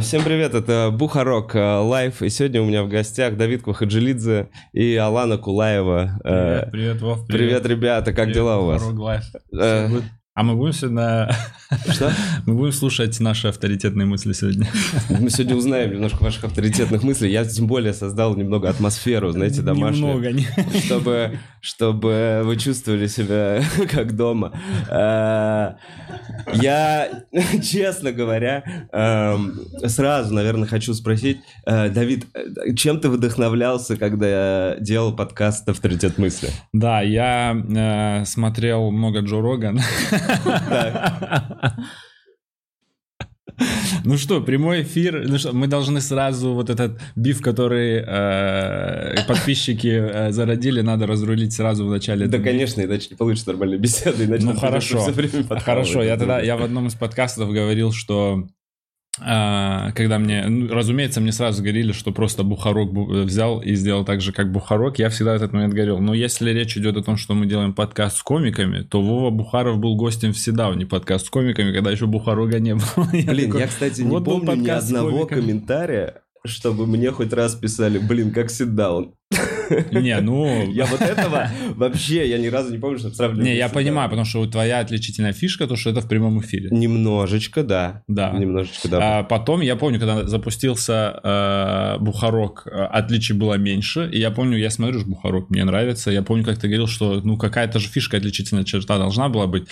Всем привет, это Бухарог Лайв, и сегодня у меня в гостях Давид Квахаджелидзе и Алана Кулаева. Привет, привет, Вов, привет. Привет, ребята, как привет, дела у вас? Бухарог Лайв. А мы будем сегодня... Что? Мы будем слушать наши авторитетные мысли сегодня. Мы сегодня узнаем немножко ваших авторитетных мыслей. Я тем более создал немного атмосферу, знаете, домашнюю. Немного, не... чтобы, чтобы вы чувствовали себя как дома. Э, Я, честно говоря, эм, сразу, наверное, хочу спросить, э, Давид, э, чем ты вдохновлялся, когда делал подкаст «Авторитет мысли»? Да, я смотрел много Джо Роган. Ну что, прямой эфир. Ну что, мы должны сразу вот этот биф, который э, подписчики э, зародили, надо разрулить сразу в начале. Да, конечно, иначе не получится нормальной беседы, иначе Ну хорошо, хорошо. Я тогда я в одном из подкастов говорил, что когда мне, ну, разумеется, мне сразу говорили, что просто Бухарок бу- взял и сделал так же, как Бухарок. Я всегда в этот момент говорил, но если речь идет о том, что мы делаем подкаст с комиками, то Вова Бухаров был гостем в Седауне, подкаст с комиками, когда еще Бухарога не было. Блин, такой, я, кстати, не вот помню ни одного комментария, чтобы мне хоть раз писали, блин, как ситдаун. Не, ну... Я вот этого вообще, я ни разу не помню, чтобы сравнивать. Не, я понимаю, потому что твоя отличительная фишка, то, что это в прямом эфире. Немножечко, да. Да. Немножечко, да. А потом, я помню, когда запустился э, Бухарок, э, отличий было меньше. И я помню, я смотрю, что Бухарок мне нравится. Я помню, как ты говорил, что ну какая-то же фишка, отличительная черта должна была быть.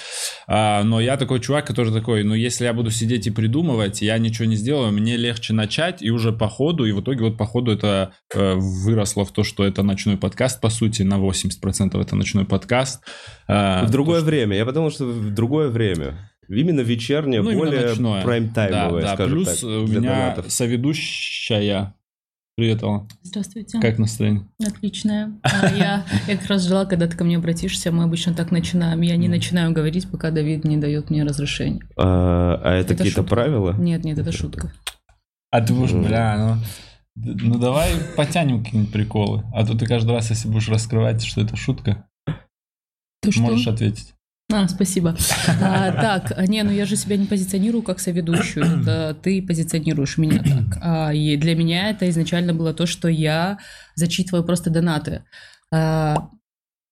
А, но я такой чувак, который такой, ну если я буду сидеть и придумывать, я ничего не сделаю, мне легче начать и уже по ходу. И в итоге вот по ходу это э, выросло в то, что это ночной подкаст, по сути, на 80% это ночной подкаст. А, в другое то, время. Я подумал, что в другое время. Именно вечернее, Ну, более прайм-таймовое, да, да. скажем Плюс так, у для меня донатов. соведущая. Привет, Алла. Здравствуйте. Как настроение? Отлично. А я, я как раз ждала, когда ты ко мне обратишься. Мы обычно так начинаем. Я не начинаю говорить, пока Давид не дает мне разрешения. А, а это, Это какие-то правила? Нет, нет, это шутка. А ты Мгм. бля, ну... Ну давай потянем какие-нибудь приколы. А то ты каждый раз, если будешь раскрывать, что это шутка, Ты что? можешь ответить. А, спасибо. А, так, не, ну я же себя не позиционирую как соведущую. Это ты позиционируешь меня так. А, и для меня это изначально было то, что я зачитываю просто донаты. А,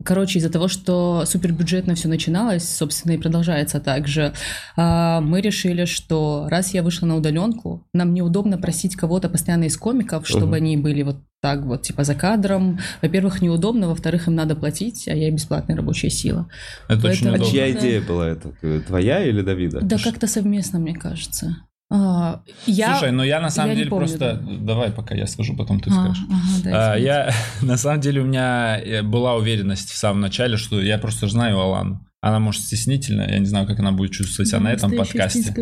Короче, из-за того, что супербюджетно все начиналось, собственно, и продолжается так же, а, мы решили, что раз я вышла на удаленку, нам неудобно просить кого-то постоянно из комиков, чтобы Мгм. они были вот так вот, типа за кадром. Во-первых, неудобно, во-вторых, им надо платить, а я бесплатная рабочая сила. Это очень Поэтому- А удобно. чья Да. идея была это? Твоя или Давида? Да как-то совместно, мне кажется. А, я... Слушай, ну я на самом я деле помню, просто... да. Давай, пока я скажу, потом ты А, скажешь. ага, да, А, я, на самом деле, у меня э, была уверенность в самом начале, что я просто знаю Алану. Она, может, стеснительная, я не знаю, как она будет чувствовать себя на этом подкасте.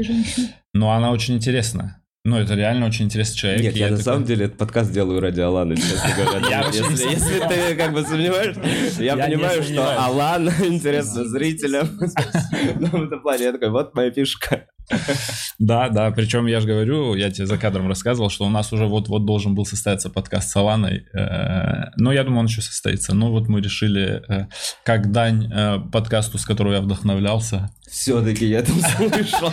Но она очень интересная. Ну, это реально очень интересный человек. Нет, и я, на такой- самом деле этот подкаст делаю ради Аланы, честно говоря. Я Если, ты как бы сомневаешься, я, Я понимаю, что. Алан интересно зрителям. спасибо. Ну, в этом плане я такой, вот моя фишка. Да, да, причем я же говорю, я тебе за кадром рассказывал, что у нас уже вот-вот должен был состояться подкаст с Аланой, э, но я думаю, он еще состоится. Но вот мы решили, э, как дань э, подкасту, с которого я вдохновлялся. Все-таки я там слышал.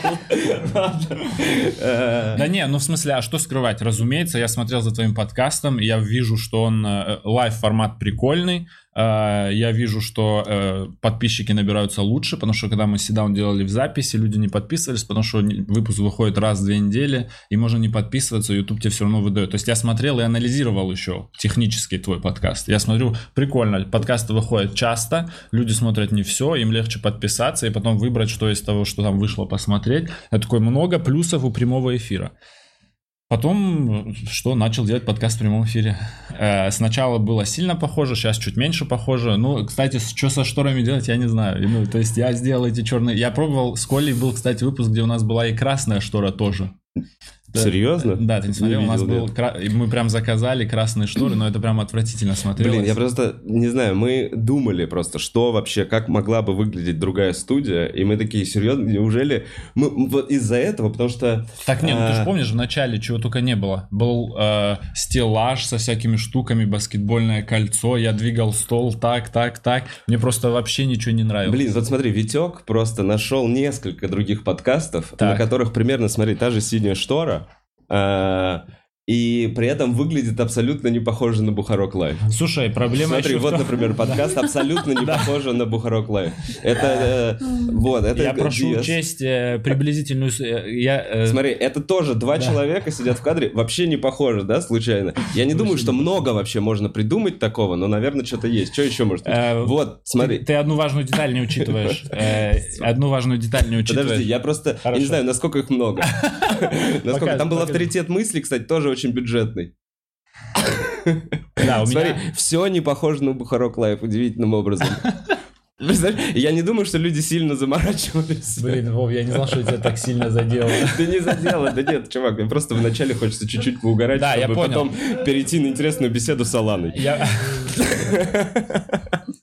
Да не, ну в смысле, а что скрывать? Разумеется, я смотрел за твоим подкастом, и я вижу, что он лайв-формат прикольный, я вижу, что э, подписчики набираются лучше, потому что когда мы sit-down делали в записи, люди не подписывались, потому что выпуск выходит раз в две недели, и можно не подписываться, YouTube тебе все равно выдает. То есть я смотрел и анализировал еще технически твой подкаст. Я смотрю, прикольно, подкасты выходят часто, люди смотрят не все, им легче подписаться и потом выбрать, что из того, что там вышло, посмотреть. Это такое много плюсов у прямого эфира. Потом, что, начал делать подкаст в прямом эфире. Э, сначала было сильно похоже, сейчас чуть меньше похоже. Ну, кстати, что со шторами делать, я не знаю. Ну, то есть я сделал эти черные... Я пробовал, с Колей был, кстати, выпуск, где у нас была и красная штора тоже. Серьезно? Да, ты не смотрел, Не у нас был, кра- мы прям заказали красные шторы, но это прям отвратительно смотрелось. Блин, я просто, не знаю, мы думали просто, что вообще, как могла бы выглядеть другая студия, и мы такие, серьезно, неужели мы вот из-за этого, потому что... Так нет, ну ты же а, помнишь, в начале чего только не было. Был э, стеллаж со всякими штуками, баскетбольное кольцо, я двигал стол так, так, так. Мне просто вообще ничего не нравилось. Блин, вот смотри, Витек просто нашел несколько других подкастов, Так. на которых примерно, смотри, та же синяя штора, а, и при этом выглядит абсолютно не похоже на Бухарок Лайв. Слушай, проблема Смотри, вот, том- например, подкаст абсолютно не похож на Бухарок Лайв. Это, э, вот, это... Я прошу DS. учесть э, приблизительную... э, Я, Смотри, это тоже два человека сидят в кадре, вообще не похоже, да, случайно? Я не думаю, что много вообще можно придумать такого, но, наверное, что-то есть. Что еще может быть? Э, Вот, смотри. Ты, одну важную деталь не учитываешь. Одну важную деталь не учитываешь. Подожди, я просто, я не знаю, насколько их много. Там был авторитет мысли, кстати, тоже очень бюджетный. Да, у Смотри, меня... все не похоже на Бухарок Лайф удивительным образом. Я не думаю, что люди сильно заморачивались. Блин, Вов, я не знал, что тебя так сильно задело. Ты не задела, да нет, чувак, мне просто вначале хочется чуть-чуть поугарать, Да, чтобы потом перейти на интересную беседу с Аланой. Я...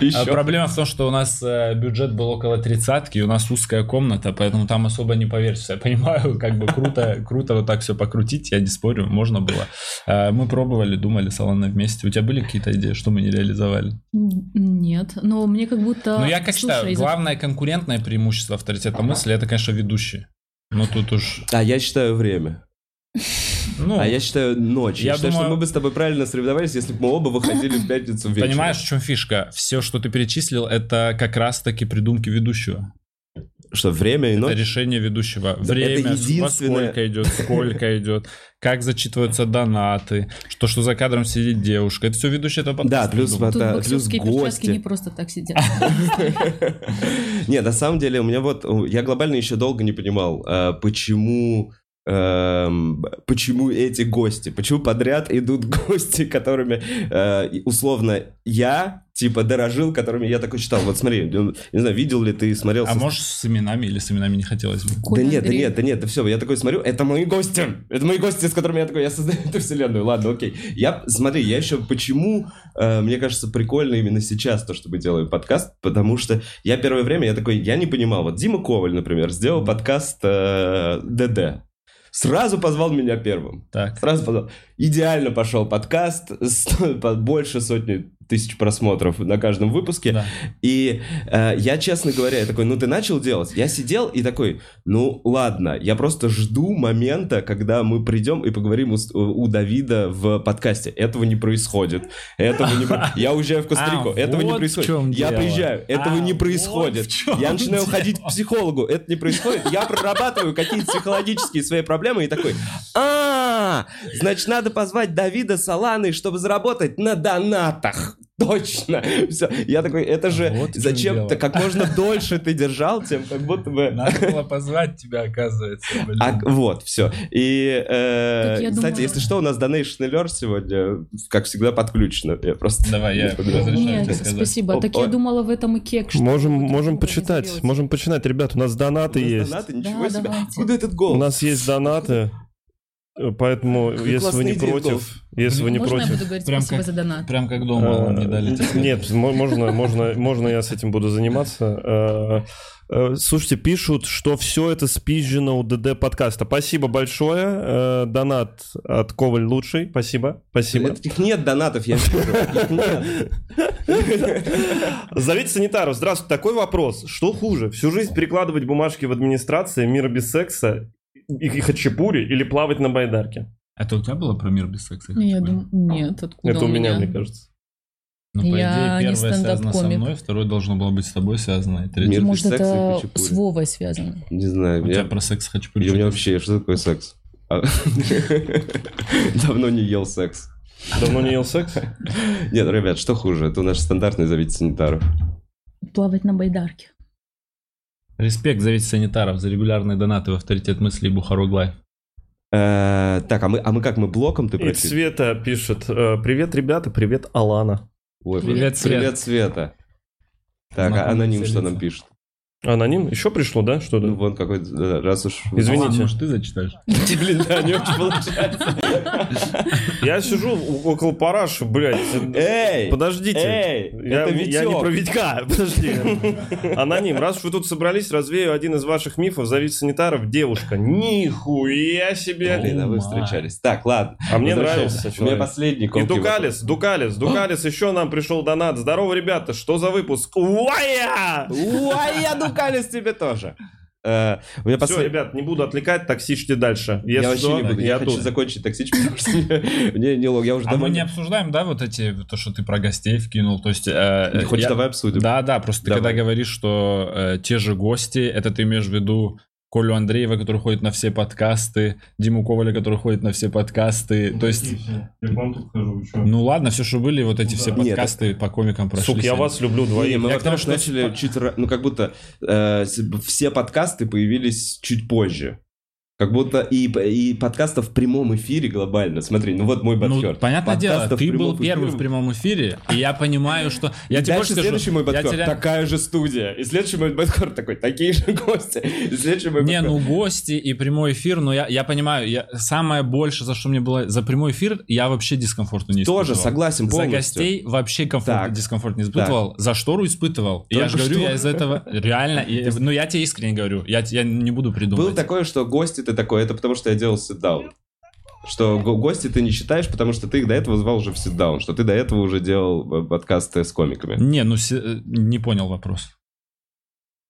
Еще. А Проблема в том, что у нас э, бюджет был около тридцатки, и у нас узкая комната, поэтому там особо не поверишься. Я понимаю, как бы круто, круто вот так все покрутить, я не спорю, можно было. Э, Мы пробовали, думали с Аланой вместе. У тебя были какие-то идеи, что мы не реализовали? Нет, но мне как будто... Ну, я как Слушай, считаю, главное конкурентное преимущество авторитета мысли, это, конечно, ведущий. Ну, тут уж... А я считаю время. Ну, А я считаю ночь. Я, Я считаю, думаю- что мы бы с тобой правильно соревновались, если бы мы оба выходили в пятницу вечером. понимаешь, в чем фишка? Все, что ты перечислил, это как раз-таки придумки ведущего. Что, время и ночь? Это решение ведущего. Да, Время, это единственное- сколько идет, сколько идет, как зачитываются донаты, что, что за кадром сидит девушка. Это все ведущий этого подкаста. Да, плюс. Тут плюс гости. не просто так сидят. Не, на самом деле у меня вот... Я глобально еще долго не понимал, а, почему... эм, Почему эти гости? Почему подряд идут гости, которыми э, условно я типа дорожил, которыми я такой читал. Вот смотри, ну, не знаю, видел ли ты, смотрел. А со- можешь с именами или с именами не хотелось бы? Да нет, да нет, да нет, да все, я такой смотрю, это мои гости, это мои гости, с которыми я такой, я создаю эту вселенную, ладно, окей. Я, смотри, я еще, почему, э, мне кажется, прикольно именно сейчас то, что мы делаем подкаст, потому что я первое время, я такой, я не понимал, вот Дима Коваль, например, сделал подкаст э, ДД, сразу позвал меня первым, Так. сразу позвал. Идеально пошел подкаст, больше сотни тысяч просмотров на каждом выпуске. Да. И э, я, честно говоря, я такой, ну ты начал делать? Я сидел и такой, ну ладно, я просто жду момента, когда мы придем и поговорим у, у Давида в подкасте. Этого не происходит. Этого не... Я уезжаю в Коста-Рику. А, Этого не вот в происходит. Я дело. приезжаю. Этого А, не вот происходит. в чем Я начинаю дело. ходить к психологу. Это не происходит. Я прорабатываю какие-то психологические свои проблемы и такой, а, значит, надо позвать Давида с Аланой, чтобы заработать на донатах. Точно. Все. Я такой, это же Вот зачем-то как можно дольше ты держал, тем как будто бы... Надо было позвать тебя, оказывается. блин. А, вот, все. И, э, кстати, думала- если что, у нас Donation Alert сегодня, как всегда, подключено. Я просто... Давай, я разрешаю Нет, тебе сказать. спасибо. Так Оп, я думала в этом и кек. что Можем, можем почитать, можем почитать, ребят, у нас У донаты нас есть. донаты, ничего Да, себе. давайте. Откуда этот голос? У нас есть донаты, э, поэтому, если вы не идея, против, голос. если вы не Можно я против... буду говорить Прям спасибо как- за донат? Прям как дома вам не дали. Э, тебе. Нет, мо- можно, можно, можно я с этим буду заниматься. Э, э, Слушайте, пишут, что все это спизжено у ДД подкаста. Спасибо большое. Э, Донат от Коваль лучший. Спасибо. Спасибо. Их нет донатов, я. Зовите санитаров. Здравствуйте. Такой вопрос. Что хуже? Всю жизнь перекладывать бумажки в администрации, мира без секса и, и хачапури или плавать на байдарке? Это у тебя было про мир без секса? Я думаю, нет, откуда Это у меня, мне кажется. Ну, по Я идее, не первое связано со мной, второе должно было быть с тобой связано, и третье... Мир без Может, секса и это хачапури. с Вовой связано. Не знаю, У тебя я... про секс хочу И у меня вообще, что такое секс? А- Давно не ел секс. Давно не ел секс? Нет, ребят, что хуже? Это наш стандартный зовите санитаров. Плавать на байдарке. Респект зовите санитаров за регулярные донаты в авторитет мысли и Бухарог Лайф. Э, Так, а мы, а мы как, мы блоком ты И прочитал? Света пишет. э, Привет, ребята, привет, Алана. Ой, Привет, Свет. Привет, Света. Так, а Знакомый аноним что нам пишет? Аноним? Еще пришло, да? Что Ну, вон какой-то, да, раз уж... Извините. Может, ты зачитаешь? Блин, да, не очень получается. Я сижу около параши, блядь. Эй! Подождите. Эй, это я не про Витька, подожди. Аноним, раз уж вы тут собрались, развею один из ваших мифов. Зовите санитаров девушка. Нихуя себе. Блин, а вы встречались. Так, ладно. А мне нравился У меня последний И Дукалис, Дукалис, Дукалис, еще нам пришел донат. Здорово, ребята, что за выпуск? Уая! Ой, я Дукалис тебе тоже. Э, У меня Все, последний... ребят, не буду отвлекать, таксичьте дальше. Я Если вообще что, не буду. Я, я хочу тут. закончить токсичку, потому что мне- не лог. Я уже А мы не обсуждаем, да, вот эти, то, что ты про гостей вкинул, то есть... э, э, Хочешь, я- давай обсудим? Да, да, просто ты когда говоришь, что э, те же гости, это ты имеешь в виду Колю Андреева, который ходит на все подкасты, Диму Коваля, который ходит на все подкасты, то есть... Я к вам тут хожу, что? Ну ладно, все, что были, вот эти все Нет, подкасты по комикам прошли. Сука, я вас люблю двоих. мы, Я во-первых, к тому, что- начали чуть... Ну, как будто э, все подкасты появились чуть позже. Как будто и, и подкастов в прямом эфире глобально. Смотри, ну вот мой Ну, бадхерт. понятное дело, Подкастов ты в прямом был первый эфире. в прямом эфире, и я понимаю, что... Я И тебе дальше скажу, следующий мой я бадхерт, тебя- такая же студия. И следующий мой бадхерт такой, такие же гости. И следующий мой Не, ну гости и прямой эфир, но я, я понимаю, я, самое больше, за что мне было за прямой эфир, я вообще дискомфорта не испытывал. Тоже согласен За полностью. гостей вообще комфорт, Так. дискомфорт не испытывал. За штору испытывал. И я Только же говорю, что. я из этого реально... ну, я тебе искренне говорю. Я, я не буду придумывать. Было такое, что гости ты такой, это потому что я делал ситдаун. Что го- гости ты не считаешь, потому что ты их до этого звал уже в ситдаун, что ты до этого уже делал э, подкасты с комиками. Не, ну э, не понял вопрос.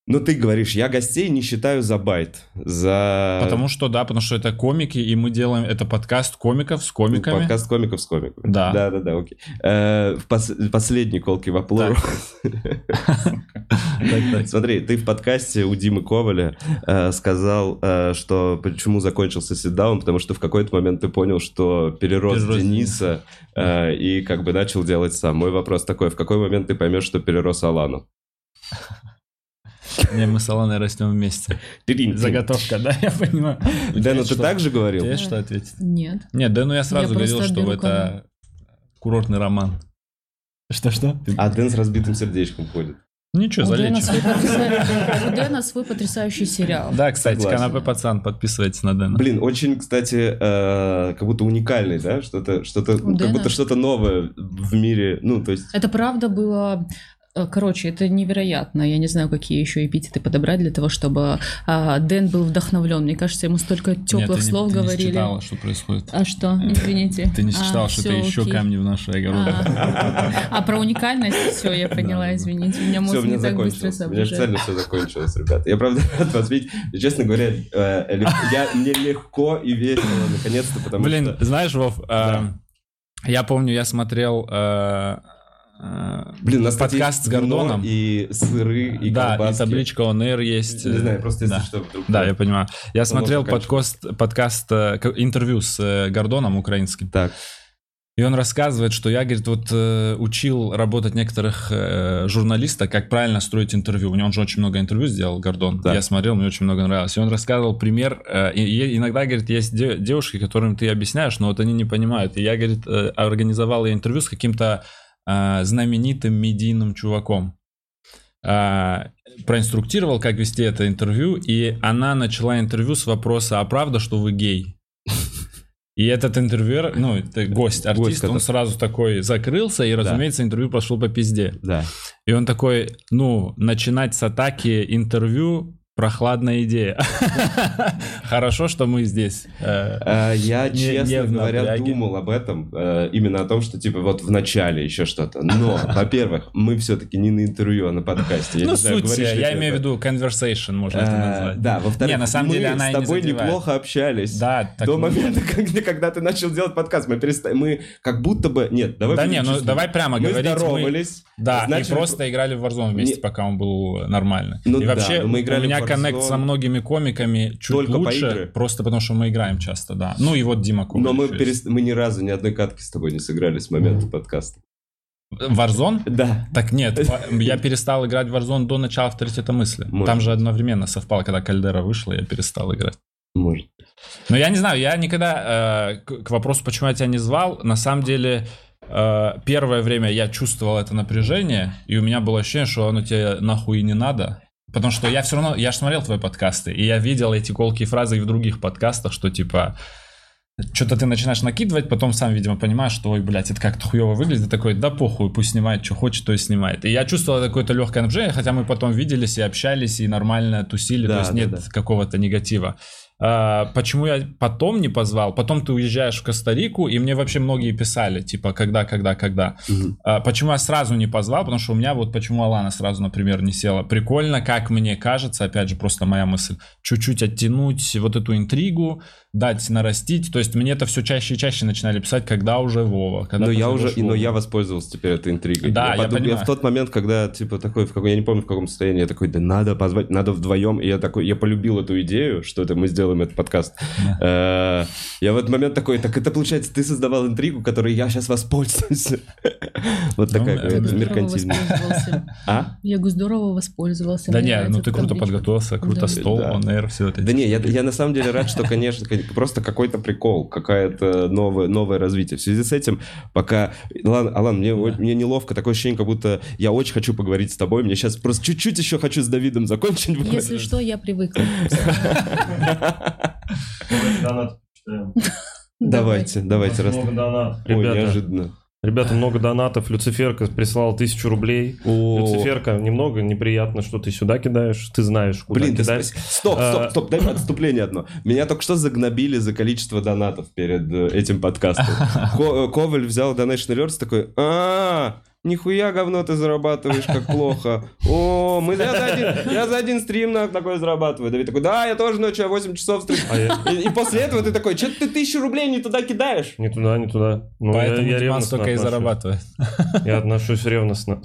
Ну, ты говоришь, я гостей не считаю за байт, за... Потому что, да, потому что это комики, и мы делаем... Это подкаст комиков с комиками. Подкаст комиков с комиками. Да. Да, да, да, окей. Э, в пос- Последний колкий вопрос. Смотри, ты в подкасте у Димы Коваля э, сказал, э, что почему закончился ситдаун, потому что в какой-то момент ты понял, что перерос Перерос Дениса э, и как бы начал делать сам. Мой вопрос такой, в какой момент ты поймешь, что перерос Алану? Не, мы с Аланой растем вместе. Заготовка, да, я понимаю. Да, ну ты так же говорил? Тебе что ответить? Нет. Нет, да, ну я сразу говорил, что это курортный роман. Что-что? А Дэн с разбитым сердечком ходит. Ничего, залечим. у Дэна свой потрясающий сериал. Да, кстати, канапе пацан, подписывайтесь на Дэна. Блин, очень, кстати, э, как будто уникальный, да? Что-то, что-то, как Дэна. будто что-то новое в мире. Ну, то есть... Это правда было... э, Короче, это невероятно. Я не знаю, какие еще эпитеты подобрать для того, чтобы а, Дэн был вдохновлен. Мне кажется, ему столько Нет, теплых ты не- слов ты не говорили. считала, что происходит. А что? Извините. Ты не А, считал, что это еще окей. камни в нашу огород. А, а про уникальность все, я поняла, Да. извините. У меня мозг не так быстро закончилось. У меня соображает. официально все закончилось, ребята. Я правда рад вас видеть. Честно говоря, э, лег- я, мне легко и весело, наконец-то, потому Блин, что... знаешь, Вов, э, я помню, я смотрел э, э, Блин, у нас кстати, подкаст с Гордоном. И сыры, и да, колбаски. и табличка Air есть. Не знаю, просто если да. что, вдруг... Да, я понимаю. Я смотрел подкаст, подкаст э, интервью с э, Гордоном украинским. Так, И он рассказывает, что я, говорит, вот э, учил работать некоторых э, журналистов, как правильно строить интервью. У него он же очень много интервью сделал, Гордон. Да. Я смотрел, мне очень много нравилось. И он рассказывал пример. э, и, иногда, говорит, есть де- девушки, которым ты объясняешь, но вот они не понимают. И я, говорит, э, организовал я интервью с каким-то э, знаменитым медийным чуваком. Э, проинструктировал, как вести это интервью, и она начала интервью с вопроса, а правда, что вы гей? И этот интервьюер, ну, это гость, артист, который- он сразу такой закрылся, и, разумеется, интервью пошло по пизде. да. И он такой, ну, начинать с атаки интервью прохладная идея. Хорошо, что мы здесь. Э, А, Я, честно говоря, думал об этом, э, именно о том, что, типа, вот в начале еще что-то. Но, во-первых, мы все-таки не на интервью, а на подкасте. Я Ну, суть, я имею в виду conversation, можно это назвать. Да, во-вторых, мы деле с тобой неплохо общались. Да, До момента, когда, ты начал делать подкаст, мы перестали, мы как будто бы, нет, давай Да не, ну давай прямо говорить. мы- здоровались, Да, и просто играли в Warzone вместе, пока он был нормальный. Ну да, вообще, мы играли в коннект со многими комиками чуть только по лучше, игры. просто потому что мы играем часто, да. Ну и вот Дима Коваль но мы, перест- мы ни разу ни одной катки с тобой не сыграли с момента подкаста. Warzone? Да. Так нет, я перестал играть в Warzone до начала авторитета мысли. Может Там же одновременно совпало, когда Кальдера вышла, я перестал играть. Может. Но я не знаю, я никогда э, к, вопросу, почему я тебя не звал, на самом деле э, первое время я чувствовал это напряжение, и у меня было ощущение, что оно тебе нахуй не надо. Потому что я все равно, я же смотрел твои подкасты, и я видел эти колкие фразы и в других подкастах, что типа что-то ты начинаешь накидывать, потом сам, видимо, понимаешь, что, ой, блядь, это как-то хуево выглядит, такой, да похуй, пусть снимает, что хочет, то и снимает. И я чувствовал какое-то легкое напряжение, хотя мы потом виделись и общались, и нормально тусили, Да, то есть да, нет да. какого-то негатива. А, почему я потом не позвал? Потом ты уезжаешь в Коста-Рику, и мне вообще многие писали, типа, когда, когда, когда. Мгм. А, почему я сразу не позвал? Потому что у меня вот почему Алана сразу, например, не села. Прикольно, как мне кажется, опять же, просто моя мысль, чуть-чуть оттянуть вот эту интригу, дать нарастить. То есть мне это все чаще и чаще начинали писать, когда уже Вова. Когда Но я уже, позовешь но я воспользовался теперь этой интригой. Да, я подум- понимаю. в тот момент, когда, типа, такой, в каком, я не помню, в каком состоянии, я такой, да надо позвать, надо вдвоем. И я такой, я полюбил эту идею, что это мы сделаем этот подкаст. Э, Я в этот момент такой, так это получается, ты создавал интригу, которой я сейчас воспользуюсь. Вот Ну, такая э, меркантильная. воспользовался. А? Я говорю, здорово воспользовался. Да Мне не, нравится ну ты круто подготовился, круто стол, air, все это. Да не, я, я на самом деле рад, что, конечно, кон- просто какой-то прикол, какая-то новое, новое развитие. В связи с этим, пока... Алан, Алан мне, о- мне неловко, такое ощущение, как будто я очень хочу поговорить с тобой. Мне сейчас просто чуть-чуть еще хочу с Давидом закончить. Если что, я привыкла. Донат читаем. Давайте, давайте. раз- Много донат. Ой, Ребята, неожиданно. ребята, много донатов. Люциферка прислал тысячу рублей. О, Люциферка, немного неприятно, что ты сюда кидаешь. Ты знаешь, куда Блин, ты кидать. спаси- стоп, А. стоп, стоп, дай мне отступление одно. Меня только что загнобили за количество донатов перед э, этим подкастом. Ко- Коваль взял Donation Alerts такой, а нихуя говно ты зарабатываешь, как плохо. О, мы я за один, я за один стрим на такой зарабатываю. Давид такой, да, я тоже ночью 8 часов стрим. А я- И, и после этого ты такой, что ты тысячу рублей не туда кидаешь? Не туда, не туда. Ну, я- Поэтому я, Диман ревностно столько и зарабатывает. Я отношусь ревностно.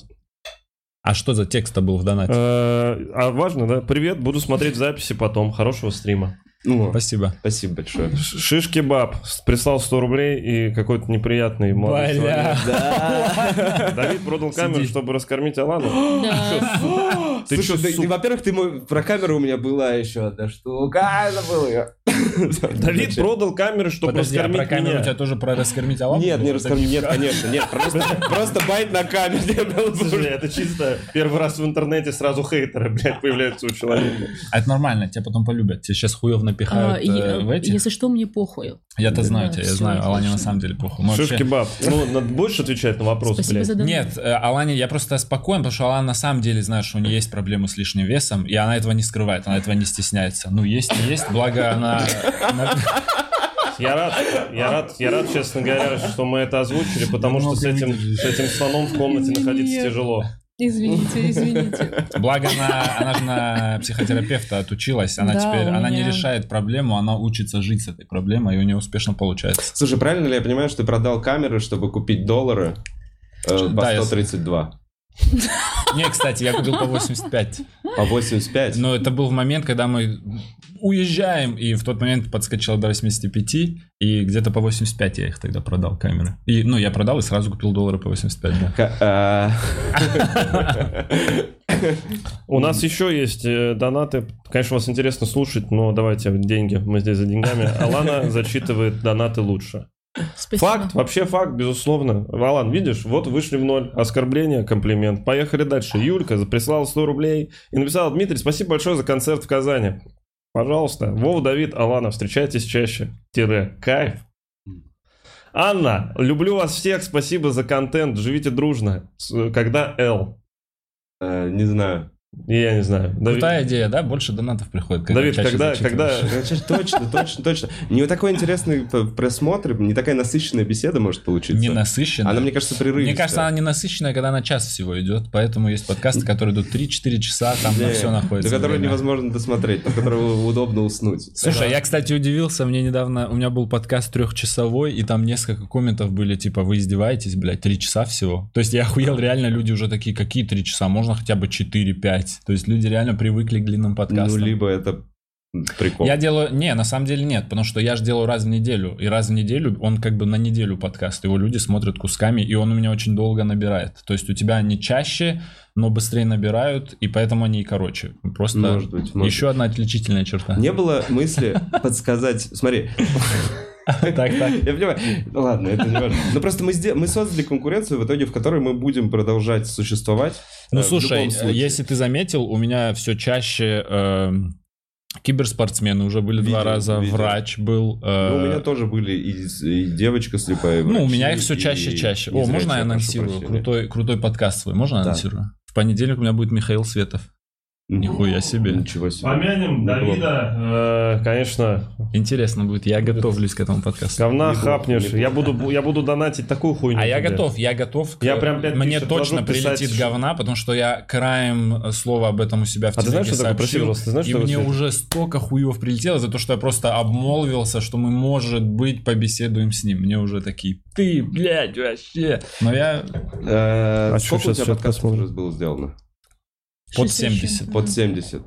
А что за текст-то был в донате? Э, А важно, да? Привет, буду смотреть записи потом. Хорошего стрима. Ну, Спасибо. спасибо большое. Шишки баб прислал 100 рублей и какой-то неприятный молодой человек. Бля. Да. Давид продал камеру, Сиди. чтобы раскормить Алану. Да. Ты Слушай, во-первых, ты мой, про камеру у меня была еще одна штука. А, забыл ее. Давид продал камеру, чтобы Подожди, а про раскормить камеру у тебя тоже про раскормить Аламу? Нет, не было? раскормить, нет, конечно, нет, просто, просто байт на камере. Слушай, это чисто первый раз в интернете сразу хейтеры, блядь, появляются у человека. А это нормально, тебя потом полюбят. Тебе сейчас хуев А, напихают и- э, в эти. Если что, мне похуй. Я-то знаю Да, тебя, я знаю. Алане на самом деле похуй. Мы Шишки вообще- баб. Ну, надо больше отвечать на вопрос, Спасибо блядь. за донат. Нет, э, Алане, я просто спокоен, потому что Алана на самом деле знает, что у нее есть проблемы с лишним весом, и она этого не скрывает, она этого не стесняется. Ну, есть и есть, благо она... Я рад, я рад, я рад, честно говоря, что мы это озвучили, потому что с этим, с этим слоном в комнате находиться тяжело. Извините, извините. Благо она, она же на психотерапевта отучилась, она Да, теперь, у она не меня- решает проблему, она учится жить с этой проблемой, и у нее успешно получается. Слушай, правильно ли я понимаю, что ты продал камеры, чтобы купить доллары э, по Да, я- 132? Не, кстати, я купил по 85. По 85? Но это был в момент, когда мы уезжаем, и в тот момент подскочило до 85, и где-то по 85 я их тогда продал камеры. И, ну, я продал и сразу купил доллары по 85, да. А, У нас еще есть э, донаты. Конечно, вас интересно слушать, но давайте деньги. Мы здесь за деньгами. Алана зачитывает донаты лучше. Спасибо. Факт, вообще факт, безусловно. Алан, видишь, вот вышли в ноль. Оскорбление, комплимент. Поехали дальше. Юлька прислала 100 рублей и написала, Дмитрий, спасибо большое за концерт в Казани. Пожалуйста. Вов, Давид, Алана, встречайтесь чаще. Тире. Кайф. Анна, люблю вас всех, спасибо за контент, живите дружно. С- Когда Л? э, Не знаю. Я не знаю. Давид, Крутая идея, да? Больше донатов приходит. Давид, когда, зачитываешь. когда, Значит, Точно, точно, точно. Не такой интересный просмотр, не такая насыщенная беседа может получиться. Не насыщенная. Она, мне кажется, прерывистая. Мне кажется, она не насыщенная, когда на час всего идет, поэтому есть подкасты, которые идут 3-4 часа, там на все находится. До которого невозможно досмотреть, по которому удобно уснуть. Слушай, я, кстати, удивился, мне недавно, у меня был подкаст трехчасовой, и там несколько комментов были, типа, вы издеваетесь, блядь, три часа всего. То есть я охуел, реально люди уже такие, какие три часа, можно хотя бы 4-5. То есть люди реально привыкли к длинным Ну, подкастам. либо это прикол. Я делаю... Не, на самом деле нет, потому что я же делаю раз в неделю. И раз в неделю он как бы на неделю подкаст. Его люди смотрят кусками, и он у меня очень долго набирает. То есть у тебя они чаще, но быстрее набирают, и поэтому они и короче. Просто Может быть, может еще одна отличительная черта. Не было мысли подсказать... Смотри, Так, так. Я понимаю. Ну ладно, это не важно. Но просто мы, создали конкуренцию, в итоге в которой мы будем продолжать существовать. Ну Э, слушай, случае. если ты заметил, у меня все чаще эм, киберспортсмены уже были два раза, видел. врач был. э, Ну, у меня тоже были и, девочка слепая. и Ну, у меня их все и чаще и чаще. О, можно я анонсирую? Крутой, крутой подкаст свой. Можно Да. анонсирую? В понедельник у меня будет Михаил Светов. Нихуя себе. Ничего себе. Помянем Неплохо. Давида, э, конечно, Интересно будет. Я готовлюсь к этому подкасту. говна хапнешь. Я буду, я буду донатить такую хуйню. А я тебе. готов, я готов. к- Я прям пять Мне точно писать, прилетит что- говна, потому что я краем слова об этом у себя в А ты знаешь, телеге что такое? Прости, сообщил, пожалуйста, ты знаешь, и что мне уже столько хуев прилетело за то, что я просто обмолвился, что мы, может быть, побеседуем с ним. Мне уже такие, ты, блядь, вообще. Но я Э, А Сколько у тебя подкастов было сделано? Под Шесть тысяч. 70. Под 70.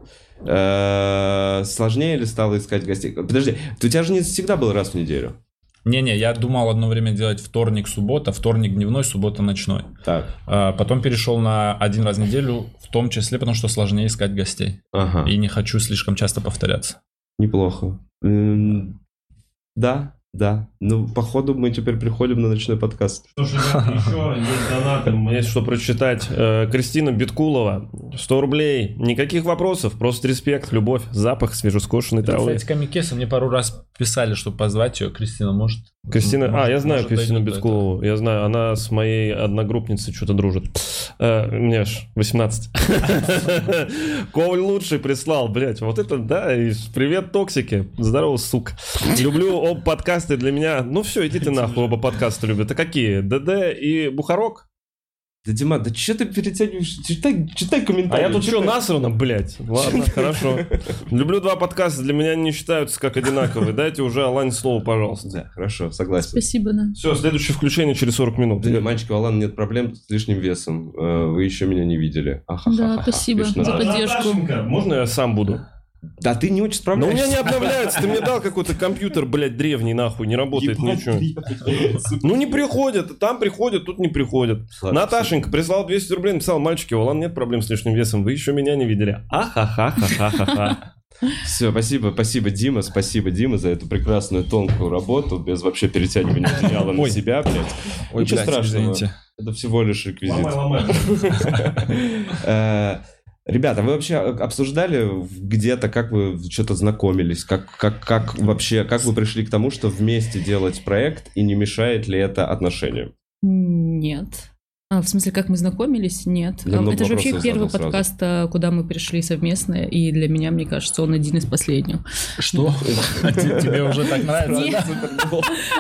Э, Сложнее ли стало искать гостей? Подожди, у тебя же не всегда был раз в неделю. Не-не, я думал одно время делать вторник, суббота, вторник дневной, суббота ночной. Так. А потом перешел на один раз в неделю, в том числе, потому что сложнее искать гостей. Ага. И не хочу слишком часто повторяться. Неплохо. М, Да, да. Ну, походу, мы теперь приходим на ночной подкаст. Что ж, ребята, еще есть донаты, есть что прочитать. Э, Кристина Биткулова, 100 рублей. Никаких вопросов, просто респект, любовь, запах свежескошенной травы. Кстати, Камикеса мне пару раз писали, чтобы позвать ее. Кристина, может? Кристина, а, я знаю Кристину Биткулову, я знаю, она с моей одногруппницей что-то дружит. Э, мне ж 18. Коваль лучший прислал, блядь, вот это, да, привет, токсики, здорово, сука. Люблю оба подкасты для меня, ну все, идите нахуй, оба подкаста любят. Это какие, ДД и Бухарок? Да, Дима, да что ты перетягиваешь? Читай, читай А комментарии. я тут что, читай. насрано, блядь? Ладно, хорошо. Люблю два подкаста, для меня не считаются как одинаковые. Дайте уже Алане слово, пожалуйста. Да, хорошо, согласен. Спасибо, да. Все, следующее включение через 40 минут. Да, мальчик, у Алана нет проблем с лишним весом. Э, Вы еще меня не видели. Да, спасибо за поддержку. Можно я сам буду? Да ты не очень Но у справляешься. меня не обновляется. Ты мне дал какой-то компьютер, блядь, древний, нахуй, не работает Ебать, ничего. Ну не приходят, там приходят, тут не приходят. Наташенька прислал 200 рублей, написал, мальчики, у Алана нет проблем с лишним весом, вы еще меня не видели. Ахахахахаха. Все, спасибо, спасибо, Дима, спасибо, Дима, за эту прекрасную тонкую работу, без вообще перетягивания одеяла на себя, блядь. Ой, Ничего блядь, страшного. извините. Это всего лишь реквизит. Ломай, ломай. Э, Ребята, вы вообще обсуждали где-то, как вы что-то знакомились, как, как, как вообще, как вы пришли к тому, что вместе делать проект, и не мешает ли это отношениям? Нет. А, в смысле, как мы знакомились? Нет. А, много Это же вообще первый сразу. подкаст, а, куда мы пришли совместно, и для меня, мне кажется, он один из последних. Что? Те- Тебе уже так нравится? Нет.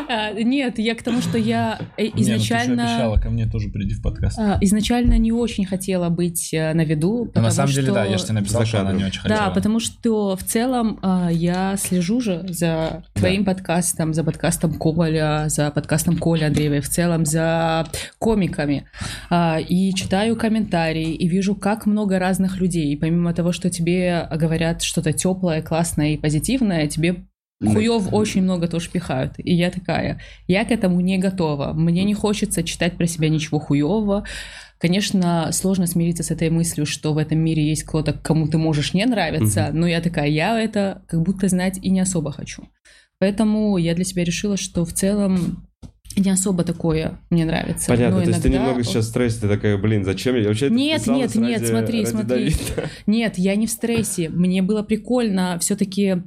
А, Нет, я к тому, что я э, Не, ну изначально... обещала ко мне тоже приди в подкаст. а, Изначально не очень хотела быть э, на виду. Но на самом деле, да, я же тебе написал, что она не очень хотела. Да, потому что в целом я слежу же за твоим подкастом, за подкастом Коля, за подкастом Коля Андреева, в целом за комиками. А, и читаю комментарии, и вижу, как много разных людей. И помимо того, что тебе говорят что-то теплое, классное и позитивное, тебе хуев очень много тоже пихают. И я такая, я к этому не готова. Мне не хочется читать про себя ничего хуевого. Конечно, сложно смириться с этой мыслью, что в этом мире есть кто-то, кому ты можешь не нравиться, но я такая, я это как будто знать и не особо хочу. Поэтому я для себя решила, что в целом не особо такое мне нравится. Понятно, Но то есть ты немного сейчас в стрессе, ты такая, блин, зачем я вообще Нет, нет, нет, ради- смотри, ради смотри. Давида. Нет, я не в стрессе. Мне было прикольно все-таки...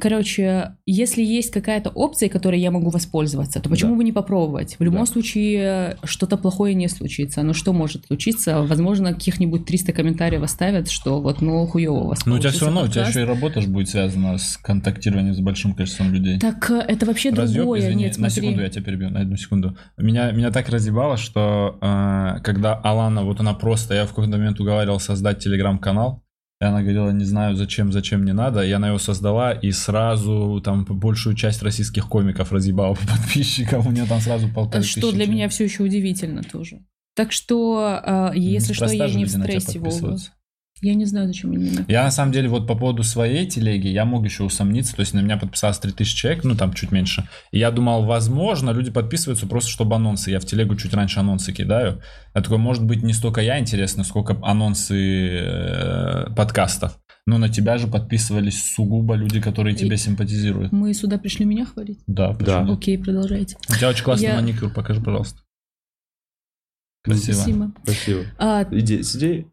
Короче, если есть какая-то опция, которой я могу воспользоваться, то почему Да. бы не попробовать? В любом Да. случае, что-то плохое не случится. Ну что может случиться? Возможно, каких-нибудь 300 комментариев оставят, что вот, ну, хуёво у вас Ну, у тебя все равно, у тебя подкаст. еще и работа ж будет связана с контактированием с большим количеством людей. Так э, это вообще Разъеб, другое. извини, Нет, на смотри. секунду я тебя перебью, на одну секунду. Меня, меня так разъебало, что э, когда Алана, вот она просто, я в какой-то момент уговаривал создать телеграм-канал, и она говорила, не знаю, зачем, зачем не надо, и она его создала, и сразу там большую часть российских комиков разъебала по подписчикам, у нее там сразу полторы Что тысячи для меня все еще удивительно тоже. Так что, э, если что, я не в стрессе, Вова. Я не знаю, зачем именно. Я на самом деле вот по поводу своей телеги, я мог еще усомниться, то есть на меня подписалось 3000 человек, ну там чуть меньше. И я думал, возможно, люди подписываются просто чтобы анонсы. Я в телегу чуть раньше анонсы кидаю. Я такой, может быть, не столько я интересно, сколько анонсы э, подкастов. Но на тебя же подписывались сугубо люди, которые тебе И- симпатизируют. Мы сюда пришли меня хвалить? Да, Да. Окей, продолжайте. У тебя очень классный Я- маникюр, покажи, пожалуйста. Красиво. Спасибо. Спасибо. А, Идея, с идеей?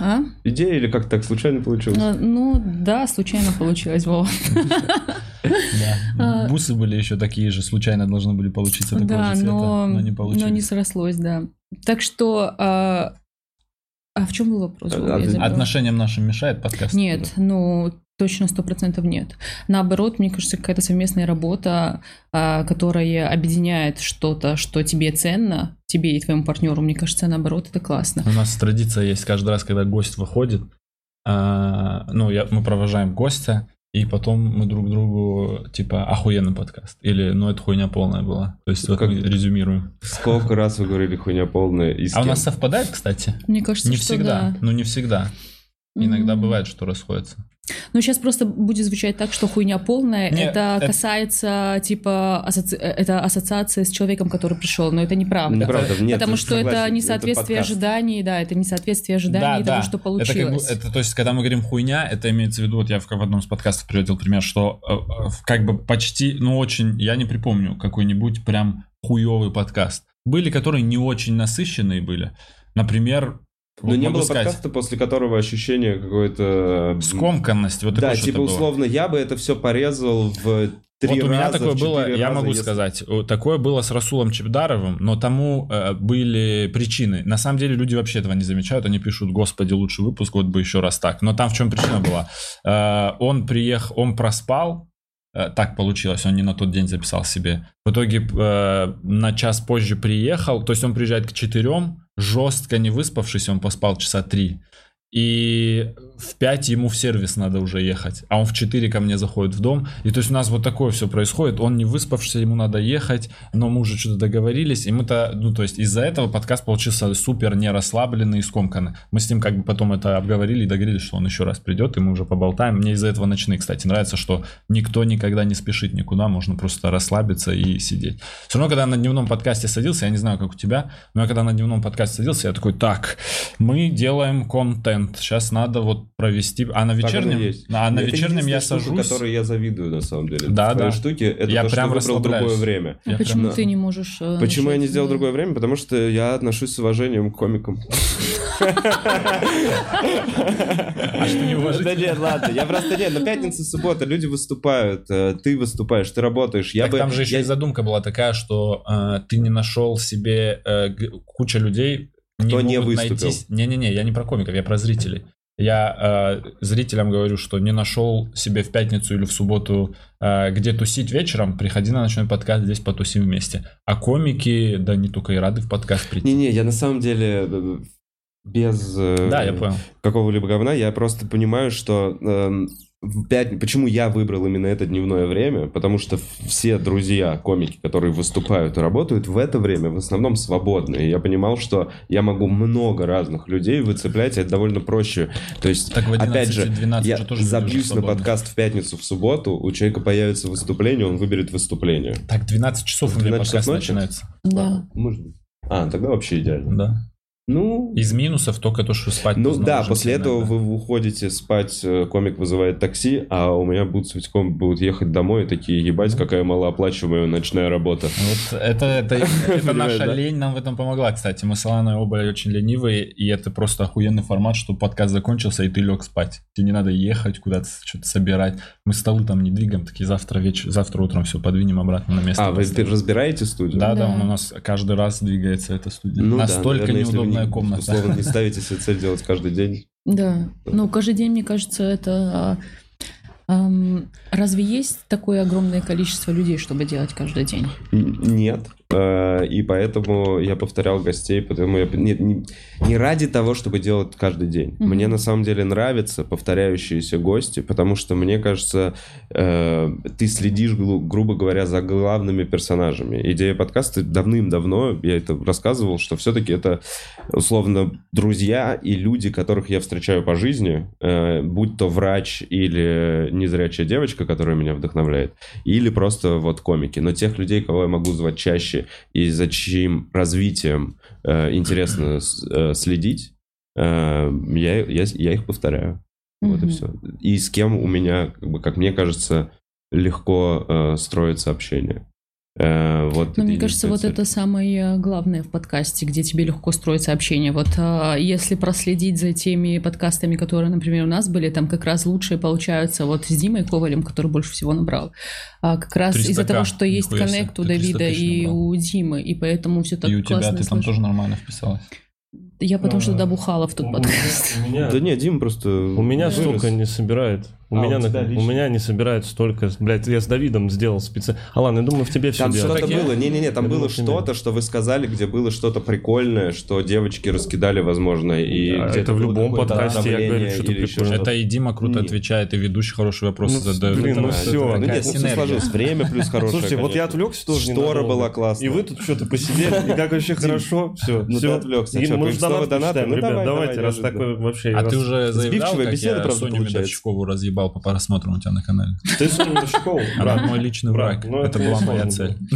А? Идея или как так случайно получилось? А, Ну, да, случайно получилось, Вова. Да. А. Бусы были еще такие же, случайно должны были получиться такого Да, же цвета, но, но не но получились. не срослось, да. Так что... А, а в чем был вопрос? Отношениям нашим мешает подкаст? Нет, ну, точно сто процентов нет. Наоборот, мне кажется, какая-то совместная работа, а, которая объединяет что-то, что тебе ценно, тебе и твоему партнеру, мне кажется, наоборот, это классно. У нас традиция есть каждый раз, когда гость выходит, а, ну, я, мы провожаем гостя, и потом мы друг другу, типа, охуенный подкаст. Или, ну, это хуйня полная была. То есть, вот Как- мы резюмируем. Сколько раз вы говорили хуйня полная и с А у нас совпадает, кстати? Мне кажется, Не что всегда. да. Ну, не всегда. Иногда М. бывает, что расходятся. Ну, сейчас просто будет звучать так, что хуйня полная. Не, это это- касается, типа, асоци- это ассоциация с человеком, который пришел, но это неправда. Неправда, нет, Потому я что это несоответствие подкаст. ожиданий, да, это несоответствие ожиданий того, что Это, как, бы- получилось. это, то есть, когда мы говорим хуйня, это имеется в виду, вот я в, в одном из подкастов приводил пример, что э, э, как бы почти, ну очень, я не припомню какой-нибудь прям хуевый подкаст. Были, которые не очень насыщенные были. Например, Но вот не было сказать, подкаста, после которого ощущение какое-то... скомканность. Вот Да, типа было. условно, я бы это все порезал в три Вот у меня раза, такое было, я раза, могу если- сказать, такое было с Расулом Чебдаровым, но тому э, были причины. На самом деле люди вообще этого не замечают, они пишут, господи, лучший выпуск, вот бы еще раз так. Но там в чем причина была? Э, он приехал, он проспал, так получилось, он не на тот день записал себе. В итоге э, на час позже приехал, то есть он приезжает к четырем, жестко не выспавшись, он поспал часа три. И в 5 ему в сервис надо уже ехать, а он в 4 ко мне заходит в дом. И то есть у нас вот такое все происходит. Он не выспавшийся, ему надо ехать, но мы уже что-то договорились. И мы-то, ну то есть из-за этого подкаст получился супер не расслабленный и скомканный. Мы с ним как бы потом это обговорили и договорились, что он еще раз придет, и мы уже поболтаем. Мне из-за этого ночные, кстати, нравится, что никто никогда не спешит никуда, можно просто расслабиться и сидеть. Все равно, когда на дневном подкасте садился, я не знаю, как у тебя, но я когда на дневном подкасте садился, я такой, так, мы делаем контент, сейчас надо вот провести, а на вечернем, есть. а на Это вечернем я штука, сажусь, которой я завидую, на самом деле. Да, В твоей да. штуке, это Я то, прям что выбрал другое время. А Я почему прям- ты не можешь... э, Почему я не сделал э, другое время? Потому что я отношусь с уважением к комикам. а что неуважительно? Да нет, ладно, я просто нет, на пятница, суббота люди выступают, э, ты выступаешь, ты работаешь. Я бы... там же еще я- и задумка была такая, что ты не нашел себе куча людей, Кто не могут выступил. Не-не-не, я не про комиков, я про зрителей. Я э, зрителям говорю, что не нашел себе в пятницу или в субботу э, где тусить вечером, приходи на ночной подкаст, здесь потусим вместе. А комики, да не только и рады в подкаст прийти. Не-не, я на самом деле э, без э, я понял. какого-либо говна, я просто понимаю, что эм, в пят- почему я выбрал именно это дневное время, потому что все друзья, комики, которые выступают и работают в это время, в основном свободны. И я понимал, что я могу много разных людей выцеплять, и это довольно проще. То есть, Так в 11-12 опять же, я же забьюсь на подкаст в пятницу, в субботу, у человека появится выступление, он выберет выступление. Так, 12 часов у В меня 12 часов подкаст ночи? начинается. Да. Может быть. А, тогда вообще идеально. Да. Ну, Из минусов только то, что спать Ну да, после этого иногда. вы уходите спать, э, комик вызывает такси, а у меня будут с Витьком будут ехать домой и такие, ебать, какая малооплачиваемая ночная работа. Вот это, это, это наша да? лень нам в этом помогла, кстати. Мы с Аланой оба очень ленивые, и это просто охуенный формат, что подкаст закончился, и ты лег спать. Тебе не надо ехать куда-то, что-то собирать. Мы столы там не двигаем, такие завтра вечер, завтра утром все подвинем обратно на место. А, вы разбираете студию? Да, да, Да. у нас каждый раз двигается, эта студия. Ну да, Настолько наверное, если не- комната. Условно, не ставите себе цель делать каждый день. Да. Ну, каждый день, мне кажется, это... а, разве есть такое огромное количество людей, чтобы делать каждый день? Нет. Э, И поэтому я повторял гостей, потому я не, не- не ради того, чтобы делать каждый день. Мгм. Мне на самом деле нравятся повторяющиеся гости, потому что мне кажется, э, ты следишь, гру- грубо говоря, за главными персонажами. Идея подкаста давным-давно, я это рассказывал, что все-таки это условно друзья и люди, которых я встречаю по жизни, э, будь то врач или незрячая девочка, которая меня вдохновляет, или просто вот комики. Но тех людей, кого я могу звать чаще и за чьим развитием э, интересно э, следить, э, я, я, я их повторяю. Вот и все. И с кем у меня, как, бы, как мне кажется, легко э, строится общение. Э, вот Но мне единственная кажется, вот цель. это самое главное в подкасте, где тебе легко строится общение. Вот а, если проследить за теми подкастами, которые, например, у нас были, там как раз лучшие получаются вот с Димой Ковалем, который больше всего набрал. А как раз 300К, из-за того, что есть коннект у ты 300 Давида и набрал. у Димы, и поэтому все так И у тебя классно ты там слышно. тоже нормально вписалась. Я потому что А, добухала в тот подкаст. Да нет, Дима просто... У меня столько не собирает. У, А, меня, у на- у меня не собирает столько. Блядь, я с Давидом сделал специально. А ладно, я думаю, в тебе все Там что-то Так я- было, не-не-не, там Я было что-то, что вы сказали, где было что-то прикольное, что девочки раскидали, возможно, и Да, где-то это в любом подкасте я говорю, что-то прикольное. что-то. Это и Дима круто Нет. отвечает, и ведущий хорошие вопросы Ну, задает. блин, ну такая Ну нет, ну все сложилось. Время плюс хорошее, Слушайте, вот я отвлекся тоже Штора была классная. И вы тут что-то посидели, и как вообще хорошо. Все, ну ты все. отвлекся. Мы же донаты? Ну ребят, давай, давайте, давай, раз такой вообще... А ты уже заявлял, Сбивчивая как беседа, я правда, Соню получается. Медовщикову разъебал по просмотрам у тебя на канале? Ты Соню Медовщикову? Она мой личный враг. ну Это была моя цель.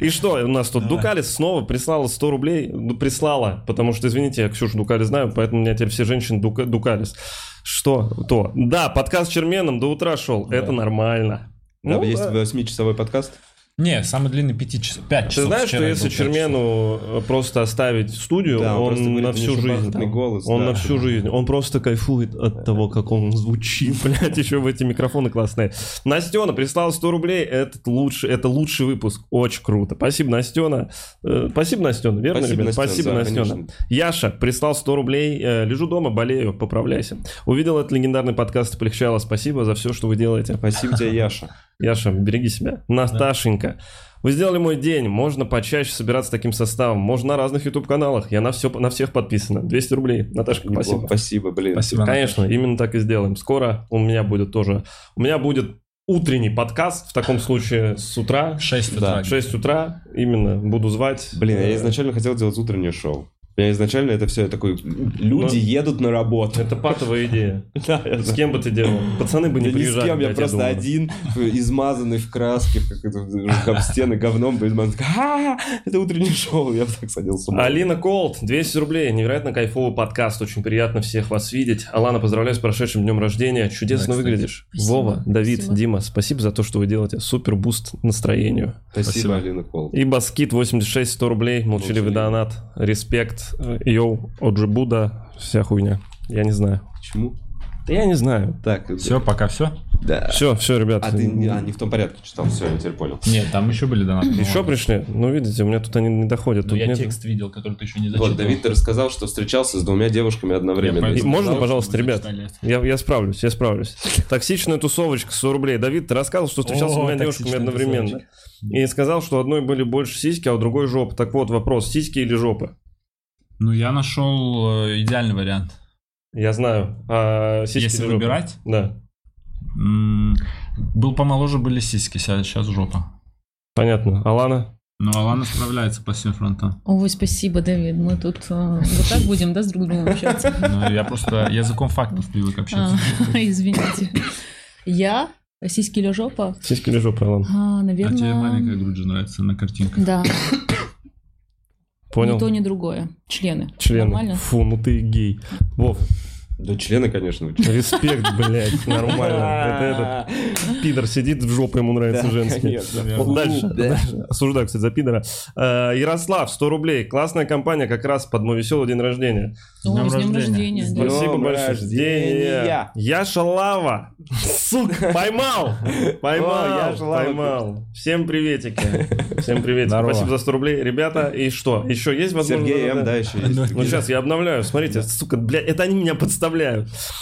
И что, у нас тут Дукалис снова прислала 100 рублей. Ну, прислала, потому что, извините, я Ксюшу Дукалис знаю, поэтому у меня теперь все женщины Дука- Дукалис. Что то? Да, подкаст с Черменом до утра шел. Да. Это нормально. Да, Ну, есть да. восьмичасовой подкаст. Не, самый длинный 5 часов. 5 Ты часов. знаешь, что если пять часов. Чермену э, просто оставить студию, Да, он он, на всю жизнь. голос, он да. на всю жизнь. Он просто кайфует от того, как он звучит. Блять, еще в эти микрофоны классные. Настена прислала 100 рублей. Это лучший, это лучший выпуск. Очень круто. Спасибо, Настена. Э, Спасибо, Настена. Верно, Спасибо, ребят? Настена, Спасибо, да, Настена. конечно. Яша прислал 100 рублей. Э, Лежу дома, болею, поправляйся. Увидел этот легендарный подкаст, полегчало. Спасибо за все, что вы делаете. Спасибо тебе, Яша. Яша, береги себя. Наташенька. Вы сделали мой день. Можно почаще собираться таким составом. Можно на разных YouTube-каналах. Я на, все, на всех подписана. 200 рублей. Наташка, Неплохо. спасибо. Спасибо, блин. Спасибо. Конечно, именно так и сделаем. Скоро у меня будет тоже... У меня будет утренний подкаст, в таком случае с утра. 6 Да, утра. В 6 утра именно буду звать. Блин, Э, я изначально хотел делать утреннее шоу. Я изначально это все такой... Люди Ну, едут на работу. Это патовая идея. С кем бы ты делал? Пацаны бы не Да ни с приезжали. кем, я просто один, измазанный в краске, как это, об стены говном, бы измазан. такой, «А, Это утреннее шоу, я бы так сходил с ума. Алина Колд, 200 рублей. Невероятно кайфовый подкаст. Очень приятно всех вас видеть. Алана, поздравляю с прошедшим днем рождения. Чудесно выглядишь. Вова, Давид. Дима, спасибо за то, что вы делаете. Супер буст настроению. Спасибо. Алина Кол. И Баскит 86, 100 рублей. Молчаливый. донат. Респект. Э, Йоу, Оджибуда. Вся хуйня. Я не знаю. Почему? Да я не знаю. Так, Все, пока все. да. Все, все, ребят. А ты не, а, не в том порядке читал, все, я теперь понял. Нет, там еще были донаты. Еще пришли? Ну, видите, у меня тут они не доходят. Ну, Тут я нет- текст видел, который ты еще не зачитал. Вот, Давид, ты рассказал, что встречался с двумя девушками одновременно. Я И можно, сказал, пожалуйста, ребят? Я, я справлюсь, я справлюсь. Токсичная тусовочка, 100 рублей. Давид, ты рассказывал, что встречался с О, двумя девушками одновременно. тусовочка. И сказал, что одной были больше сиськи, а у другой жопы. Так вот, вопрос, сиськи или жопы? Ну, я нашел э, идеальный вариант. Я знаю. А сиськи Если жопы? выбирать, Да, м, был помоложе, были сиськи, сейчас жопа. понятно. Алана? Ну, Алана справляется по всем фронтам. Ой, спасибо, Давид. Мы тут э, вот так будем, да, с друг другом общаться? Ну, я просто языком фактов привык общаться. А, Извините. Я? Сиськи или жопа? Сиськи или жопы, Алан? А, А наверное... тебе маленькая грудь же нравится на картинках. Да, Понял? ни то, ни другое. Члены. Члены. Нормально? Фу, ну ты гей. Вов, Да члены, конечно. респект, блядь, нормально. Это этот пидор сидит, в жопу ему нравится женский. дальше, Да. дальше. Осуждаю, кстати, за пидора. Э, Ярослав, 100 рублей. Классная компания как раз под мой веселый день рождения. С днем рождения. Спасибо большое. рождения. Яша Лава. Сука, поймал. Поймал, Яша, Лава. поймал. Всем приветики. Всем приветики. Здорово. Спасибо за 100 рублей. Ребята, и что? Еще есть возможность? Сергей М, да, еще есть. Ну сейчас я обновляю. Смотрите, сука, блядь, это они меня подставляют.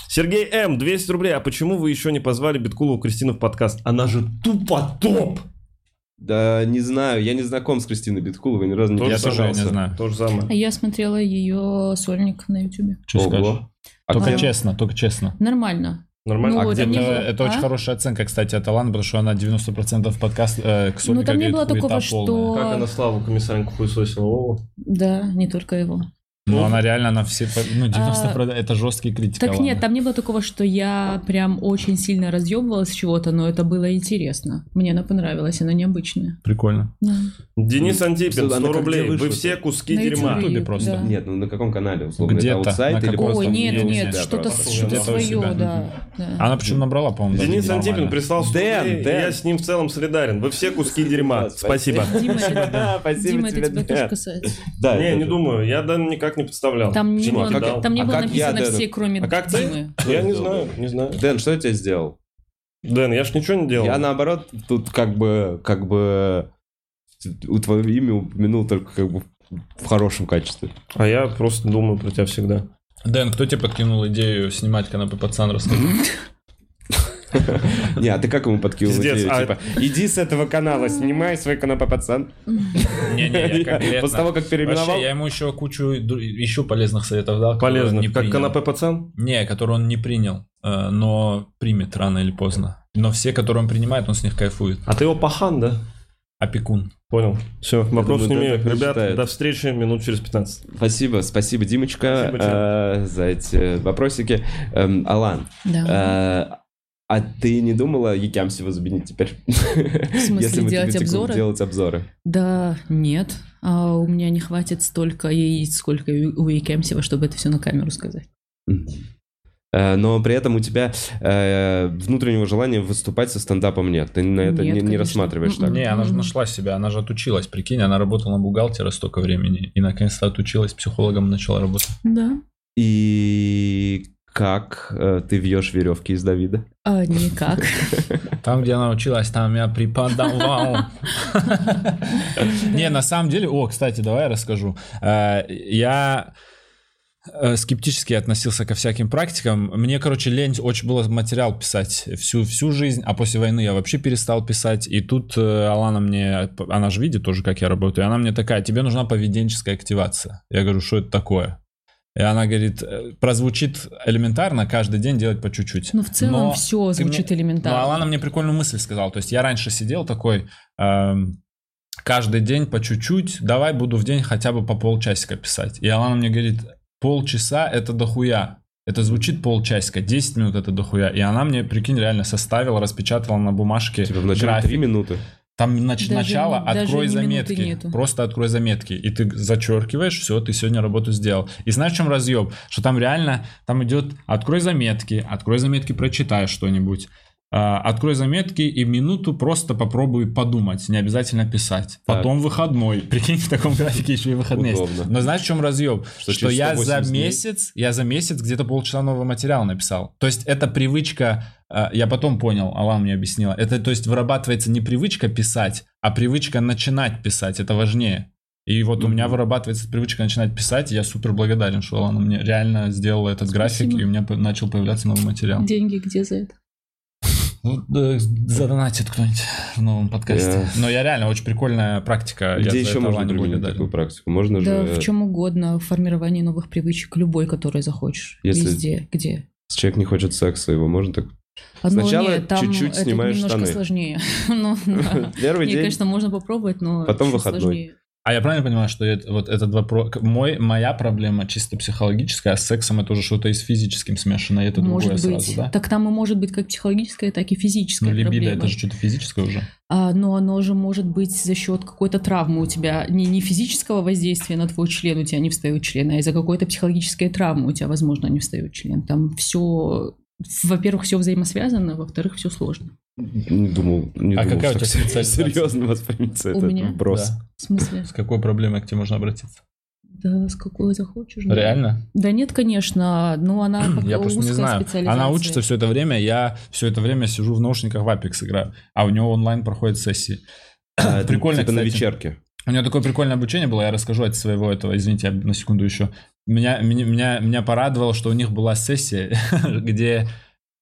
Сергей М, 200 рублей. А почему вы еще не позвали Биткулову Кристину в подкаст? Она же тупо топ. Да, не знаю, я не знаком с Кристиной Биткуловой, ни разу не Тоже Я тоже не знаю. То же самое. А я смотрела ее сольник на ютубе. Что скажешь? А Только где? честно, только честно. Нормально. Нормально? Ну, а где это не Это, это очень А? хорошая оценка, кстати, от Аланы, потому что она 90% подкаст э, к Соне Ну, там не говорит, было такого, что- полная. Как она Славу Комиссаренко хуесосила? О, Да, не только его. Но она реально на все... Ну, 90% это жесткий критика. Так нет, там не было такого, что я прям очень сильно разъебывалась с чего-то, но это было интересно. Мне она понравилась, она необычная. Прикольно. Да. Денис Антипин, Что, 100 она как рублей. Вы все куски На дерьма. Ютубе, Ютубе просто. да. Нет, ну на каком канале, условно? Где-то, это на или просто Ой, нет, нет, что-то у свое, да. да. Она почему набрала, по-моему, Денис нормально. Антипин прислал 100 Дэн, рублей, я с ним в целом солидарен. Вы все куски дерьма. Спасибо. Спасибо Дима, это тебя тоже касается. Да, Не, не думаю. Я Дэна никак не представлял. Там не было, как я- там не а было как я, написано Дэн? все, кроме А как ты? Димы. Я не знаю, не знаю. Дэн, что я тебе сделал? Дэн, я ж ничего не делал. Я наоборот тут как бы, как бы у твоего имя упомянул только как бы в хорошем качестве. А я просто думаю про тебя всегда. Дэн, кто тебе подкинул идею снимать канапе пацан, расскажи. Не, а ты как ему подкинул идею? а- Типа, иди с этого канала, снимай свой канал пацан. Не-не. После того, как переименовал. Вообще, я ему еще кучу еще полезных советов дал. не Как канапе пацан? Не, который он не принял, э, но примет рано или поздно. Но все, которые он принимает, он с них кайфует. А ты его пахан, да? Опекун. Понял. Все, вопрос думаю, не имею. Ребят, считает. до встречи минут через 15. Спасибо, спасибо, Димочка, Спасибо, э, за эти вопросики. Эм, Алан, Да. э, а ты не думала Якямсева заменить теперь? В смысле, делать обзоры? Делать обзоры. Да, нет. А у меня не хватит столько яиц, сколько и у Якемсева, чтобы это все на камеру сказать. Э, Но при этом у тебя э, внутреннего желания выступать со стендапом нет. Ты на это Нет, не, не конечно. рассматриваешь так. Не, она же нашла себя, она же отучилась, прикинь, она работала на бухгалтера столько времени, и наконец-то отучилась, психологом начала работать. Да. И как э, ты вьешь веревки из Давида? А, никак. Там, где она училась, там я преподавал. Не, на самом деле, о, кстати, давай я расскажу. Э, Я э, скептически относился ко всяким практикам. Мне, короче, лень очень было материал писать всю, всю жизнь, а после войны я вообще перестал писать. И тут э, Алана мне, она же видит тоже, как я работаю, и она мне такая, тебе нужна поведенческая активация. Я говорю, что это такое? И она говорит, «Э, прозвучит элементарно, каждый день делать по чуть-чуть. Ну, в целом Но все звучит мне- Ну, элементарно. Алана мне прикольную мысль сказала. То есть я раньше сидел такой, эм, каждый день по чуть-чуть, давай буду в день хотя бы по полчасика писать. И Алана мне говорит, полчаса это дохуя. Это звучит полчасика, 10 минут это дохуя. И она мне, прикинь, реально составила, распечатала на бумажке Типа вначале график. три минуты. Там нач- Даже начало, даже открой заметки. нету. Просто открой заметки. И ты зачеркиваешь, все, ты сегодня работу сделал. И знаешь, в чем разъем? Что там реально, там идет открой заметки, открой заметки, прочитай что-нибудь. А, открой заметки и минуту просто попробуй подумать, не обязательно писать. Так. Потом выходной. Прикинь, в таком графике еще и выходные. Удобно. Но знаешь, в чем разъем? Что Что, я за 180 дней? месяц, я за месяц где-то полчаса нового материала написал. То есть это привычка, э, я потом понял, Алан мне объяснила, это то есть вырабатывается не привычка писать, а привычка начинать писать, это важнее. И вот у меня вырабатывается привычка начинать писать, и я супер благодарен, что Алана мне реально сделала этот график, Спасибо. и у меня начал появляться новый материал. Деньги где за это? Ну, да, задонатит кто-нибудь в новом подкасте. Я- Но я реально, очень прикольная практика. я Где за еще можно применить такую практику? Можно Да, же... в чем угодно, в формировании новых привычек, любой, который захочешь. Если- Везде, где. Если человек не хочет секса, его можно так... А, ну, Сначала нет, там чуть-чуть это снимаешь немножко штаны. сложнее. Ну, да. Первый день... конечно, можно попробовать, но Потом выходной. сложнее. А я правильно понимаю, что это, вот этот вопрос... Мой, моя проблема чисто психологическая, а с сексом это уже что-то и с физическим смешано, и это Может другое быть. сразу, да? Так там и может быть как психологическая, так и физическая Ну, либидо проблема. это же что-то физическое уже. А, но оно же может быть за счет какой-то травмы у тебя, не, не физического воздействия на твой член, у тебя не встает член, а из-за какой-то психологической травмы у тебя, возможно, не встает член. Там все, во-первых, все взаимосвязано, во-вторых, все сложно. Не думал, не А думал, какая у что тебя так специализация? серьезно воспримется У этот меня? вброс. Да. В смысле? С какой проблемой к тебе можно обратиться? Да, с какой захочешь. да. Реально? Да нет, конечно, но она Я просто не знаю. Она учится все это время, я все это время сижу в наушниках в Apex играю, а у него онлайн проходят сессии. А, Прикольно, Типа на кстати. вечерке. У него такое прикольное обучение было, я расскажу от своего этого, извините, я на секунду еще. Меня, меня, меня, порадовало, что у них была сессия, где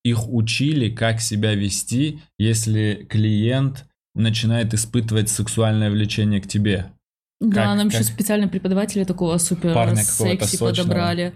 их учили, как себя вести, если клиент начинает испытывать сексуальное влечение к тебе. Да, Как- нам еще как? специально преподавателя такого супер Парня секси сочного.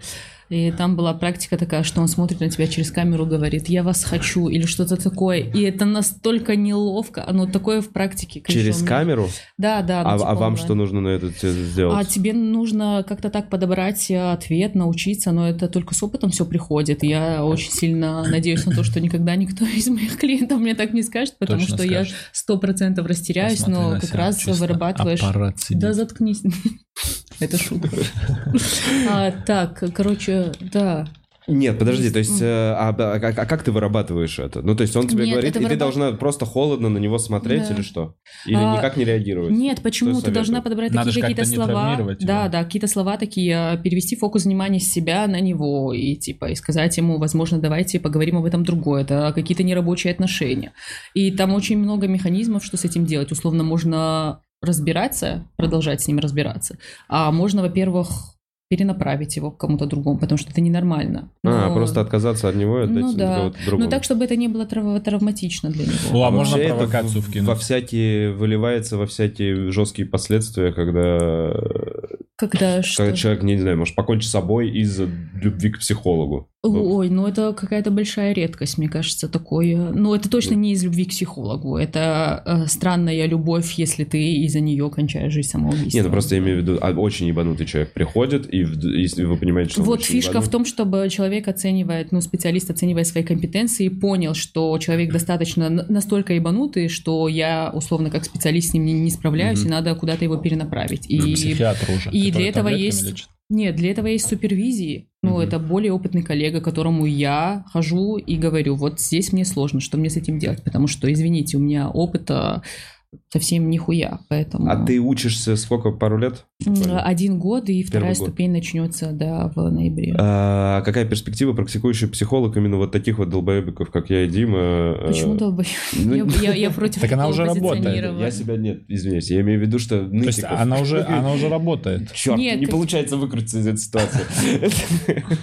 И там была практика такая, что он смотрит на тебя через камеру, говорит, я вас хочу, или что-то такое. И это настолько неловко. Оно такое в практике. конечно, Через меня- камеру? Да, да. ну, А, типа а вам онлайн. что нужно на это сделать? А тебе нужно как-то так подобрать э, ответ, научиться, но это только с опытом все приходит. Я очень сильно надеюсь на то, что никогда никто из моих клиентов мне так не скажет, потому Точно что я скажет. сто процентов растеряюсь, Посмотри но как раз чисто вырабатываешь... аппарат сидит. Да заткнись. Это шутка. А, Так, короче, да. Нет, подожди, Есть, то есть, э, а, а- а как ты вырабатываешь это? Ну, то есть он тебе Нет, говорит, и ты вырабат- должна просто холодно на него смотреть Да. или что? Или А, никак не реагировать? Нет, почему? Ты должна подобрать Надо такие же какие-то слова. Да, его. да, какие-то слова такие, э, перевести фокус внимания с себя на него и типа и сказать ему, возможно, давайте поговорим об этом другое. Это какие-то нерабочие отношения. И там очень много механизмов, что с этим делать. Условно, можно разбираться, продолжать с ним разбираться. А можно, во-первых, перенаправить его к кому-то другому, потому что это ненормально. А, Но- просто отказаться от него и отдать Ну да. другому. Ну так, чтобы это не было трав- травматично для него. О, а А можно провокацию вкинуть? Во всякие, выливается во всякие жесткие последствия, когда, Когда что? когда человек, не знаю, может покончить с собой из-за любви к психологу. Ой, ну это какая-то большая редкость, мне кажется, такое. Ну, это точно не из любви к психологу. Это э, странная любовь, если ты из-за нее кончаешь жизнь самоубийством. Не, ну просто я имею в виду, а, очень ебанутый человек приходит, и в- если вы понимаете, что Вот фишка в ебанут- том, чтобы человек оценивает, ну, специалист оценивает свои компетенции, понял, что человек достаточно настолько ебанутый, что я, условно, как специалист с ним не, не справляюсь, Мгм. и надо куда-то его перенаправить. Ну, И Психиатр уже. и для этого есть- лечит. Нет, для этого есть супервизии. Ну, Мгм. это более опытный коллега, которому я хожу и говорю, вот здесь мне сложно, что мне с этим делать, потому что, извините, у меня опыта совсем нихуя, поэтому... А ты учишься сколько, пару лет? Один год, и вторая год. ступень начнется, да, в ноябре. А какая перспектива практикующий психолог именно вот таких вот долбоебиков, как я и Дима? Почему э, долбоёб? ну, Я, против Так она уже работает. Я себя нет, извиняюсь, я имею в виду, что То есть она уже, она уже работает. Черт, Нет, не получается выкрутиться из этой ситуации.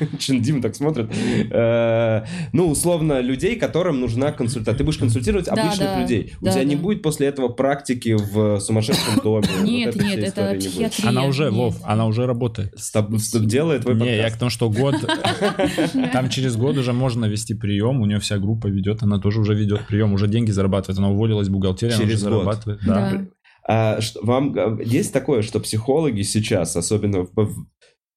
Чин Дима так смотрит. Э, Ну, условно, людей, которым нужна консультация. Ты будешь консультировать обычных людей. У тебя не будет после этого практики в сумасшедшем доме. Нет, нет, это истории психиатрия. Она уже, нет. Вов, она уже работает. С тоб- с тоб- Делает твой Не, я к тому, что год, там через год уже можно вести прием, у нее вся группа ведет, она тоже уже ведет прием, уже деньги зарабатывает, она уволилась в бухгалтерии, она Через уже год. зарабатывает. Да. Да. А что- вам э, есть такое, что психологи сейчас, особенно в- в-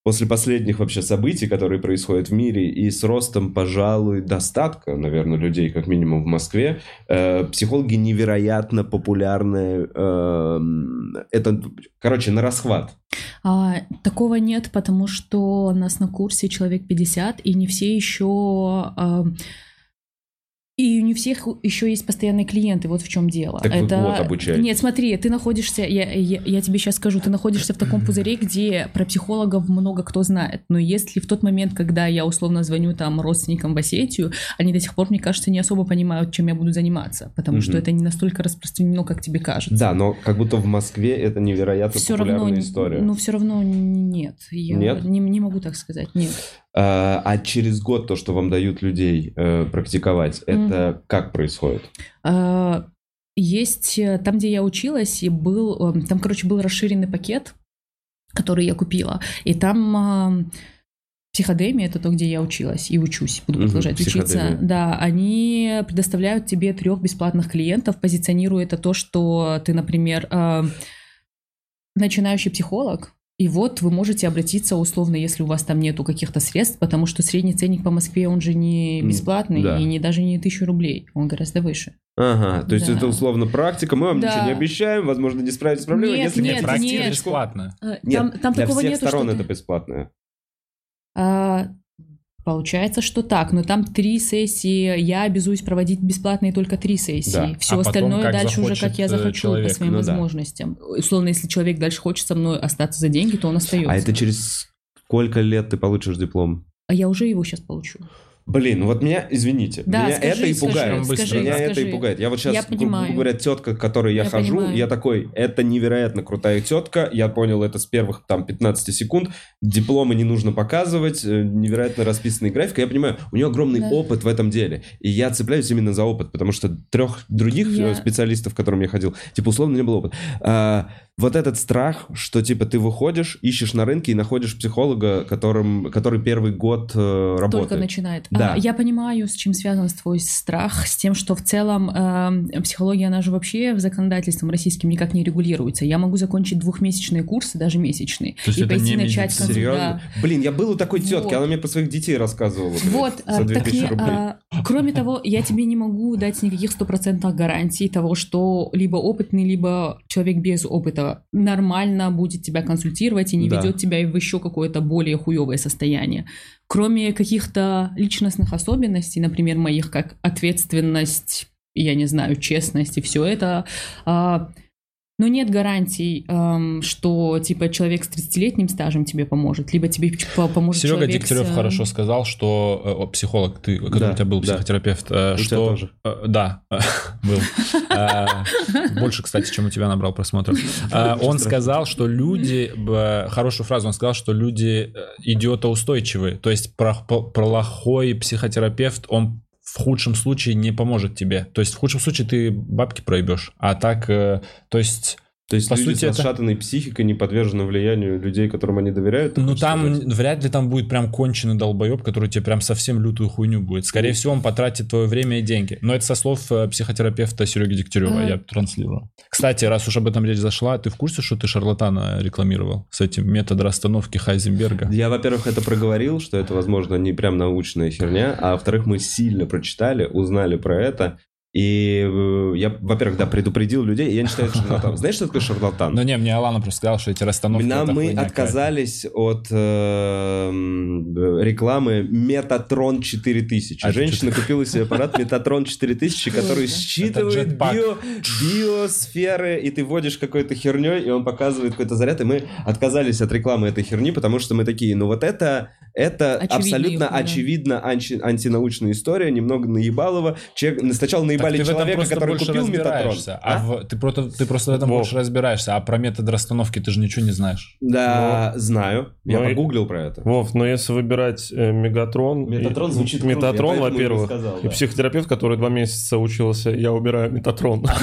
после последних вообще событий, которые происходят в мире, и с ростом, пожалуй, достатка, наверное, людей, как минимум в Москве, э, психологи невероятно популярны. эм, это, короче, на расхват. А, такого нет, потому что у нас на курсе человек 50, и не все еще... а, и не у всех еще есть постоянные клиенты, вот в чем дело. Так вы год обучаетесь. Нет, смотри, ты находишься, я, я, я тебе сейчас скажу, ты находишься в таком пузыре, где про психологов много кто знает. Но если в тот момент, когда я условно звоню там родственникам в Осетию, они до сих пор, мне кажется, не особо понимают, чем я буду заниматься, потому что Мгм. это не настолько распространено, как тебе кажется. Да, но как будто в Москве это невероятно все популярная равно, история. ну все равно нет. Я Нет? Не, не могу так сказать, нет. А, а через год то, что вам дают людей э, практиковать, это как происходит? А, Есть э, там, где я училась, и был, э, там, короче, был расширенный пакет, который я купила, и там а, психодемия, это то, где я училась и учусь, буду продолжать учиться. психодемия. Да, они предоставляют тебе трех бесплатных клиентов, позиционируя это то, что ты, например, а, начинающий психолог, и вот вы можете обратиться условно, если у вас там нету каких-то средств, потому что средний ценник по Москве, он же не бесплатный да. и не даже не тысячу рублей, он гораздо выше. Ага, то есть Да. это условно практика, мы вам Да. ничего не обещаем, возможно, не справитесь с проблемой. Нет, если нет, практика нет. бесплатно. Э, Нет, там, там для такого всех нету, сторон что это бесплатное. А, Получается, что так, но там три сессии, я обязуюсь проводить бесплатные только три сессии. Да. Все А потом остальное как дальше уже как я э, захочу человек. по своим Ну да. возможностям. Условно, если человек дальше хочет со мной остаться за деньги, то он остается. А это через сколько лет ты получишь диплом? А я уже его сейчас получу. Блин, ну вот меня, извините, Да, меня скажи, это и скажи, пугает. скажи, меня это скажи. и пугает. Я вот сейчас, Я грубо понимаю. говоря, тетка, к которой я, Я хожу, понимаю. я такой, это невероятно крутая тетка, я понял это с первых там 15 секунд, дипломы не нужно показывать, э, невероятно расписанный график, я понимаю, у нее огромный Да. опыт в этом деле, и я цепляюсь именно за опыт, потому что трех других Я- э, специалистов, к которым я ходил, типа условно не было опыта. Вот этот страх, что типа ты выходишь, ищешь на рынке и находишь психолога, которым, который первый год э, работает. Только начинает. Да. А, я понимаю, с чем связан твой страх, с тем, что в целом э, психология, она же вообще в законодательством российским никак не регулируется. Я могу закончить двухмесячные курсы, даже месячные, То есть и это пойти не начать медицина. Серьезно? да. Блин, я был у такой тетки, Вот. она мне про своих детей рассказывала. блин, Вот, за а, так 2000 не, рублей. а, кроме того, я тебе не могу дать никаких стопроцентных гарантий того, что либо опытный, либо человек без опыта нормально будет тебя консультировать и не Да. ведет тебя в еще какое-то более хуевое состояние. Кроме каких-то личностных особенностей, например, моих, как ответственность, я не знаю, честность и все это, а, но нет гарантий, ам, что типа человек с 30-летним стажем тебе поможет, либо тебе по- поможет Серега человек Дегтярев с, э, хорошо сказал, что э, о, психолог, ты, который Да, у тебя был да. психотерапевт, э, У тебя что тоже. э, да, был Э, больше, кстати, чем у тебя набрал просмотров. Он сказал, что люди хорошую фразу он сказал, что люди идиотоустойчивые, то есть плохой психотерапевт он в худшем случае не поможет тебе. То есть в худшем случае ты бабки проебешь. А так, э, то есть То есть по люди сути, с это- расшатанной психикой не подвержены влиянию людей, которым они доверяют? Ну там сказать? вряд ли там будет прям конченый долбоеб, который тебе прям совсем лютую хуйню будет. Скорее всего, он потратит твое время и деньги. Но это со слов э, психотерапевта Сереги Дегтярева, Ага. я транслирую. Кстати, раз уж об этом речь зашла, ты в курсе, что ты шарлатана рекламировал с этим методом расстановки Хайзенберга? Я, во-первых, это проговорил, что это, возможно, не прям научная херня, а во-вторых, мы сильно прочитали, узнали про это, и э, я, во-первых, да, предупредил людей, я не считаю это шарлатаном. Знаешь, что такое шарлатан? Ну не, мне Алана просто сказал, что эти расстановки... Нам мы отказались от э, рекламы Метатрон 4000. А Женщина купила себе аппарат Метатрон 4000, который считывает био, биосферы, и ты вводишь какой-то херней, и он показывает какой-то заряд, и мы отказались от рекламы этой херни, потому что мы такие, ну вот это, это Очевидный абсолютно да. очевидно анти- антинаучная история, немного наебалово. Человек, сначала Так наебали ты человека, который купил Метатрон. разбираешься. А, А? в- ты, просто, ты просто в этом Вов. больше разбираешься. А про метод расстановки ты же ничего не знаешь. Да, знаю. Я Ну и- погуглил про это. Вов, но если выбирать э, Мегатрон... Метатрон и- звучит Метатрон, и во-первых, сказал, и да. психотерапевт, который два месяца учился, я убираю Метатрон.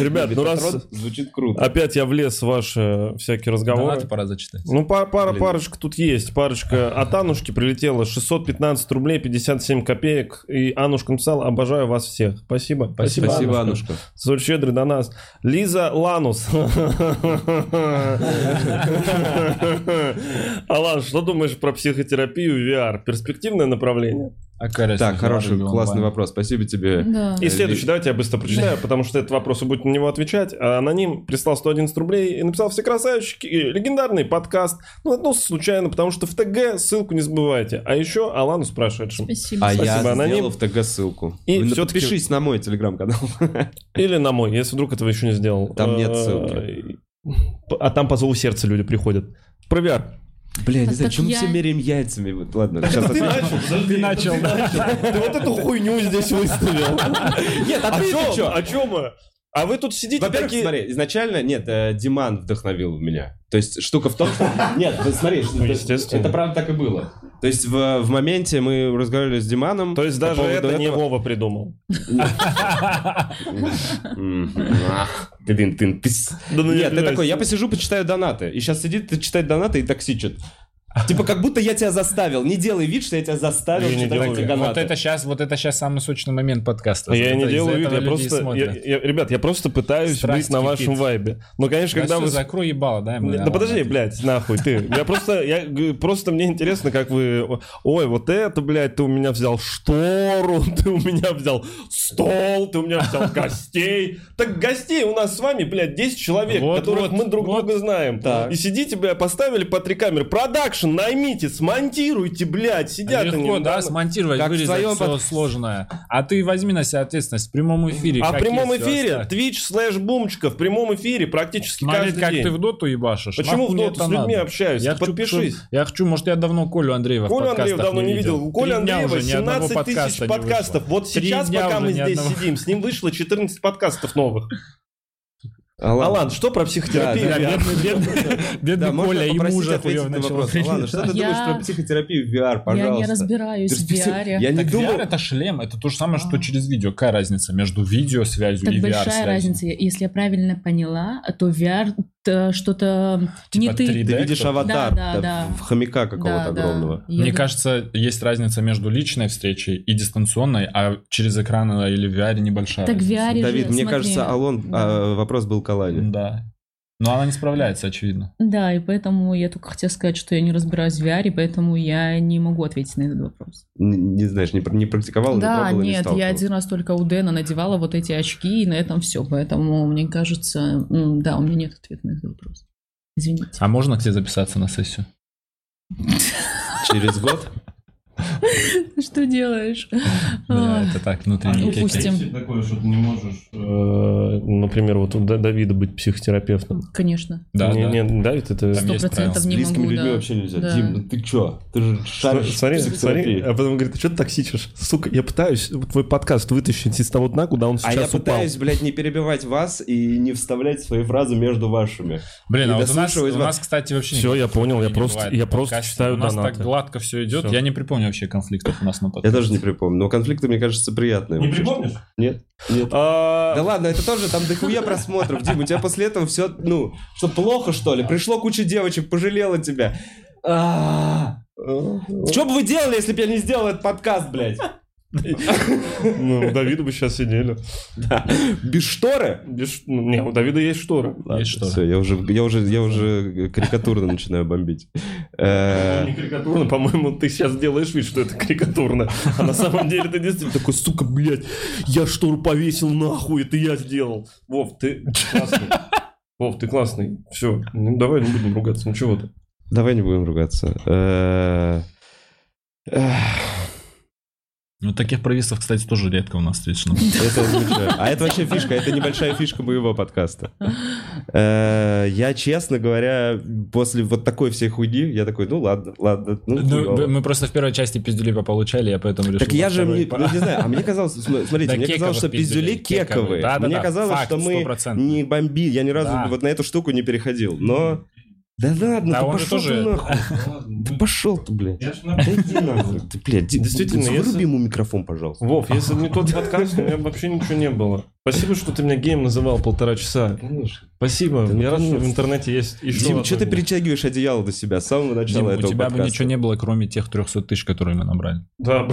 Ребят, ну раз звучит круто. опять я влез в ваши всякие разговоры... Донаты пора зачитать. Ну, па- пара, парочка тут есть. Парочка от Анушки прилетела 615 рублей 57 копеек. И Анушка написала, обожаю вас всех. Спасибо. Спасибо, Анушка. Столь щедрый до нас. Лиза Ланус. Алан, что думаешь про психотерапию VR? Перспективное направление? А какая разница, Так, хороший, классный онлайн. вопрос. Спасибо тебе. Да. И следующий, давайте я быстро прочитаю, потому что этот вопрос и будет на него отвечать. А Аноним прислал 111 рублей и написал «Все красавчики, и легендарный подкаст». Ну, наткнулся случайно, потому что в ТГ ссылку не забывайте. А еще Алану спрашивает, Спасибо. А я Спасибо, аноним. сделал в ТГ ссылку. И Вы всё-таки- Подпишись на мой телеграм-канал. Или на мой, если вдруг этого еще не сделал. Там нет Э, ссылки. А там по зову сердца люди приходят. Про VR. Бля, не знаю, чем мы все меряем яйцами? Вот, Ладно, сейчас Ты начал, Ты начал. Ты вот эту хуйню здесь выставил. Нет, О а ты чем? чё? О чем мы? А вы тут сидите Во-первых, такие... смотри, изначально, нет, э, Диман вдохновил меня. То есть штука в том, что... Нет, смотри, что- это правда так и было. То есть в, в моменте мы разговаривали с Диманом. То есть по даже это не этого. Вова придумал. Блин, ты... не Нет, ты такой, я посижу, почитаю донаты. И сейчас сидит, ты читает донаты и токсичит. Типа, как будто я тебя заставил. Не делай вид, что я тебя заставил Я читать эти. Вот это сейчас, вот это сейчас самый сочный момент подкаста. Я Это не делаю вид, я просто... я- я- Ребят, я просто пытаюсь Страсть быть на кипит. вашем вайбе. Но, конечно, Да когда вы... закрой ебало, дай ему. Да ладно. подожди, блядь, нахуй ты. Я просто, я просто мне интересно, как вы... Ой, вот это, блядь, ты у меня взял штору, ты у меня взял стол, ты у меня взял гостей. Так гостей у нас с вами, блядь, 10 человек, Вот, которых вот, мы друг вот. друга знаем. Так. И сидите, блядь, поставили по три камеры. Продакшн, наймите, смонтируйте, блядь, сидят они. Легко, да, смонтировать, Как вырезать твоем все под- сложное. А ты возьми на себя ответственность в прямом эфире. А в прямом эфире, оставь. Twitch слэш бумчика, в прямом эфире практически Смотреть, каждый как день. ты в доту ебашишь. Почему в доту? С людьми надо? общаюсь. Я хочу, подпишись. чтоб- Я хочу, может, я давно Колю Андреева в Колю подкастах Андреева давно не видел. У дня Андреева уже ни одного 17 подкаста тысяч подкастов. Вот сейчас, пока мы здесь сидим, с ним вышло 14 подкастов новых. Алан, Алан, что про психотерапию? Да, Да, бедный, бедный, бедный Да, Коля и мужа на начал. Алан, что ты Я- думаешь про психотерапию в VR, пожалуйста? Я не разбираюсь в VR. Я не Так думал... VR это шлем, это то же самое, что через видео. Какая разница между видеосвязью Так и большая VR-связью? разница. Если я правильно поняла, то VR это что-то не Типа ты. 3D? Ты видишь аватар Да, да, да, да. в хомяка какого-то Да, да. огромного. Я Мне ду- кажется, есть разница между личной встречей и дистанционной, а через экран или в VR небольшая Так разница. VR Давид, же, мне смотри, кажется, Алон, да. а, вопрос был к Алане. Да. Но она не справляется, очевидно. Да, и поэтому я только хотела сказать, что я не разбираюсь в VR, и поэтому я не могу ответить на этот вопрос. Не, не знаешь, не, не практиковал, не да, не нет, я сталкивался? один раз только у Дэна надевала вот эти очки, и на этом все. Поэтому, мне кажется, да, у меня нет ответа на этот вопрос. Извините. А можно к тебе записаться на сессию? Через год? Ты что делаешь? Да, А, это так, внутренний Ну, кекель. упустим. Такое, что ты не можешь, э, например, вот у Да- Давида быть психотерапевтом. Конечно. Да, не, да. не, Давид, это... Сто процентов С не близкими могу, людьми да. вообще нельзя. Да. Дим, ну ты чё? Ты же шаришь Смотри, смотри, а потом говорит, что ты токсичишь? Сука, я пытаюсь твой подкаст вытащить из того дна, куда он А я сейчас упал. пытаюсь, блядь, не перебивать вас и не вставлять свои фразы между вашими. Блин, И а вот у нас, кстати, вообще... Всё, я понял, я не просто- я читаю У нас донаты. так гладко все идет. Я не припомню вообще конфликтов у нас на Я подкасте. тоже не припомню. Но конфликты, мне кажется, приятные. Не вообще. припомнишь? Нет? Нет. А, Да ладно, это тоже там дохуя просмотров, Дим, у тебя после этого все, ну, что плохо, что ли? Пришло куча девочек, пожалела тебя. Что бы вы делали, если бы я не сделал этот подкаст, блядь? Ну, у Давида бы сейчас сидели. Да. Без шторы? Без- ну, Не, у Давида есть шторы. Есть шторы. Все, я уже, я уже, я уже карикатурно начинаю бомбить. Э, Ну, Не карикатурно, по-моему, ты сейчас делаешь вид, что это карикатурно. А на самом деле ты действительно такой, сука, блядь, я штору повесил нахуй, это я сделал. Вов, ты классный. Вов, ты классный. Все, давай не будем ругаться. Ну чего ты? Давай не будем ругаться. Ну, таких провисов, кстати, тоже редко у нас встречно. Это лучше. А это вообще фишка, это небольшая фишка моего подкаста. Э, Я, честно говоря, после вот такой всей хуйни, я такой, ну ладно, ладно. ну, Ну, мы просто в первой части пиздюли пополучали, я поэтому решил... Так я же, ну, не знаю, а мне казалось, см- смотрите, Да, мне казалось, что пиздюлей, пиздюли кековые. кековые. Да-да-да, Мне казалось, факт, что мы 100%. не бомби, я ни разу Да. вот на эту штуку не переходил, но... Да ладно, Да ты он пошел тоже- ты нахуй. Да пошел ты, блядь. Да иди нахуй. Ты, блядь, Действительно, выруби ему микрофон, пожалуйста. Вов, если бы не тот подкаст, у меня бы вообще ничего не было. Спасибо, что ты меня геем называл полтора часа. Конечно. Спасибо. Да я рад, что в интернете есть еще Дим, что ты мнение. перетягиваешь одеяло до себя с самого Дим, начала у этого тебя бы ничего не было, кроме тех 300 тысяч, которые мы набрали. Да.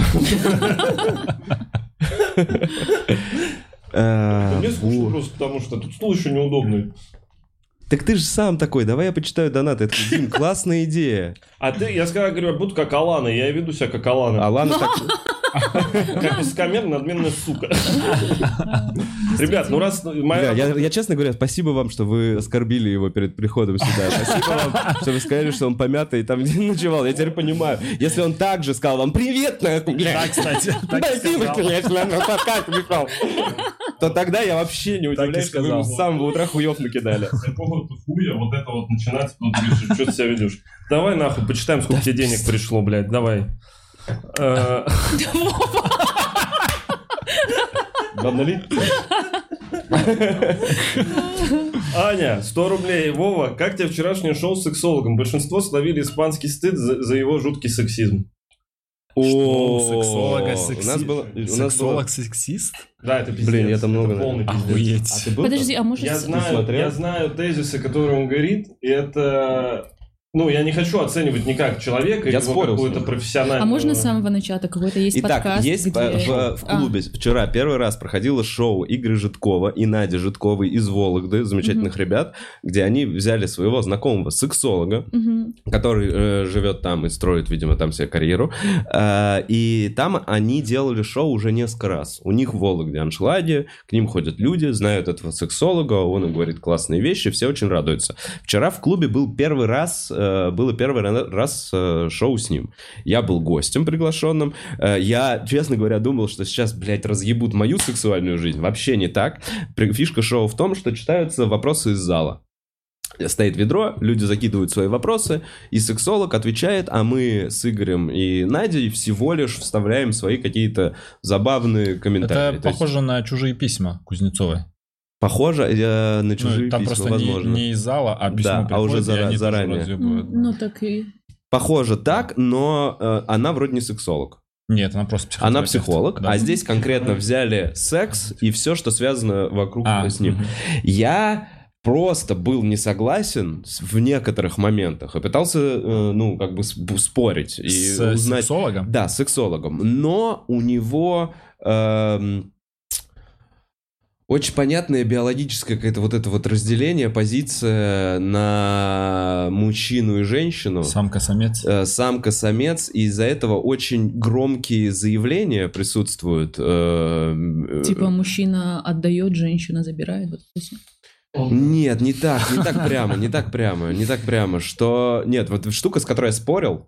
А, Мне скучно просто, потому что тут стул еще неудобный. Так ты же сам такой, давай я почитаю донаты. Такой, Дим, классная идея. А ты, я сказал, говорю, я буду как Алана, я веду себя как Алана. А ладно, так... Как высокомерная, надменная сука. Ребят, ну раз я, я честно говоря, спасибо вам, что вы оскорбили его перед приходом сюда. Спасибо вам, что вы сказали, что он помятый и там не ночевал. Я теперь понимаю. Если он так же сказал вам «Привет, нахуй, бля, кстати, спасибо, конечно, на подкаст пришел», то тогда я вообще не удивляюсь, что вы ему с самого утра хуев накидали. Хуя вот это вот начинается, тут пишешь, что ты себя ведешь. Давай нахуй, почитаем, сколько тебе денег пришло, блядь, давай. Э, Ладно ли? Аня, 100 рублей. Вова, как тебе вчерашнее шоу с сексологом? Большинство словили испанский стыд за, за его жуткий сексизм. О, сексолога У нас было... у нас было- Сексолог сексист? Да, это пиздец. Блин, я там много, это полный пиздец. Охуеть. А ты был Подожди, там? а может... Я знаю, я знаю тезисы, которые он говорит, и это... Ну, я не хочу оценивать никак человека, Я его спорил какую-то профессиональную... А можно с самого начала какой-то есть Итак, подкаст, есть где... в, в А, клубе вчера первый раз проходило шоу Игоря Житкова и Нади Житковой из Вологды, замечательных ребят, где они взяли своего знакомого сексолога, мгм. который э, живет там и строит, видимо, там себе карьеру. Э, и там они делали шоу уже несколько раз. У них в Вологде аншлаги, к ним ходят люди, знают этого сексолога, он им говорит классные вещи, все очень радуются. Вчера в клубе был первый раз, э, было первый ра- раз э, шоу с ним. Я был гостем приглашенным. Э, я, честно говоря, думал, что сейчас, блядь, разъебут мою сексуальную жизнь. Вообще не так. Фишка шоу в том, что читаются вопросы из зала. Стоит ведро, люди закидывают свои вопросы, и сексолог отвечает, а мы с Игорем и Надей всего лишь вставляем свои какие-то забавные комментарии. Это То есть- похоже на чужие письма Кузнецовой. Похоже э, на чужие Ну, там письма, просто не, возможно. не из зала, а письмо Да, а уже зара- заранее. разъебывают. Ну так и... Похоже так, но э, она вроде не сексолог. Нет, она просто психолог. Она психолог, Да. а здесь конкретно взяли секс и все, что связано вокруг А, с ним. мгм. Я просто был не согласен в некоторых моментах и пытался, э, ну, как бы сп- спорить и С узнать... сексологом? Да, с сексологом. Но у него эм, очень понятное биологическое какое-то вот это вот разделение, позиция на мужчину и женщину. Самка-самец. Э, Самка-самец, и из-за этого очень громкие заявления присутствуют. э, э, Типа мужчина отдает, женщина забирает. Вот это всё. Нет, не так, не так прямо, не так прямо, не так прямо, что... Нет, вот штука, с которой я спорил,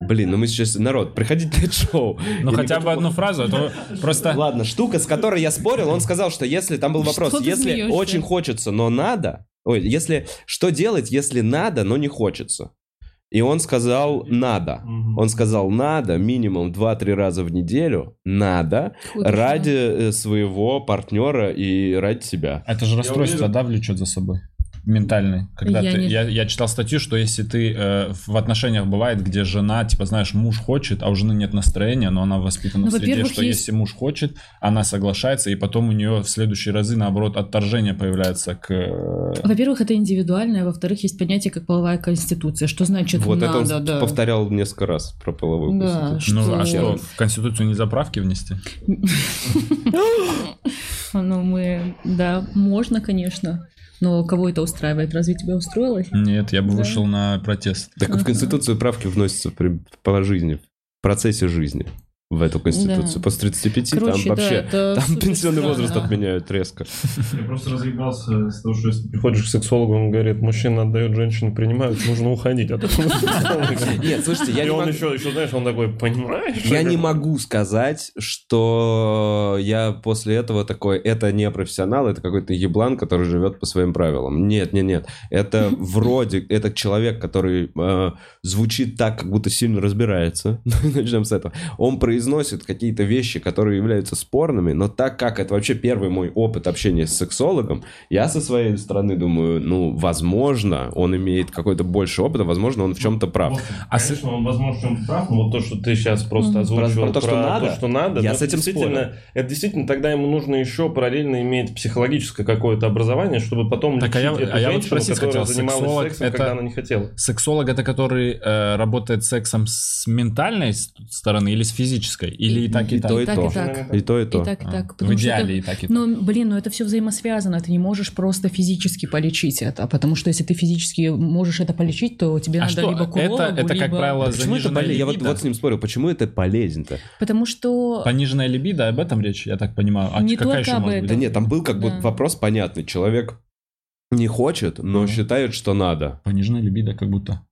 Блин, ну мы сейчас, народ, приходите на это шоу. Ну хотя бы одну фразу, а то просто... Ладно, штука, с которой я спорил, он сказал, что если, там был вопрос, если очень хочется, но надо, ой, если, что делать, если надо, но не хочется? И он сказал, надо. Он сказал, надо минимум 2-3 раза в неделю, надо, Хуй ради э, своего партнера и ради себя. Это же расстройство, да, влечет за собой? Ментальный. Когда Я ты, не- я, я читал статью, что если ты э, в отношениях бывает, где жена, типа, знаешь, муж хочет, а у жены нет настроения, но она воспитана Ну, в среде, что есть- если муж хочет, она соглашается, и потом у нее в следующие разы, наоборот, отторжение появляется к... э, Во-первых, это индивидуально, а во-вторых, есть понятие как половая конституция. Что значит Вот это надо, он да. повторял несколько раз про половую Да, конституцию. Ну, а что- что, в Конституцию не заправки внести? Ну, мы, да, можно, конечно. Но кого это устраивает? Разве тебя устроилось? Нет, я бы Да. вышел на протест. Так в Конституцию правки вносятся при- по жизни, в процессе жизни. В эту Конституцию. Да. После 35 Короче, там да, вообще... это Там пенсионный странно. возраст отменяют резко. Я просто разъебался с того, что если приходишь к сексологу, он говорит, мужчина отдает, женщину принимают, нужно уходить от этого. Нет, слушайте, я И не он еще, еще, знаешь, он такой, понимаешь? Я не могу сказать, что я после этого такой, это не профессионал, это какой-то еблан, который живет по своим правилам. Нет, нет, нет. Это вроде, это человек, который э, звучит так, как будто сильно разбирается. Начнем с этого. Он произносит какие-то вещи, которые являются спорными, но так как это вообще первый мой опыт общения с сексологом, я со своей стороны думаю, ну, возможно, он имеет какой-то больше опыта, возможно, он в чем-то прав. А Конечно, он, возможно, в чем-то прав, но вот то, что ты сейчас просто Мгм. озвучил, Про- про то, что надо, то, что надо, я ну, с этим это действительно, спорю. это действительно тогда ему нужно еще параллельно иметь психологическое какое-то образование, чтобы потом Так, а я- эту а я вот спросить которая хотел, занималась сексолог сексом, это- когда она не хотела. Сексолог это который э, работает сексом с ментальной с- стороны или с физической? Или и так, и, И так? то, и то. и так. И то, и то. И так, и А, так. в идеале это- и так, и так. Ну, блин, ну это все взаимосвязано. Ты не можешь просто физически полечить это, потому что если ты физически можешь это полечить, то тебе А надо что, либо к это, урологу, это, как либо- правило, Почему это? Я вот, вот с ним спорил, почему это полезно-то? Потому что... Пониженная либидо, об этом речь, я так понимаю. А Не какая только еще об этом. быть? Да нет, там был как бы Да. вопрос понятный. Человек не хочет, но Ну. считает, что надо. Пониженная либидо как будто.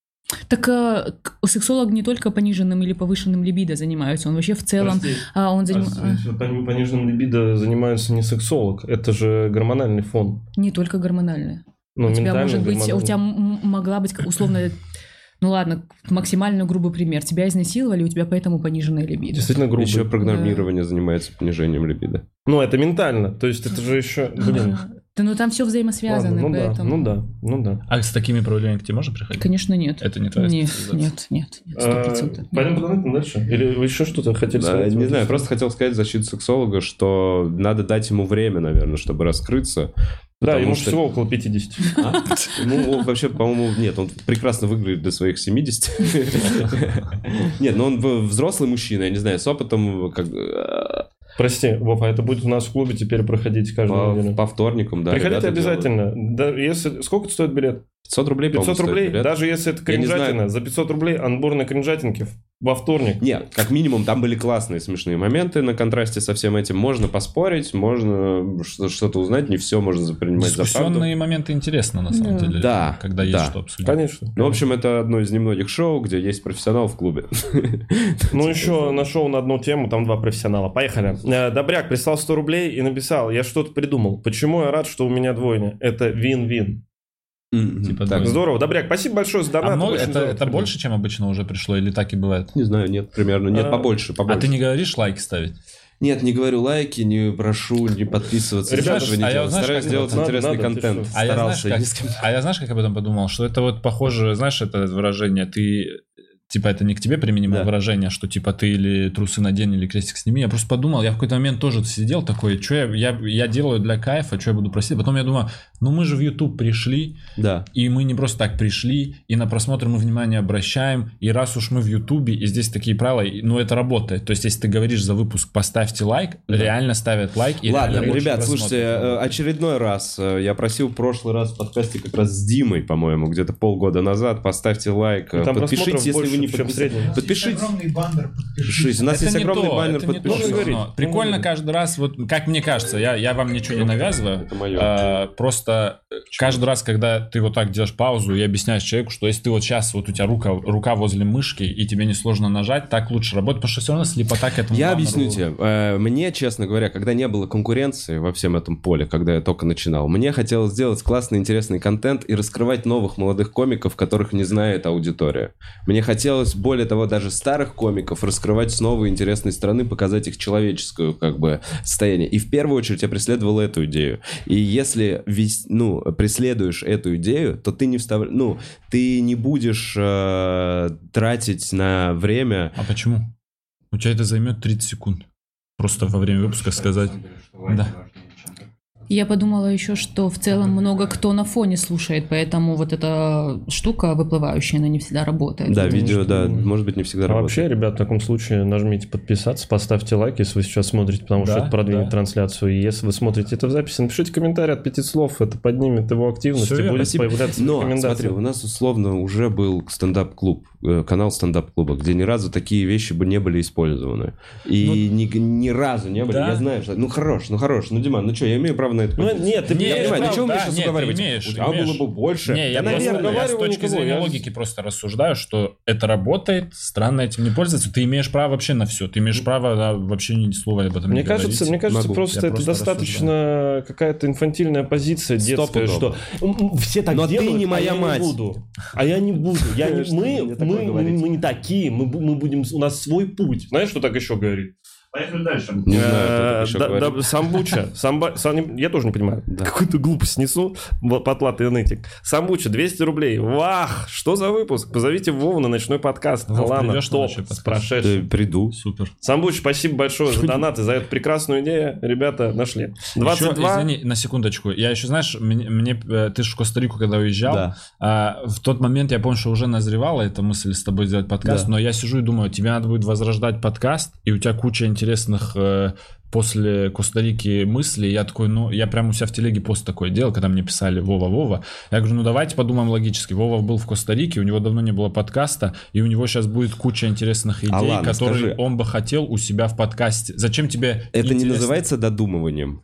Так а, к- сексолог не только пониженным или повышенным либидо занимается, он вообще в целом... Прости, а, он а заним- с пони- пониженным либидо занимается не сексолог, это же гормональный фон. а, не только гормональное. Ну, у тебя может быть, у гормональный. тебя могла быть условно... Ну ладно, максимально грубый пример. Тебя изнасиловали, у тебя поэтому пониженная либидо. Действительно грубый. Еще программирование занимается понижением либидо. Ну, это ментально. То есть это же еще... Блин. Да ну там все взаимосвязано, Ладно, ну да, поэтому... ну да, ну да. А с такими проявлениями к тебе можно приходить? Конечно, нет. Это не твоя Нет, нет, нет, нет, сто процентов. Пойдем куда-нибудь дальше? Или вы еще что-то хотели Да, сказать? не знаю, просто хотел сказать защиту сексолога, что надо дать ему время, наверное, чтобы раскрыться. Да, ему что- всего около 50. А? Ну, вообще, по-моему, нет, он прекрасно выглядит до своих 70. Нет, но он в- взрослый мужчина, я не знаю, с опытом как, э, Прости, Вов, а это будет у нас в клубе теперь проходить каждую по, неделю. по вторникам, да. Приходите делают. обязательно. Да, если... Сколько стоит билет? 500 рублей, по-моему, 500 стоит рублей? билет. Даже если это кринжатина, за 500 рублей анбор на кринжатинке в- во вторник. Нет, как минимум там были классные смешные моменты на контрасте со всем этим. Можно поспорить, можно что- что-то узнать, не все можно принимать за правду. Моменты интересно, на самом Да. деле. Да, Когда есть да. что обсудить. Конечно. Ну, в общем, это одно из немногих шоу, где есть профессионал в клубе. Ну, еще нашел на одну тему, там два профессионала. Поехали. Э, Добряк прислал 100 рублей и написал, я что-то придумал. Почему я рад, что у меня двойня? Это вин-вин. Типа Так, двойня. Здорово. Добряк, спасибо большое за донат. А много- это, здорово. это больше, чем обычно уже пришло, или так и бывает? Не знаю, нет, примерно. Нет, А, побольше, побольше. А ты не говоришь лайки ставить? Нет, не говорю лайки, не прошу, не подписываться. Ребята, ничего не а я делаю. знаешь, Стараюсь как делать это? интересный Надо, надо, контент. что? А я, знаешь, Старался как, а я знаешь, как об этом подумал? Что это вот похоже, знаешь, это выражение, ты типа это не к тебе применимое Да. выражение, что типа ты или трусы надень, или крестик сними. Я просто подумал, я в какой-то момент тоже сидел такой, что я, я, я делаю для кайфа, что я буду просить. Потом я думаю, ну мы же в YouTube пришли, Да. и мы не просто так пришли, и на просмотр мы внимание обращаем, и раз уж мы в Ютубе, и здесь такие правила, ну это работает. То есть, если ты говоришь за выпуск «поставьте лайк», реально ставят лайк, и Ладно, ребят, слушайте, э, очередной раз. э, Я просил в прошлый раз в подкасте как раз с Димой, по-моему, где-то полгода назад. Поставьте лайк, э, Там подпишитесь, если вы не подписались. Подпишитесь. огромный баннер, подпишитесь. Подпишитесь. У нас есть не огромный баннер, не подпишитесь. Прикольно каждый раз, вот как мне кажется, я, я вам ничего не навязываю. Это моё. а, просто э, каждый раз, когда ты вот так делаешь паузу и объясняешь человеку, что если ты вот сейчас, вот у тебя рука, рука возле мышки, и тебе несложно нажать, так лучше работать, потому что все равно слепота к этому Я баннеру. объясню тебе. Э, Мне, честно говоря, когда не было конкуренции во всем этом поле, когда я только начинал, мне хотелось сделать классный, интересный контент и раскрывать новых молодых комиков, которых не знает аудитория. Мне хотелось, более того, даже старых комиков раскрывать с новой интересной стороны, показать их человеческую, как бы, состояние. И в первую очередь я преследовал эту идею. И если весь, ну, преследуешь эту идею, то ты не встав... ну, ты не будешь э, тратить на время А почему? У тебя это займет 30 секунд. Просто во время выпуска сказать. Да. Я подумала еще, что в целом много кто на фоне слушает, поэтому вот эта штука выплывающая, она не всегда работает. Да, видео, что- да, может быть, не всегда А работает. вообще, ребят, в таком случае нажмите подписаться, поставьте лайк, если вы сейчас смотрите, потому что Да, это продвинет да. трансляцию. И если вы смотрите это в записи, напишите комментарий от пяти слов, это поднимет его активность Всё и верно. будет Спасибо. появляться Но, смотри, у нас условно уже был стендап-клуб, э, канал стендап-клуба, где ни разу такие вещи бы не были использованы. И ни, ни разу не были. Да. Я знаю, что... Ну, хорош, ну, хорош. Ну, Диман, ну что, я имею право на это Ну, нет, ты Не, Я понимаю, что вы меня да, сейчас нет, ты уговариваете? имеешь, У тебя имеешь. было бы больше. Не, я, Да, просто, наверное, я с точки зрения я- логики просто рассуждаю, что это работает, странно этим не пользоваться. Ты имеешь право вообще на все. Ты имеешь право на вообще ни слова об этом Мне не кажется, говорить. мне кажется, Могу. просто Я это просто достаточно какая-то инфантильная позиция детская, что. «М, м, все так Но ты делают, не а моя я мать». не буду. А я не буду. Я не- мы, мне не такие, мы будем, у нас свой путь. Знаешь, что так еще говорит? Поехали дальше. Не знаю, Э, да- да, Самбуча. Самба- сам- Я тоже не понимаю. Да. Какую-то глупость несу. Потлатый нытик. Самбуча, 200 рублей. Вах! Что за выпуск? Позовите Вову на ночной подкаст. Вов, Ладно, придешь на топ. С прошедшим. Да, приду. Супер. Самбуч, спасибо большое за донаты, за эту прекрасную идею. Ребята, нашли. 22. Еще, извини, на секундочку. Я еще, знаешь, мне, мне, э, ты же в Коста-Рику, когда уезжал, Да. а, в тот момент я помню, что уже назревала эта мысль с тобой сделать подкаст, Да. но я сижу и думаю, тебе надо будет возрождать подкаст, и у тебя куча интересных э, после Коста-Рики мыслей. Я такой, ну, я прям у себя в телеге пост такой делал, когда мне писали Вова-Вова. Я говорю, ну, давайте подумаем логически. Вова был в Коста-Рике, у него давно не было подкаста, и у него сейчас будет куча интересных идей, А ладно, которые скажи. он бы хотел у себя в подкасте. Зачем тебе Это не интересно- называется додумыванием?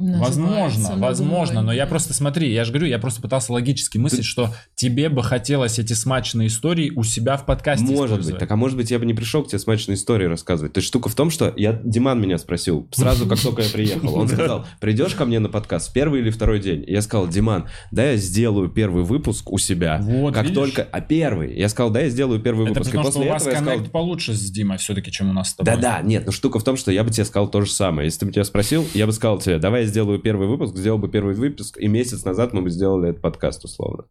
Возможно, Называется возможно, но я просто смотри, я же говорю, я просто пытался логически мыслить, что тебе бы хотелось эти смачные истории у себя в подкасте Может быть. Так, а может быть, я бы не пришел к тебе смачной истории рассказывать. То есть штука в том, что я Диман меня спросил сразу, как только я приехал. Он сказал, придешь ко мне на подкаст первый или второй день? Я сказал, Диман, да я сделаю первый выпуск у себя. Вот, как видишь? только... А первый? Я сказал, да я сделаю первый Это выпуск. потому, и что после у вас этого я сказал, коннект получше с Димой все-таки, чем у нас с тобой. да-да, нет, но штука в том, что я бы тебе сказал то же самое. Если ты бы тебя спросил, я бы сказал тебе, давай я сделаю первый выпуск, сделал бы первый выпуск, и месяц назад мы бы сделали этот подкаст, условно.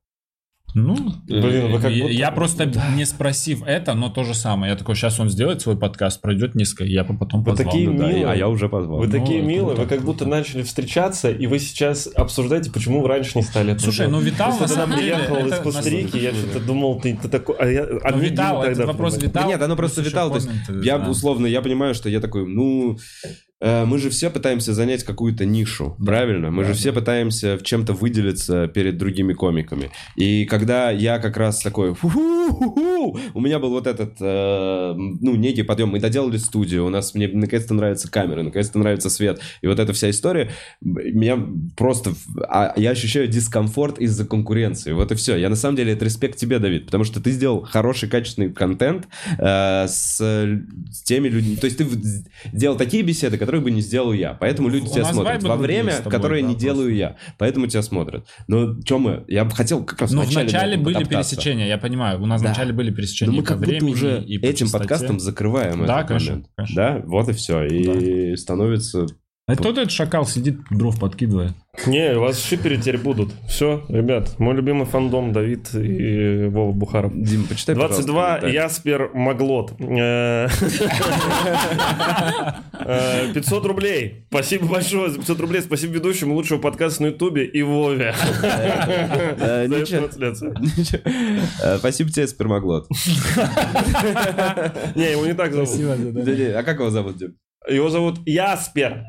Ну, Блин, вы как э, будто- я просто не спросив это, но то же самое. Я такой, сейчас он сделает свой подкаст, пройдет несколько, я бы потом Вы позвал. такие Ну да, милые. а я уже позвал. Вы Ну, такие милые, круто. вы как будто начали встречаться, и вы сейчас обсуждаете, почему вы раньше не стали это Слушай, ну. Витал Просто на когда самом деле... приехал из Коста-Рики, я что-то думал, ты, ты такой... А, я, а Ну, Витал, это вопрос. Витал. Да нет, оно просто Витал, то есть Я да. условно, я понимаю, что я такой, ну, мы же все пытаемся занять какую-то нишу, правильно? Мы же все пытаемся в чем-то выделиться перед другими комиками. И когда я как раз такой, «Фу-ху-ху-ху», у меня был вот этот, э, ну, некий подъем. Мы доделали студию, у нас мне наконец-то нравятся камеры, наконец-то нравится свет. И вот эта вся история, меня просто, а, я ощущаю дискомфорт из-за конкуренции. Вот и все. Я на самом деле это респект тебе, Давид, потому что ты сделал хороший, качественный контент э, с, с теми людьми. То есть ты сделал такие беседы, которые которые бы не сделал я. Поэтому люди У тебя смотрят. Во время, тобой, которое да, не просто. делаю я. Поэтому тебя смотрят. Но мы... Я бы хотел как раз Ну, вначале вначале на- были пересечения, я понимаю. У нас Да. вначале были Но пересечения мы и по как будто уже этим частоте. подкастом закрываем Да, этот конечно, момент. конечно. Да, вот и все. И становится... А кто этот шакал сидит, дров подкидывает? Не, у вас шиперы теперь будут. Все, ребят, мой любимый фандом Давид и Вова Бухаров. Дим, почитай, 22 пожалуйста, комментарий. Яспер Маглот. Э, э, 500 рублей. Спасибо большое за 500 рублей. Спасибо ведущему лучшего подкаста на Ютубе и Вове. Э. Э, Спасибо тебе, спермоглот. Не, его не так зовут. А как его зовут, Дим? Его зовут Яспер.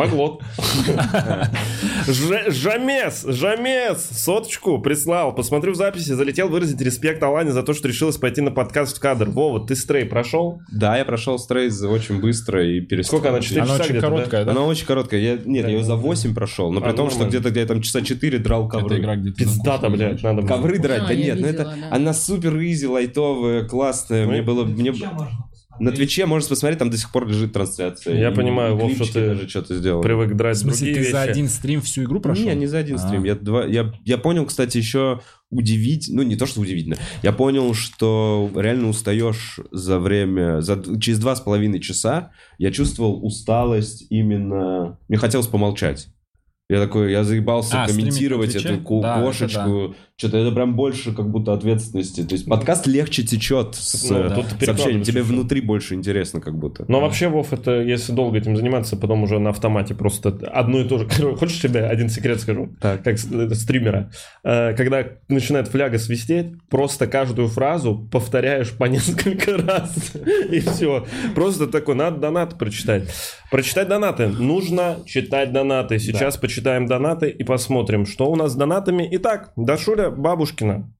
Маглот. Ж- Жамес, Жамес, соточку прислал. Посмотрю в записи, залетел выразить респект Алане за то, что решилась пойти на подкаст в кадр. Вова, ты стрей прошел? Да, я прошел стрейз очень быстро и перестал. Сколько она, четыре Она часа очень короткая, да? Она очень короткая. Я, нет, я ее за 8 прошел, но при А, том, что где-то где я там часа 4 драл ковры. игра где-то Пиздата, блядь, надо. Ковры драть, да нет, ну это она супер изи, лайтовая, классная. Мне было, мне на Твиче можно посмотреть, там до сих пор лежит трансляция. Я И понимаю, Вов, что ты даже что-то сделал. Привык драть В смысле, другие ты за вещи. один стрим всю игру прошел? Не, не за один А. стрим. Я, два, я, я понял, кстати, еще удивить, ну не то, что удивительно, я понял, что реально устаешь за время, за, через два с половиной часа я чувствовал усталость именно, мне хотелось помолчать. Я такой, я заебался А, комментировать эту ку- Да, это кошечку. Что-то это прям больше как будто ответственности. То есть подкаст легче течет с Ну, э, тут ты сообщением. Тебе внутри больше интересно как будто. Но вообще, Вов, это если долго этим заниматься, потом уже на автомате просто одно и то же. Хочешь тебе один секрет скажу? Так. Как э, стримера. Э, Когда начинает фляга свистеть, просто каждую фразу повторяешь по несколько раз. И все. Просто такой, надо донаты прочитать. Прочитать донаты. Нужно читать донаты. Сейчас почитаем донаты и посмотрим, что у нас с донатами. Итак, Дашуля Бабушкина.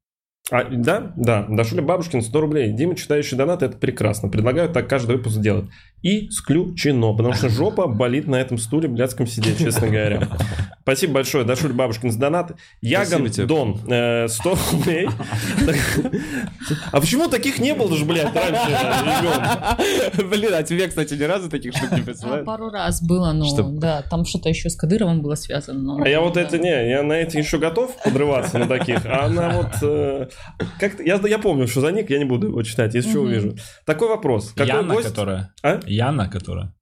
А, да? Да. Дашуля Бабушкин 100 рублей. Дима, читающий донаты, это прекрасно. Предлагаю так каждый выпуск делать. Исключено. Потому что жопа болит на этом стуле блядском сидеть, честно говоря. Спасибо большое, Дашуль Бабушкин, за донат. Тебе. Дон, э, 100 рублей. А почему таких не было же, блядь, раньше? Блин, а тебе, кстати, ни разу таких штук не А, присылают? пару раз было, но да, там что-то еще с Кадыровым было связано. но- А я вот это не, я на эти еще готов подрываться на таких, а она вот э, как я, я помню, что за ник, я не буду его читать, если что увижу. Такой вопрос. Какой Яна, гость? которая? А? Яна, которая?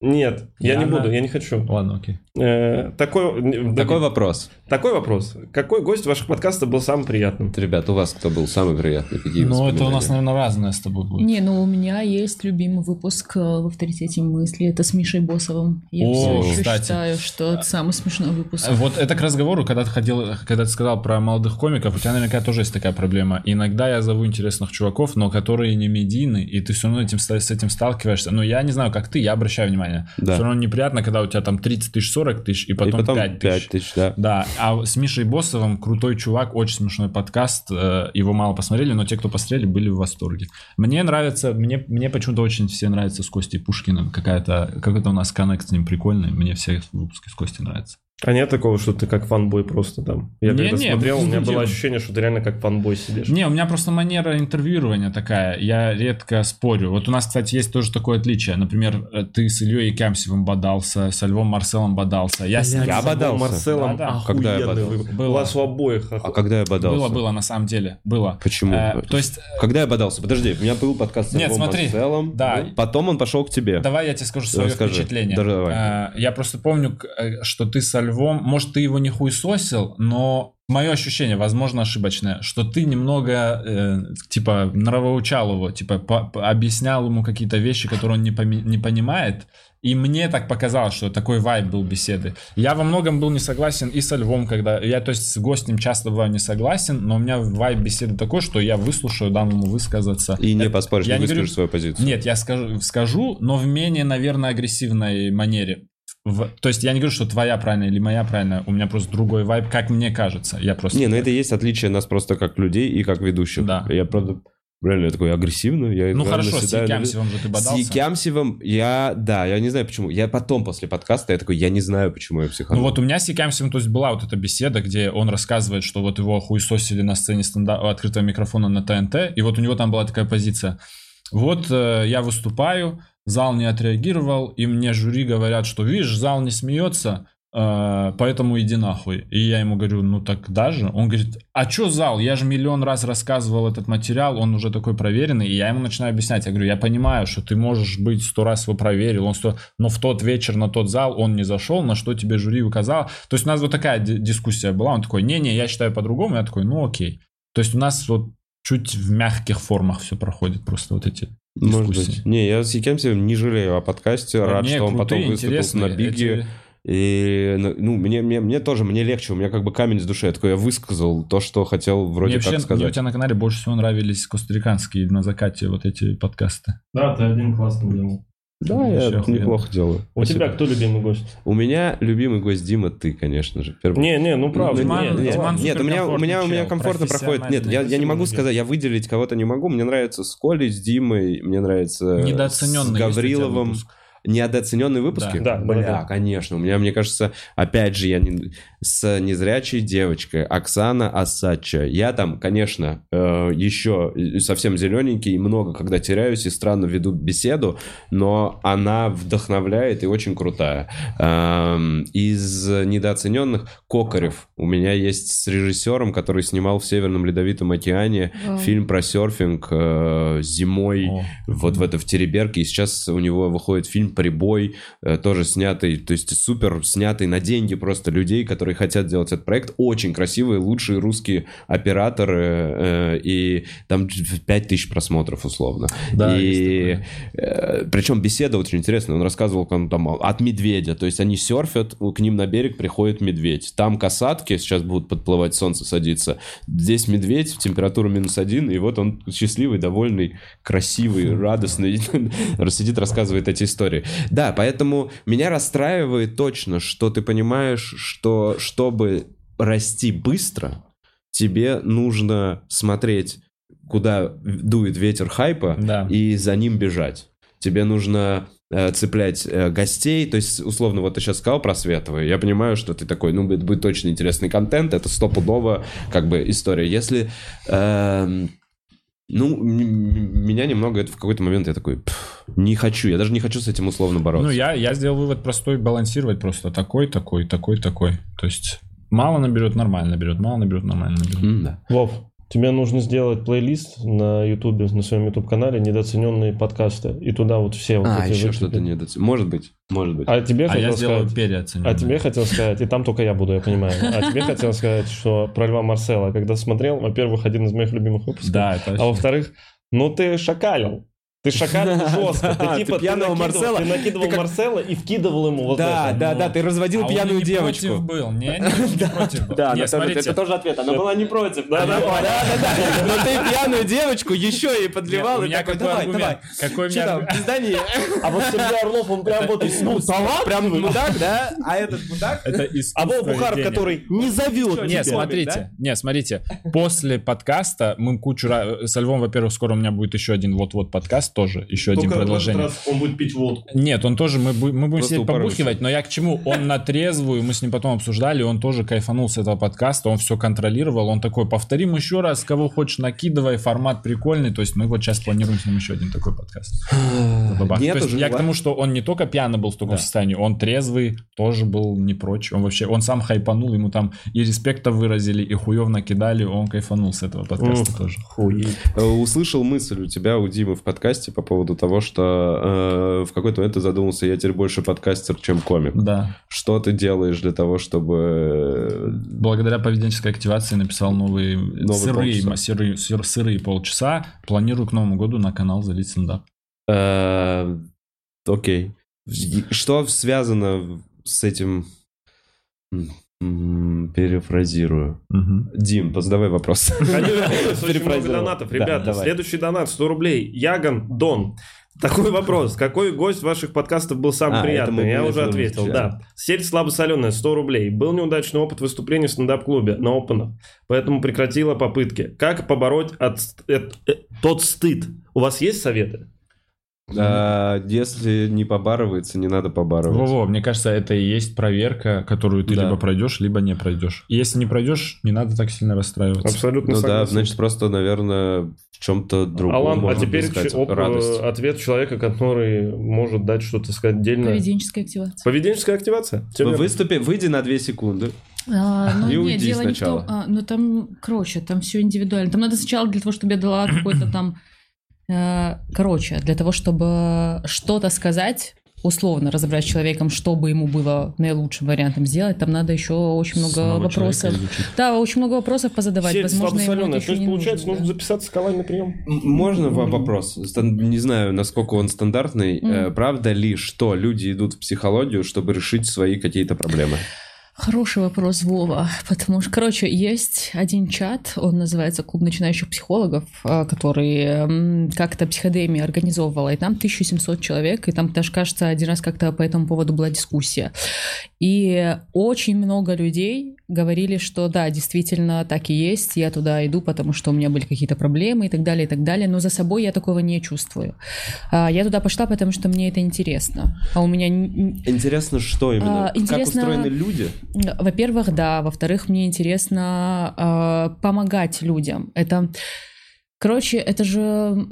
Нет, я не Яна. буду, я не хочу. Ладно, окей. Э, такой, Такой вопрос. такой вопрос. Какой гость ваших подкастов был самым приятным? Ребят, у вас кто был самый приятный? Какие Ну, это у нас, наверное, разное с тобой будет. Не, ну у меня есть любимый выпуск э, в авторитете мысли. Это с Мишей Босовым. Я О, все еще кстати. считаю, что это самый смешной выпуск. Вот это к разговору, когда ты ходил, когда ты сказал про молодых комиков, у тебя наверняка тоже есть такая проблема. Иногда я зову интересных чуваков, но которые не медийны, и ты все равно этим, с этим сталкиваешься. Ну, я не знаю, как ты, я обращаю внимание. Да. Все равно неприятно, когда у тебя там 30 тысяч, 40 тысяч, и потом, И потом 5 тысяч. 5 тысяч, да. Да, а с Мишей Боссовым крутой чувак, очень смешной подкаст. э, Его мало посмотрели, но те, кто посмотрели, были в восторге. Мне нравится, мне, мне почему-то очень все нравятся с Костей Пушкиным. Какая-то, какой-то у нас коннект с ним прикольный. Мне все выпуски с Костей нравятся. А нет такого, что ты как фанбой просто там? Я Не, когда не, смотрел, у меня было дела. ощущение, что ты реально как фанбой сидишь. Не, у меня просто манера интервьюирования такая. Я редко спорю. Вот у нас, кстати, есть тоже такое отличие. Например, э, ты с Ильей Якямсевым бодался, со Львом Марселом бодался. Я с Я с Львом бодался. Марселом Да, да. Когда я бодался? Было. У вас у обоих А оху- когда я бодался? Было, было, на самом деле. Было. Почему? Э, то есть, Когда я бодался? Подожди, у меня был подкаст с Нет, Львом смотри, Марселом. да. Потом он пошел к тебе. Давай я тебе скажу свое Расскажи. впечатление. Да, давай. Э, Я просто помню, э, что ты со Львом, может, ты его не хуесосил, но мое ощущение, возможно, ошибочное, что ты немного, э, типа, нравоучал его, типа, по- по- объяснял ему какие-то вещи, которые он не, поми- не понимает, и мне так показалось, что такой вайб был беседы. Я во многом был не согласен и со Львом, когда... Я, то есть, с гостем часто бываю не согласен, но у меня вайб беседы такой, что я выслушаю, дам ему высказаться. И не поспоришь, я не не говорю- выскажешь свою позицию. Нет, я скажу, скажу, но в менее, наверное, агрессивной манере. В- то есть я не говорю, что твоя правильная или моя правильная, у меня просто другой вайб, как мне кажется. Я просто... Не, ну это и есть отличие нас просто как людей и как ведущих. Да. Я правда реально я такой агрессивный. Я Ну хорошо, с Якямсевым же ты бодался. С Якямсевым я, да, я не знаю почему. Я потом после подкаста, я такой, я не знаю, почему я Ну психанул. вот у меня с Якямсевым, то есть была вот эта беседа, где он рассказывает, что вот его хуесосили на сцене стенда- открытого микрофона на ТНТ, и вот у него там была такая позиция. Вот э, я выступаю, зал не отреагировал, и мне жюри говорят, что, видишь, зал не смеется, э, поэтому иди нахуй. И я ему говорю, ну так даже. Он говорит, а чё зал? Я же миллион раз рассказывал этот материал, он уже такой проверенный. И я ему начинаю объяснять. Я говорю, я понимаю, что ты можешь быть сто раз его проверил, он сто... но в тот вечер на тот зал он не зашел, на что тебе жюри указал. То есть у нас вот такая ди- дискуссия была. Он такой, не-не, я считаю по-другому. Я такой, ну окей. То есть у нас вот чуть в мягких формах все проходит, просто вот эти Может быть. Не, я с Якемсевым не жалею о подкасте. Рад, Не, что он потом крутые, выступил на. Биге. Эти- И, ну, мне, мне, мне тоже, мне легче, у меня как бы камень с души. Я такой, я высказал то, что хотел вроде Мне как вообще, мне у сказать. тебя на канале больше всего нравились костариканские на закате вот эти подкасты. Да, ты один классный делал. Да, я охуенно. неплохо делаю. У Спасибо. тебя кто любимый гость? У меня любимый гость Дима, ты, конечно же. Первый. Не, не, ну правда. Диман- нет, не, нет, Диман нет, у меня, у меня, у меня комфортно проходит. Нет, я, я не могу сказать, я выделить кого-то не могу. Мне нравится с Колей, с Димой, мне нравится Недооцененный с Гавриловым. выпуск. Недооцененные выпуски? Да, да, Бля, да. конечно. У меня, мне кажется, опять же, я не... с незрячей девочкой Оксана Асача. Я там, конечно, э, еще совсем зелененький, и много когда теряюсь и странно веду беседу, но она вдохновляет и очень крутая. Эм, Из недооцененных Кокарев. У меня есть с режиссером, который снимал в Северном Ледовитом океане Вау. фильм про серфинг э, зимой О. вот в это в Тереберке, и сейчас у него выходит фильм «Прибой», э, тоже снятый, то есть супер снятый на деньги просто людей, которые хотят делать этот проект. Очень красивые, лучшие русские операторы, э, и там 5000 просмотров условно. Да, и э, причем беседа очень интересная, он рассказывал он там от медведя, то есть они серфят, к ним на берег приходит медведь, там касатки, сейчас будут подплывать, солнце садится, здесь медведь, температура минус один, и вот он счастливый, довольный, красивый, радостный, сидит, рассказывает эти истории. Да, поэтому меня расстраивает точно, что ты понимаешь, что чтобы расти быстро, тебе нужно смотреть, куда дует ветер хайпа, Да. и за ним бежать. Тебе нужно э, цеплять э, гостей, то есть, условно, вот ты сейчас сказал про Световой, я понимаю, что ты такой, ну, это будет точно интересный контент, это стопудово, как бы, история. Если, эм, ну, меня немного это в какой-то момент, я такой, «Пф, не хочу, я даже не хочу с этим условно бороться. Ну, я, я сделал вывод простой, балансировать просто такой, такой, такой, такой. То есть мало наберет, нормально наберет, мало наберет, нормально наберет. М, да. Вов, тебе нужно сделать плейлист на Ютубе, на своем Ютуб-канале «Недооцененные подкасты». И туда вот все вот А, эти еще что-то не доц- Может быть, может быть. А тебе А хотел я сделаю сказать... переоцененный. А тебе хотел сказать, и там только я буду, я понимаю. А тебе хотел сказать, что про Льва Марсела, когда смотрел, во-первых, один из моих любимых выпусков. Да, это А во-вторых, ну ты шакалил. Ты шакалил жестко. Да, Ты ты типа ты пьяного накидывал- Марсела, Ты накидывал ты как- Марсела и вкидывал ему вот да, это. да, ну. да, ты разводил А он пьяную не девочку. против был. Не, не, не против был. Да, смотрите. это тоже ответ. Она была не против. Да, да, да, да, да. Но ты пьяную девочку еще и подливал. У и меня такой, какой давай, аргумент? давай. Какой у меня там. А вот Сергей Орлов, он прям вот ну, Прям мудак, да? А этот мудак? Это А искусство Вов Бухаров, ведения. который не зовет Не, смотрите, не, смотрите. После подкаста мы кучу со Львом, во-первых, скоро у меня будет еще один вот-вот подкаст тоже, еще один Только в этот предложение. раз он будет пить водку. Нет, он тоже, мы, мы будем Просто сидеть побухивать, но я к чему? Он на трезвую, мы с ним потом обсуждали, он тоже кайфанул с этого подкаста, он все контролировал, он такой, повторим еще раз, кого хочешь накидывай, формат прикольный, то есть мы вот сейчас планируем с ним еще один такой подкаст. Нет То есть я к тому, что он не только пьяный был в таком Да. состоянии, он трезвый, тоже был не прочь, он вообще, он сам хайпанул, ему там и респекта выразили, и хуев накидали, он кайфанул с этого подкаста М. тоже. Э, Услышал мысль у тебя, у Димы в подкасте по поводу того, что э, в какой-то момент ты задумался, я теперь больше подкастер, чем комик. Да. Что ты делаешь для того, чтобы... Благодаря поведенческой активации написал новые сырые, полчаса. сырые, сыр- сырые полчаса. Планирую к Новому году на канал залить стендап. э, Окей. Что связано с этим... Перефразирую. Дим, задавай вопрос. Очень много Перефразировал. донатов. Да, Ребята, давай. следующий донат 100 рублей. Яган Дон. Такой вопрос. Какой гость ваших подкастов был самый А, приятный? Я уже ответил, да. Сельдь слабосоленая, 100 рублей. Был неудачный опыт выступления в стендап-клубе на опенах, поэтому прекратила попытки. Как побороть от, эт- э, тот стыд? У вас есть советы? А, Если не побарывается, не надо побарывать. Во-во, мне кажется, это и есть проверка, которую ты Да. либо пройдешь, либо не пройдешь. И Если не пройдешь, не надо так сильно расстраиваться. Абсолютно Ну да, согласен. значит, просто, наверное, в чем-то другом Алан, а можно теперь искать ч- оп- радость. э, ответ человека, который может дать что-то сказать отдельно. Поведенческая активация. Поведенческая активация. Всё верно. Выступи, выйди на две секунды. А, ну И нет, уйди дело не в сначала. том, а, ну там, короче, там все индивидуально. Там надо сначала для того, чтобы я дала какой-то там, э, короче, для того, чтобы что-то сказать, условно разобрать с человеком, чтобы ему было наилучшим вариантом сделать, там надо еще очень много Самого вопросов. Да, очень много вопросов позадавать. Сеть Возможно, слабосоленая. То есть, получается, нужно, нужно да. записаться с Калай на прием? Можно во- вопрос? Не знаю, насколько он стандартный. Э, Правда ли, что люди идут в психологию, чтобы решить свои какие-то проблемы? Хороший вопрос, Вова. Потому что, короче, есть один чат, он называется «Клуб начинающих психологов», а, который как-то психодемия организовывала, и там 1700 человек, и там даже, кажется, один раз как-то по этому поводу была дискуссия. И очень много людей говорили, что да, действительно так и есть, я туда иду, потому что у меня были какие-то проблемы и так далее, и так далее, но за собой я такого не чувствую. А, Я туда пошла, потому что мне это интересно. А у меня Интересно, что именно? А, интересно- Как устроены люди? во-первых, да. Во-вторых, мне интересно э, помогать людям. Это, короче, это же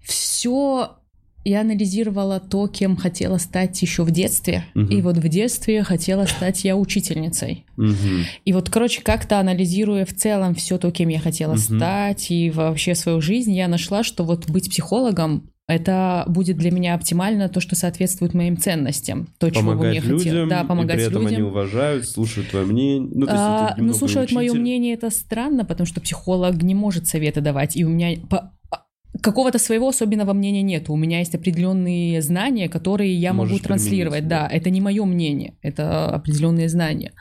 все. Я анализировала то, кем хотела стать еще в детстве. Мгм. И вот в детстве хотела стать я учительницей. Мгм. И вот, короче, как-то анализируя в целом все то, кем я хотела Мгм. стать, и вообще свою жизнь, я нашла, что вот быть психологом это будет для меня оптимально то, что соответствует моим ценностям. То, чего бы мне Помогать людям, хотелось. Да, помогать и при этом людям. они уважают, слушают твое мнение. Ну, то есть А, ну, слушай, вот мое учитель. мнение это странно, потому что психолог не может советы давать, и у меня по- какого-то своего особенного мнения нет. У меня есть определенные знания, которые я Можешь могу транслировать. Да, это не мое мнение, это определенные знания.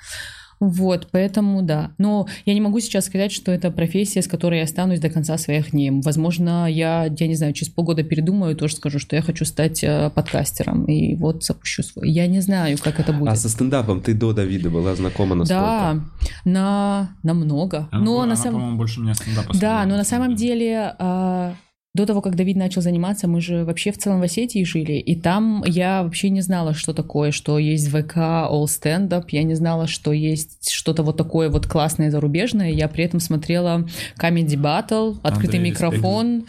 Вот, поэтому да. Но я не могу сейчас сказать, что это профессия, с которой я останусь до конца своих дней. Возможно, я, я не знаю, через полгода передумаю и тоже скажу, что я хочу стать э, подкастером. И вот запущу свой. Я не знаю, как это будет. А со стендапом ты до Давида была знакома насколько? Да, на намного. А, но она, на самом по-моему, больше меня стендапа да, но на самом деле. деле а, до того, как Давид начал заниматься, мы же вообще в целом в Осетии жили, и там я вообще не знала, что такое, что есть ВК All Stand Up, я не знала, что есть что-то вот такое вот классное зарубежное, я при этом смотрела Comedy Battle, открытый Андрей, микрофон,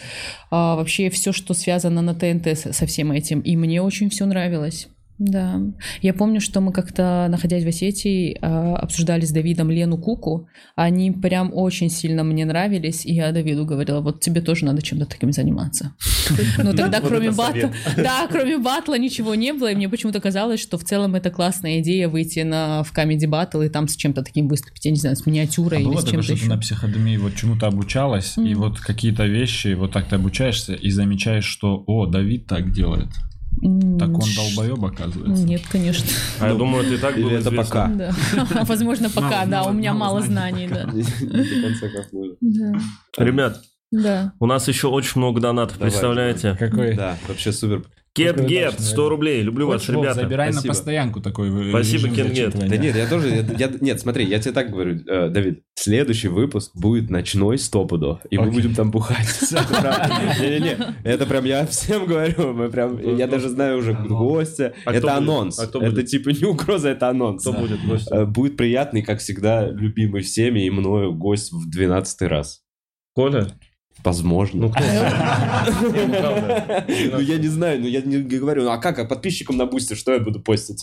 а, вообще все, что связано на ТНТ со, со всем этим, и мне очень все нравилось. Да. Я помню, что мы как-то, находясь в Осетии, а, обсуждали с Давидом Лену Куку. Они прям очень сильно мне нравились, и я Давиду говорила, вот тебе тоже надо чем-то таким заниматься. Ну тогда Вот кроме батла, да, кроме батла ничего не было, и мне почему-то казалось, что в целом это классная идея выйти на в Comedy Battle и там с чем-то таким выступить, я не знаю, с А миниатюрой или было с чем-то что ты еще. на психодемии вот чему-то обучалась, и вот какие-то вещи, вот так ты обучаешься и замечаешь, что, о, Давид так делает. Так он долбоеб, оказывается. Нет, конечно. А я думаю, ты и так Или было это пока? Да. Возможно, пока, да, у меня мало знаний, да. До конца. Ребят, Да. у нас еще очень много донатов, Давай, представляете? Какой? Да, вообще супер. Кет Гет, удачный, 100 рублей. Люблю вас, Хочешь, Вов, ребята. забирай на Спасибо. постоянку такой Спасибо, Кен Гет. Да нет, я тоже... я- я- нет, смотри, я тебе так говорю, э, Давид, следующий выпуск будет ночной стопудо, и мы Окей. будем там бухать. Не-не-не, это прям я всем говорю, мы прям, я даже знаю уже гостя. А Это анонс. А Это типа не угроза, это анонс. Кто будет Э? Будет приятный, как всегда, любимый всеми и мною гость в 12 раз. Коля? Возможно. Ну, кто? Не, ну. Ну, я не знаю, ну, я не говорю, ну, а как, а подписчикам на бусте, что я буду постить?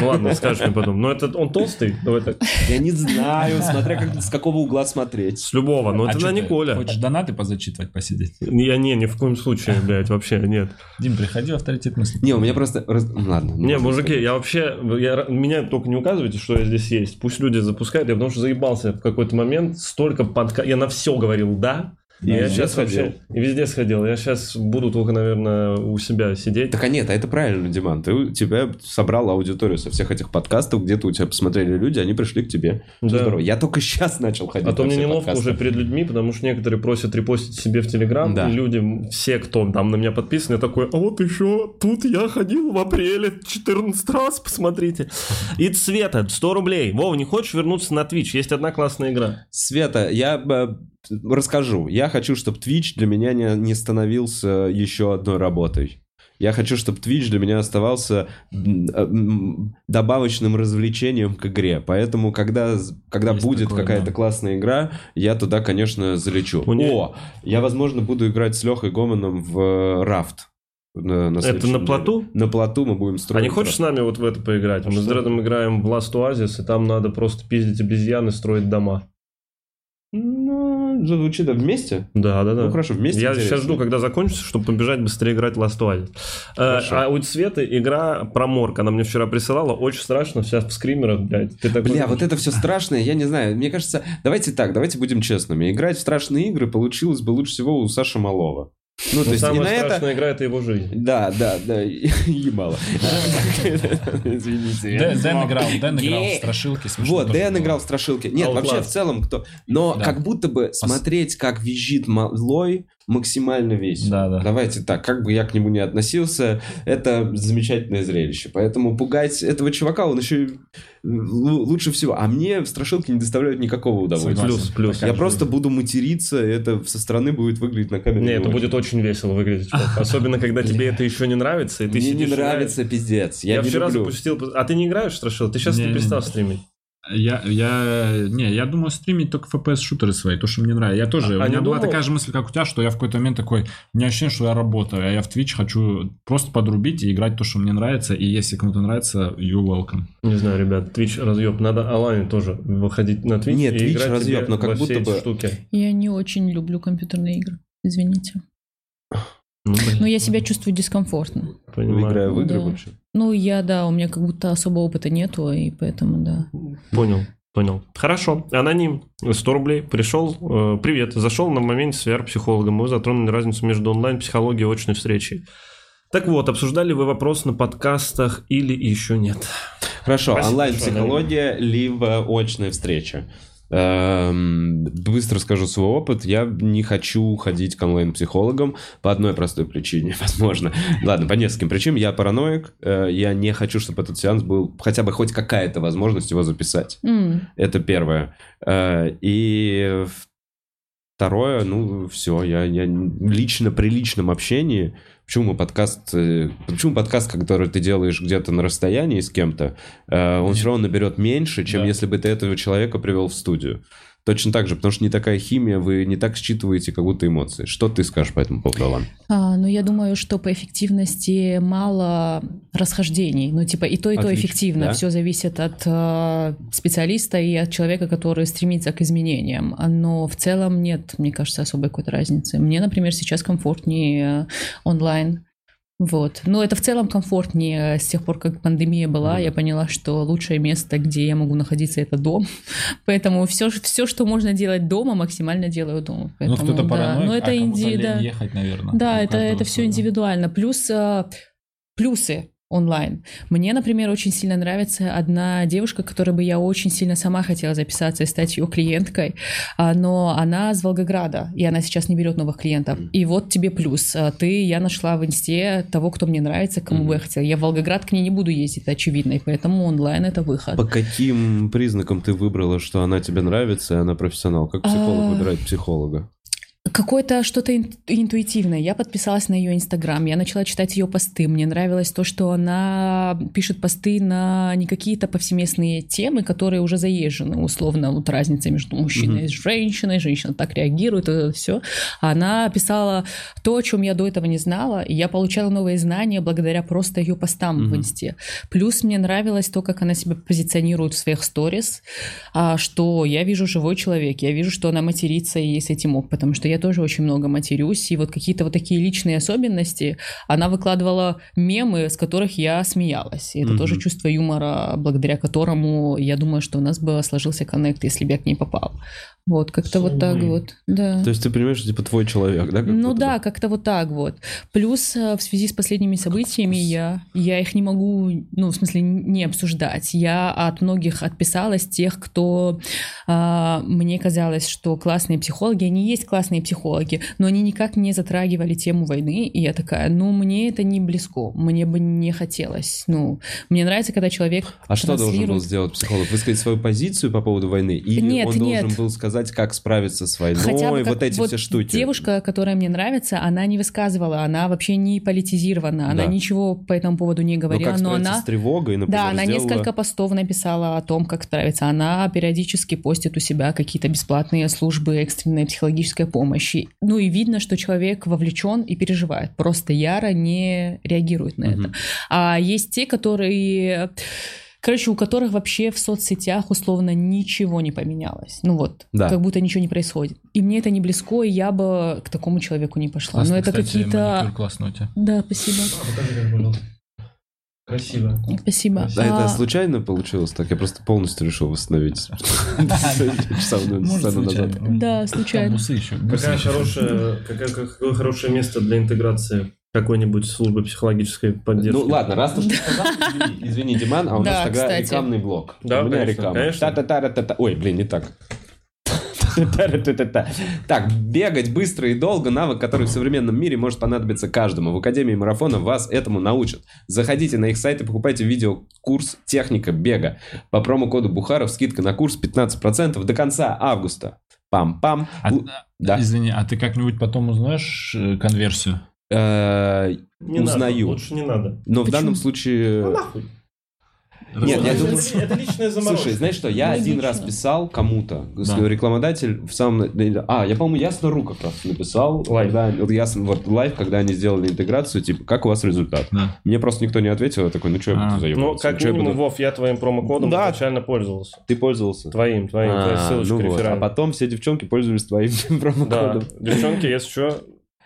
Ну, ладно, скажешь мне потом. Но это он толстый? Давай так. Я не знаю, смотря как, с какого угла смотреть. С любого, но А это чё не ты, Коля. Хочешь донаты позачитывать, посидеть? Я не, ни в коем случае, блядь, вообще нет. Дим, приходи в авторитет мысли. Не, у меня просто... Ладно. Не, мужики, я вообще, меня только не указывайте, что я здесь есть. Пусть люди запускают, я потому что заебался в какой-то момент, столько подка... Я на все говорил «да», Да, я сейчас сходил. вообще... И везде сходил. Я сейчас буду только, наверное, у себя сидеть. Так а нет, а это правильно, Диман. Ты у тебя собрал аудиторию со всех этих подкастов, где-то у тебя посмотрели люди, они пришли к тебе. Да. Здорово. Я только сейчас начал ходить А то мне неловко подкасты. уже перед людьми, потому что некоторые просят репостить себе в Телеграм, Да. и люди, все, кто там на меня подписан, я такой, а вот еще тут я ходил в апреле 14 раз, посмотрите. И Цвета, 100 рублей. Вова, не хочешь вернуться на Twitch? Есть одна классная игра. Света, я... э, расскажу. Я хочу, чтобы Twitch для меня не, не становился еще одной работой. Я хочу, чтобы Twitch для меня оставался э, добавочным развлечением к игре. Поэтому, когда, когда Есть будет такое, какая-то да. классная игра, я туда, конечно, залечу. У нее- О, я, возможно, буду играть с Лехой Гоманом в э, Рафт. На, на Это на плоту? На плоту мы будем А строить. не хочешь с нами вот в это поиграть? Мы с что? Дредом играем в Last Oasis, и там надо просто пиздить обезьян и строить дома. Звучит да, вместе? Да, да, да. Ну, хорошо, вместе Я интересно. сейчас жду, когда закончится, чтобы побежать быстрее играть Last. Э, Хорошо. А у Светы игра про морг. Она мне вчера присылала. Очень страшно, вся в скримерах, блядь. Ты такой... Бля, вот это все страшное, я не знаю. Мне кажется, давайте так, давайте будем честными. Играть в страшные игры получилось бы лучше всего у Саши Малова. Ну, то есть и самая на страшная это... игра это его жизнь. Да, да, да, ебало. Извините. Дэн, играл, Дэн играл в страшилки. Вот, Дэн играл в страшилки. Нет, вообще в целом кто... Но как будто бы смотреть, как визжит малой, максимально весело. Да, да. Давайте так, как бы я к нему не относился, это замечательное зрелище. Поэтому пугать этого чувака, он еще лучше всего. А мне страшилки не доставляют никакого удовольствия. Плюс, плюс. Я просто буду материться, и это со стороны будет выглядеть на камере. Не, не это очень. будет очень весело выглядеть. чувак. Особенно, когда тебе это еще не нравится, и ты Мне не нравится, пиздец. Я, Я, не вчера люблю. запустил... А ты не играешь в страшил? Ты сейчас не Не-не-не. перестал стримить. Я, я, не, я думаю стримить только FPS-шутеры свои, то, что мне нравится. Я тоже, А у меня не была думал? такая же мысль, как у тебя, что я в какой-то момент такой, у меня ощущение, что я работаю, а я в Twitch хочу просто подрубить и играть то, что мне нравится, и если кому-то нравится, you welcome. Не знаю, ребят, Twitch разъеб. Надо Алане тоже выходить на Twitch Нет, и Twitch играть разъеб, тебе но как во все будто эти бы- штуки. Я не очень люблю компьютерные игры. Извините. Ну, блин, Но я себя чувствую дискомфортно. понимаю. Играю в игры Да. вообще. Ну, я, да, у меня как будто особо опыта нету, и поэтому, да. Понял, понял. Хорошо. Аноним, 100 рублей, пришел. э, привет, зашел на моменте с VR-психологом. Мы затронули разницу между онлайн-психологией и очной встречей. Так вот, обсуждали вы вопрос на подкастах или еще нет? Хорошо, онлайн-психология, либо очная встреча. Эм, Быстро скажу свой опыт. Я не хочу ходить к онлайн-психологам по одной простой причине, возможно. Ладно, по нескольким причинам. Я параноик. э, Я не хочу, чтобы этот сеанс был хотя бы хоть какая-то возможность его записать. М, Это первое. Э, И второе, ну, все, я, я лично при личном общении, почему подкаст, э, почему подкаст, который ты делаешь где-то на расстоянии с кем-то, э, он все равно наберет меньше, чем Да. если бы ты этого человека привел в студию. Точно так же, потому что не такая химия, вы не так считываете как будто эмоции. Что ты скажешь по этому поводу, Алан? А, ну, я думаю, что по эффективности мало расхождений. Ну, типа, и то, и то Отлично, эффективно. да. Все зависит от э, специалиста и от человека, который стремится к изменениям. Но в целом нет, мне кажется, особой какой-то разницы. Мне, например, сейчас комфортнее э, онлайн. Вот. Но это в целом комфортнее с тех пор, как пандемия была. Мгм. Я поняла, что лучшее место, где я могу находиться, это дом. Поэтому все, все что можно делать дома, максимально делаю дома. Ну, Поэтому, кто-то да. параноик, Но это а инди- да. ехать, наверное. Да, это, это все индивидуально. Плюс а, плюсы онлайн. Мне, например, очень сильно нравится одна девушка, которой бы я очень сильно сама хотела записаться и стать ее клиенткой, а, но она с Волгограда, и она сейчас не берет новых клиентов. И вот тебе плюс. А, Ты, я нашла в инсте того, кто мне нравится, кому бы я хотела. Я в Волгоград к ней не буду ездить, это очевидно, и поэтому онлайн это выход. По каким признакам ты выбрала, что она тебе нравится, и она профессионал? Как психолог А, выбирает психолога? Какое-то что-то ин- интуитивное. Я подписалась на ее инстаграм, я начала читать ее посты. Мне нравилось то, что она пишет посты на не какие-то повсеместные темы, которые уже заезжены, условно, вот разница между мужчиной и женщиной, женщина так реагирует, это все. Она писала то, о чем я до этого не знала, и я получала новые знания благодаря просто ее постам в Мгм. инсте. Плюс мне нравилось то, как она себя позиционирует в своих сторис, а, что я вижу живой человек, я вижу, что она матерится, и ей с этим ок, потому что я тоже очень много матерюсь, и вот какие-то вот такие личные особенности, она выкладывала мемы, с которых я смеялась, и это Мгм. тоже чувство юмора, благодаря которому я думаю, что у нас бы сложился коннект, если бы я к ней попал. Вот, как-то вот так вот, да. То есть ты понимаешь, что типа твой человек, да? как Ну будто да, как-то вот так вот. Плюс э, в связи с последними событиями я, я их не могу, ну, в смысле, не обсуждать. Я от многих отписалась, тех, кто а, мне казалось, что классные психологи, они есть классные экспертные психологи, но они никак не затрагивали тему войны, и я такая, ну, мне это не близко, мне бы не хотелось. Ну, мне нравится, когда человек А что должен был сделать психолог? Высказать свою позицию по поводу войны? Или Нет, он нет. должен был сказать, как справиться с войной, Хотя бы как- вот эти вот все штуки? Девушка, которая мне нравится, она не высказывала, она вообще не политизирована, она Да. ничего по этому поводу не Ну, говорила, как но справиться она... с тревогой, например, Да, она сделала- несколько постов написала о том, как справиться. Она периодически постит у себя какие-то бесплатные службы экстренной психологической помощи. Ну и видно, что человек вовлечен и переживает. Просто яро не реагирует на Мгм. это. А есть те, которые... Короче, у которых вообще в соцсетях условно ничего не поменялось. Ну вот, Да. как будто ничего не происходит. И мне это не близко, и я бы к такому человеку не пошла. Классно, Но это кстати, какие-то... Да, спасибо. Красиво. Спасибо. А это А, случайно получилось так? Я просто полностью решил восстановить. Да, случайно. какое хорошее место для интеграции какой-нибудь службы психологической поддержки. Ну ладно, раз уж ты сказал, извини, извини, Диман, а у нас Да, тогда рекламный блок. Да, у меня конечно. Ой, блин, не так. Так, бегать быстро и долго навык, который в современном мире может понадобиться каждому. В Академии марафона вас этому научат. Заходите на их сайт и покупайте видеокурс «Техника бега». По промокоду Бухаров скидка на курс 15% до конца августа. Пам-пам. А- Да. Извини, а ты как-нибудь потом узнаешь э, конверсию? Э, не узнаю. Надо, лучше не надо. Но в Почему? данном случае... Нет, я это- думаю, Это личная заморочка. Слушай, знаешь что, я Логично. один раз писал кому-то, с- Да. рекламодатель в самом... А, я, по-моему, Ясно.ру как раз написал. Лайв. Когда, вот, ясно, вот лайв, когда они сделали интеграцию, типа, как у вас результат? Да. Мне просто никто не ответил, я такой, ну что я А. буду Ну, заебываться? как Чё я минимум, буду- Вов, я твоим промокодом Да. изначально пользовался. Ты пользовался? Твоим, твоим, твоей А, ссылочкой ну вот. А потом все девчонки пользовались твоим Да, промокодом. девчонки, если что,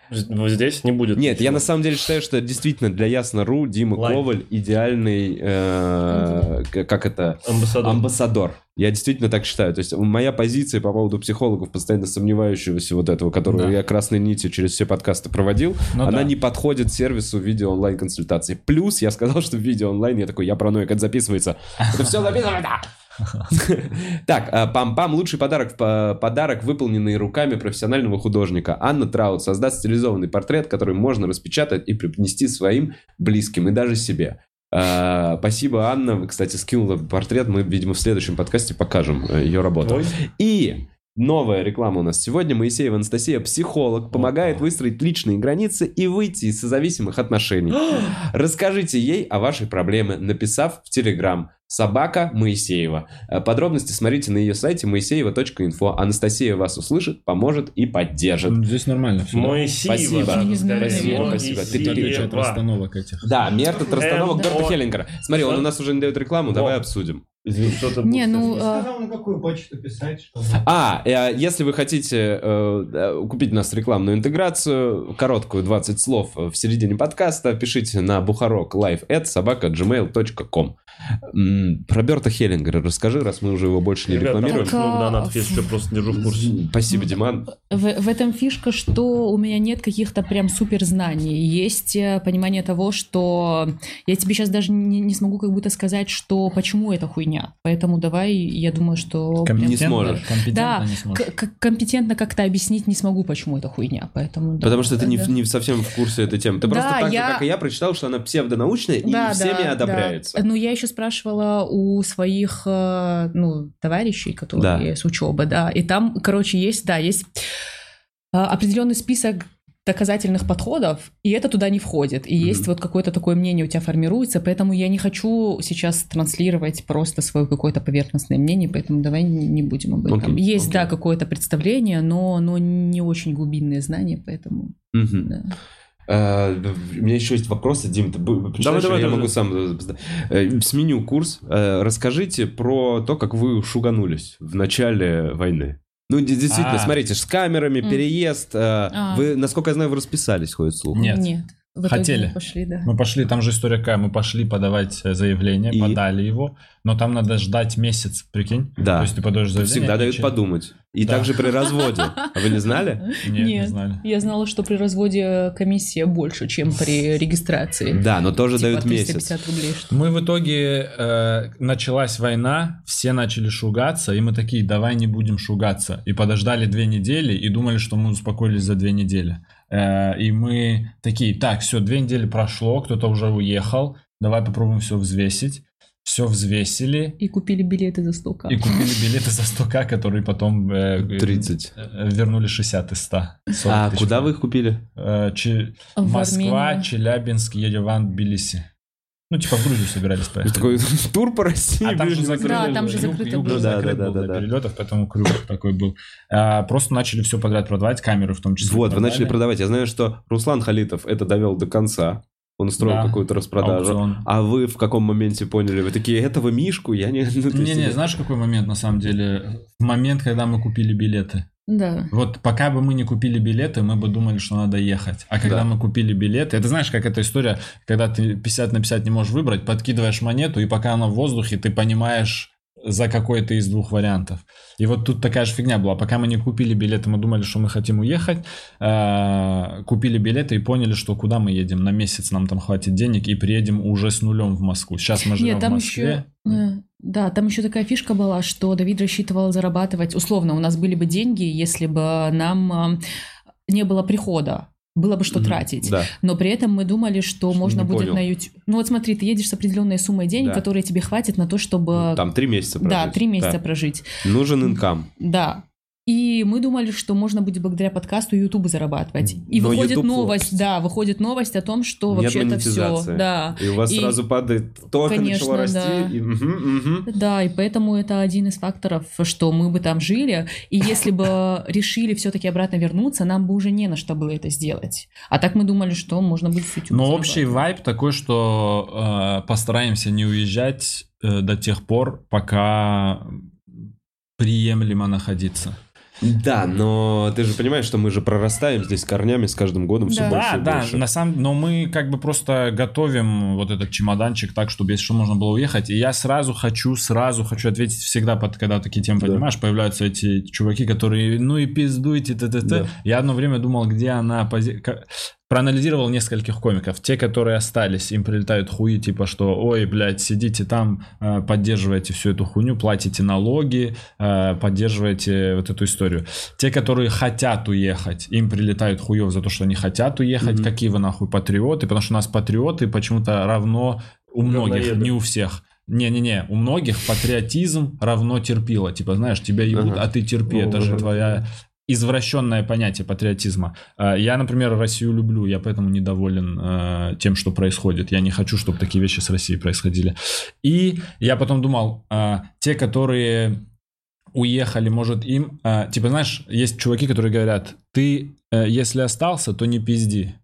вот здесь не будет. Нет, я ничего. на самом деле считаю, что действительно для Ясно.ру Дима Лайв. Коваль идеальный, э, как это, Амбассадор. амбассадор. Я действительно так считаю. То есть моя позиция по поводу психологов, постоянно сомневающегося вот этого, которого Да. я красной нитью через все подкасты проводил, Ну она да. не подходит сервису видео онлайн-консультации. Плюс я сказал, что видео онлайн, я такой, я параноик, это записывается. Это все записывается! Так, а, пам-пам, лучший подарок, по- подарок, выполненный руками профессионального художника. Анна Траут создаст стилизованный портрет, который можно распечатать и преподнести своим близким и даже себе. А, Спасибо, Анна. Кстати, скинула портрет. Мы, видимо, в следующем подкасте покажем э, ее работу. И новая реклама у нас сегодня. Моисеева Анастасия, психолог, помогает выстроить личные границы и выйти из созависимых отношений. Расскажите ей о вашей проблеме, написав в Телеграм собака Моисеева. Э, Подробности смотрите на ее сайте moiseeva.info. Анастасия вас услышит, поможет и поддержит. Ну, Здесь нормально все. Моисеева. Спасибо. спасибо, спасибо. Ты- от расстановок этих. Да, метод расстановок о. Хеллингера. Смотри, он у нас уже не дает рекламу, давай обсудим. Что-то Не, ну, Не а, сказал, на какую почту писать, чтобы... А, э, если вы хотите э, купить у нас рекламную интеграцию, короткую 20 слов э, в середине подкаста, пишите на бухарок live at собака gmail.com. Про Берта Хеллингера расскажи, раз мы уже его больше не рекламируем. Так, донатов, если что, просто держу в курсе. Спасибо, Диман. В, в этом фишка, что у меня нет каких-то прям супер знаний. Есть э, понимание того, что я тебе сейчас даже не, не смогу как будто сказать, что почему это хуйня. Поэтому давай, я думаю, что... Не сможешь. Компетентно Да, не сможешь. компетентно как-то объяснить не смогу, почему это хуйня. Поэтому, да, Потому что ты не, да. не совсем в курсе этой темы. Ты Да, просто так я- же, как и я, прочитал, что она псевдонаучная и Да, всеми да, одобряется. да. Ну, я еще спрашивала у своих, э, ну, товарищей, которые Да. с учебы, да, и там, короче, есть, да, есть э, определенный список доказательных подходов, и это туда не входит. И есть Мгм. вот какое-то такое мнение у тебя формируется, поэтому я не хочу сейчас транслировать просто свое какое-то поверхностное мнение, поэтому давай не будем об этом. Окей, есть, окей. да, какое-то представление, но, но не очень глубинные знания, поэтому, Мгм. да. Э, У меня еще есть вопросы, Дим, ты давай, или я давай. могу сам... э, Сменю курс. Э, Расскажите про то, как вы шуганулись в начале войны. Ну, де- действительно, А. смотрите, с камерами, переезд. э, А. Вы, насколько я знаю, вы расписались, ходит слух. Нет. Нет. В Хотели. мы Пошли, да. Мы пошли, там же история какая, мы пошли подавать э, заявление, И? подали его, но там надо ждать месяц, прикинь. Да. То есть ты подаешь заявление. Всегда дают че- подумать. И Да. также при разводе. А вы не знали? Нет, не Нет. знали. Я знала, что при разводе комиссия больше, чем при регистрации. Да, но тоже Типа дают месяц. 350 рублей. что- Мы в итоге э, началась война, все начали шугаться, и мы такие, давай не будем шугаться. И подождали две недели и думали, что мы успокоились за две недели. Э, и мы такие, так, все, две недели прошло, кто-то уже уехал, давай попробуем все взвесить. Все взвесили И купили билеты за 100 и купили билеты за 100к, которые потом э, э, 30. э, вернули 60 из 100. 40 А тысяч куда вы их купили? Э, Москва, Армению. Челябинск, Ереван, Тбилиси. Ну, типа в Грузию собирались поехать. Такой тур по России. А там же ближнего закрыт Да, там же закрыто юг было. Да, закрыт да, был да, для да. перелетов, поэтому крюк такой был. А, Просто начали все подряд продавать, камеры в том числе. Вот, вы начали продали. продавать. Я знаю, что Руслан Халитов это довел до конца. Он устроил Да. какую-то распродажу. Аукцион. А вы в каком моменте поняли? Вы такие, этого Мишку я не... ну, Не-не, знаешь, какой момент на самом деле? В момент, когда мы купили билеты. Да. Вот пока бы мы не купили билеты, мы бы думали, что надо ехать. А когда Да. мы купили билеты, это знаешь, как эта история, когда ты 50 на 50 не можешь выбрать, подкидываешь монету, и пока она в воздухе, ты понимаешь, за какой то из двух вариантов. И вот тут такая же фигня была. Пока мы не купили билеты, мы думали, что мы хотим уехать. э, Купили билеты и поняли, что куда мы едем. На месяц нам там хватит денег и приедем уже с нулем в Москву. Сейчас мы живем Нет, там в Москве. еще... Да, там еще такая фишка была, что Давид рассчитывал зарабатывать, условно, у нас были бы деньги, если бы нам э, не было прихода, было бы что Мгм. тратить. Да. Но при этом мы думали, что Что можно будет понял. на YouTube. Ну вот смотри, ты едешь с определенной суммой денег, Да. которые тебе хватит на то, чтобы... Там три месяца да, прожить. три месяца Да. прожить. Нужен инкам. Да. И мы думали, что можно будет благодаря подкасту YouTube зарабатывать. И Но выходит YouTube новость, лопнет. да, выходит новость о том, что Нет вообще это все. Да. И у вас И- сразу падает, только Конечно, начало расти. да. и. Да, и поэтому это один из факторов, что мы бы там жили, и если бы решили все-таки обратно вернуться, нам бы уже не на что было это сделать. А так мы думали, что можно будет с YouTube Но общий вайб такой, что э, постараемся не уезжать э, до тех пор, пока приемлемо находиться. Да, но ты же понимаешь, что мы же прорастаем здесь корнями с каждым годом все Да. больше Да, и да, больше. на самом но мы как бы просто готовим вот этот чемоданчик так, чтобы если что можно было уехать. И я сразу хочу, сразу хочу ответить всегда, под, когда такие темы Да. поднимаешь, появляются эти чуваки, которые, ну и пиздуйте, т т т Да. Я одно время думал, где она пози- проанализировал нескольких комиков. Те, которые остались, им прилетают хуи, типа что, ой, блядь, сидите там, э, поддерживаете всю эту хуйню, платите налоги, э, поддерживаете вот эту историю. Те, которые хотят уехать, им прилетают хуев за то, что они хотят уехать. Мгм. Какие вы нахуй патриоты? Потому что у нас патриоты почему-то равно у многих, Говноеды. не у всех. Не-не-не, у многих патриотизм равно терпило. Типа, знаешь, тебя ебут, Ага. а ты терпи. Это же твоя извращенное понятие патриотизма. А, Я, например, Россию люблю, я поэтому недоволен э, тем, что происходит. Я не хочу, чтобы такие вещи с Россией происходили. И я потом думал, а, те, которые уехали, может им, а, типа, знаешь, есть чуваки, которые говорят, ты, э, если остался, то не пизди.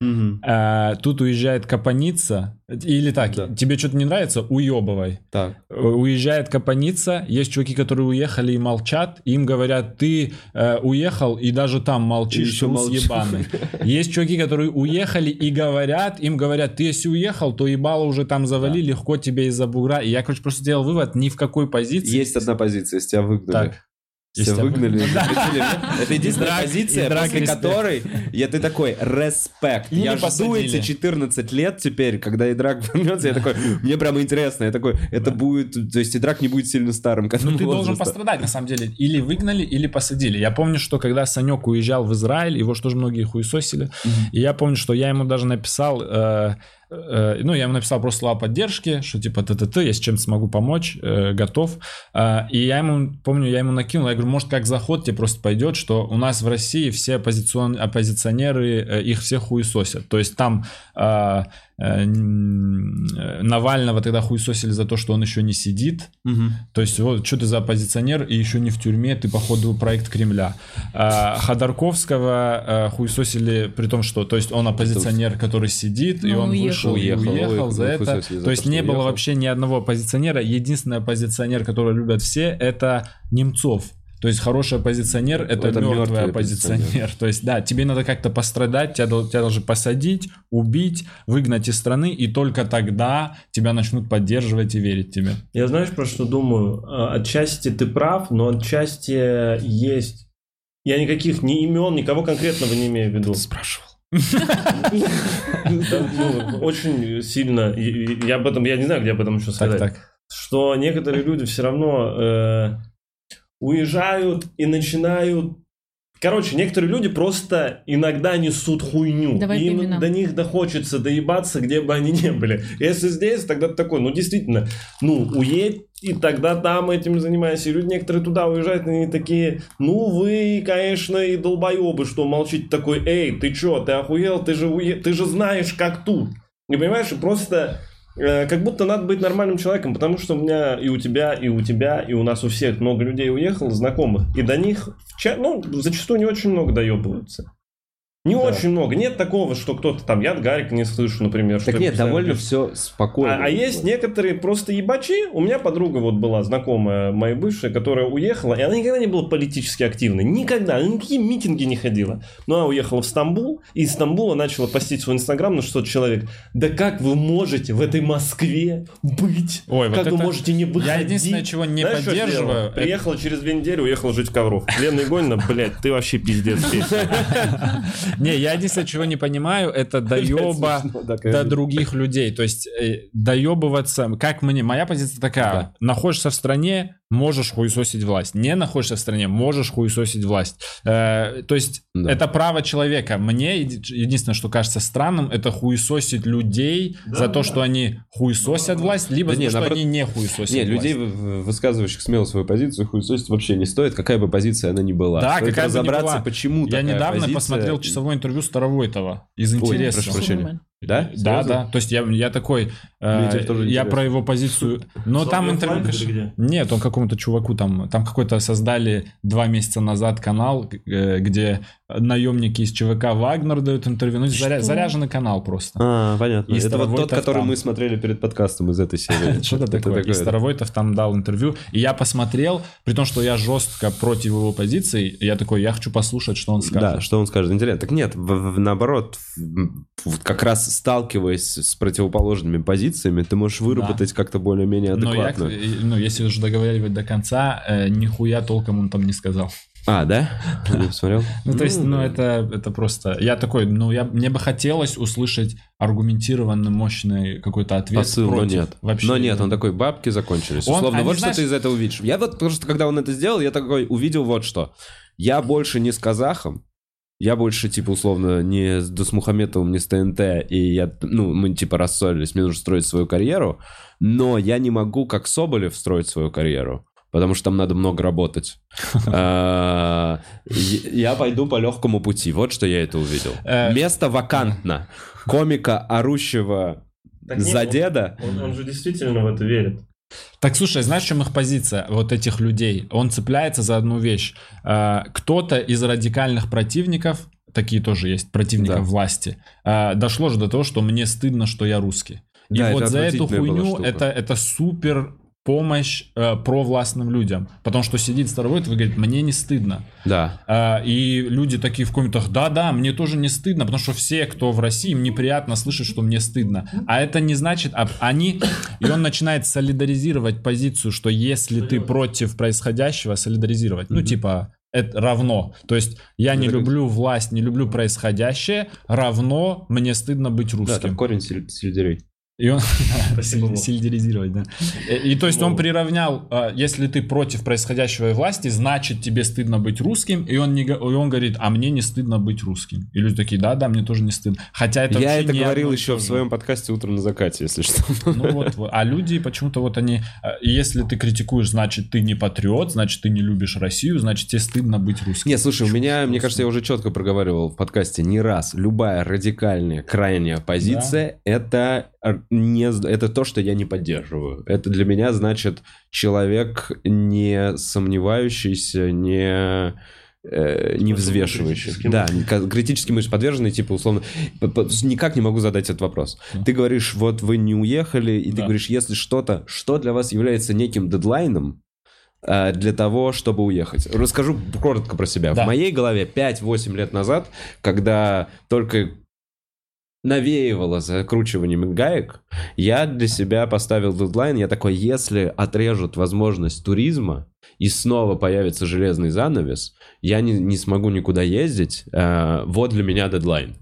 Мгм. А, тут уезжает Капаница, или так, Да. тебе что-то не нравится, уебывай. Так. Э, Уезжает Капаница, есть чуваки, которые уехали и молчат, им говорят, ты э, уехал и даже там молчишь, молчу. ебаный. Есть чуваки, которые уехали и говорят, им говорят, ты если уехал, то ебало уже там завали, легко тебе из-за бугра. И я, короче, просто сделал вывод, ни в какой позиции. Есть одна позиция, если тебя выгнали. Так. Тебя выгнали. запретили. Это единственная позиция, после которой я ты такой, респект. Я жду эти 14 лет теперь, когда Идрак вернется, я такой, мне прямо интересно. Я такой, это будет, то есть Идрак не будет сильно старым Ну, ты должен пострадать, на самом деле. Или выгнали, или посадили. Я помню, что когда Санек уезжал в Израиль, его же тоже многие хуесосили. И я помню, что я ему даже написал, э, ну, я ему написал просто слова поддержки, что типа т-т-т, я с чем-то смогу помочь, э, готов. Э, и я ему, помню, я ему накинул, я говорю, может, как заход тебе просто пойдет, что у нас в России все оппозицион, оппозиционеры, э, их всех хуесосят. То есть там э, э, э, Навального тогда хуесосили за то, что он еще не сидит, Мгм. то есть, вот, что ты за оппозиционер и еще не в тюрьме, ты, походу, проект Кремля. А, Ходорковского а, хуесосили, при том, что, то есть, он оппозиционер, который сидит, и Ну, он уехал. вышел и Уехал, уехал уехал, за ну, это. за То то, есть, не было уехал. вообще ни одного оппозиционера. Единственный оппозиционер, которого любят все, это Немцов. То есть хороший оппозиционер это, Это мертвый мертвый оппозиционер. оппозиционер. То есть, да, тебе надо как-то пострадать, тебя, тебя должны посадить, убить, выгнать из страны, и только тогда тебя начнут поддерживать и верить тебе. Я знаешь, про что думаю? А, Отчасти ты прав, но отчасти есть... Я никаких ни имен, никого конкретного не имею в виду. Спрашивал. Да, ну, очень сильно. Я об этом, я не знаю, где об этом еще сказать. так. Что некоторые люди все равно э, уезжают и начинают. Короче, некоторые люди просто иногда несут хуйню. Давай им до них доходится доебаться, где бы они ни были. Если здесь, тогда ты такой, ну действительно, ну уедь, и тогда там этим занимайся. И люди некоторые туда уезжают, и они такие, ну вы, конечно, и долбоебы, что молчите такой, эй, ты чё, ты охуел, ты же, уе- ты же знаешь, как тут. И понимаешь, просто как будто надо быть нормальным человеком, потому что у меня и у тебя, и у тебя, и у нас у всех много людей уехало, знакомых, и до них, ну, зачастую не очень много доебываются. Не очень много. Нет такого, что кто-то там, я от Гарика не слышу, например. что Так нет, постоянно довольно все спокойно. А, а есть некоторые просто ебачи. У меня подруга вот была знакомая моя бывшая, которая уехала, и она никогда не была политически активной. Никогда. Она ни на какие митинги не ходила. Но она уехала в Стамбул, и из Стамбула начала постить свой инстаграм на 600 человек. Да как вы можете в этой Москве быть? Ой, вот как вы это- можете не выходить? Я единственное, чего не Знаешь, что поддерживаю, это- Приехала через две недели, уехала жить в Ковров. Лена Игонина, блядь, ты вообще пиздец. Не, я единственное, чего не понимаю, это доеба до других людей. То есть э, доебываться, как мне, моя позиция такая, находишься в стране, можешь хуесосить власть. Не находишься в стране, можешь хуесосить власть. Э, то есть Да. это право человека. Мне еди- единственное, что кажется странным, это хуесосить людей за то, что они хуесосят власть, либо Да за не, то, что наоборот- они не хуесосят Не, власть. людей, высказывающих смело свою позицию, хуесосить вообще не стоит, какая бы позиция она ни была. Да, Стоит какая бы ни была. почему Я такая недавно позиция. посмотрел часовое интервью Старовойтова из Ой, интереса. прошу прощения. Да? Да, Серьезно? да. То есть я, я такой, э, я интересно. про его позицию. Но там интервью. Где? Нет, он какому-то чуваку там, там какой-то создали два месяца назад канал, э, где наемники из ЧВК Вагнер дают интервью. Ну, заря- заряженный канал просто. А, понятно. И Это вот тот, который там. мы смотрели перед подкастом из этой серии. Что-то такое. И Старовойтов там дал интервью. И я посмотрел, при том, что я жестко против его позиции, я такой, я хочу послушать, что он скажет. Да, что он скажет. Интересно. Так нет, наоборот, как раз сталкиваясь с противоположными позициями, ты можешь выработать как-то более-менее адекватно. ну, если уже договаривать до конца, э, нихуя толком он там не сказал. А, да? Не посмотрел? Ну, то есть, ну, это, это просто... Я такой, ну, я, мне бы хотелось услышать аргументированный, мощный какой-то ответ Посыл, но против. нет. Вообще но нет, он такой, бабки закончились. Он- Условно, они, вот знаешь- что ты из этого увидишь. Я вот просто, когда он это сделал, я такой увидел вот что. Я больше не с казахом, я больше, типа, условно, не с Досмухаметовым, не с ТНТ, и я, ну, мы, типа, рассорились, мне нужно строить свою карьеру, но я не могу, как Соболев, строить свою карьеру, потому что там надо много работать. А, Я пойду по легкому пути, вот что я это увидел. Э, Место вакантно. Комика, орущего за деда. Он, же действительно в это верит. Так, слушай, знаешь, в чем их позиция, вот этих людей? Он цепляется за одну вещь. Э, Кто-то из радикальных противников, такие тоже есть, противников Да. власти, э, дошло же до того, что мне стыдно, что я русский. И Да, вот за эту хуйню это, это супер помощь э, провластным людям. Потому что сидит старовой и говорит, мне не стыдно. Да. А, И люди такие в комментах, да-да, мне тоже не стыдно, потому что все, кто в России, им неприятно слышать, что мне стыдно. А это не значит, а они, и он начинает солидаризировать позицию, что если ты против происходящего, солидаризировать, ну типа это равно. То есть я не люблю власть, не люблю происходящее, равно мне стыдно быть Да, русским. там корень сельдерей. И он сельдеризировать, да. И, и то есть он приравнял, а, если ты против происходящего власти, значит тебе стыдно быть русским, и он, не, и он говорит, а мне не стыдно быть русским. И люди такие, да, да, мне тоже не стыдно. Хотя это Я это говорил и еще в своем подкасте «Утро на закате», если что. Ну вот, вот. а люди почему-то вот они, а, если ты критикуешь, значит ты не патриот, значит ты не любишь Россию, значит тебе стыдно быть русским. Не, слушай, у меня, мне кажется, я уже четко проговаривал в подкасте не раз. Любая радикальная, крайняя позиция это не это то, что я не поддерживаю. Это для меня значит человек не сомневающийся, не э, не взвешивающий. Да, критически мысль подверженный, типа, условно, никак не могу задать этот вопрос. Ты говоришь, вот вы не уехали, и ты Да. говоришь, если что-то, что для вас является неким дедлайном, э, для того, чтобы уехать. Расскажу коротко про себя. Да. В моей голове 5-8 лет назад, когда только навеивало закручиванием гаек, я для себя поставил дедлайн, я такой, если отрежут возможность туризма и снова появится железный занавес, я не, не смогу никуда ездить, э, вот для меня дедлайн.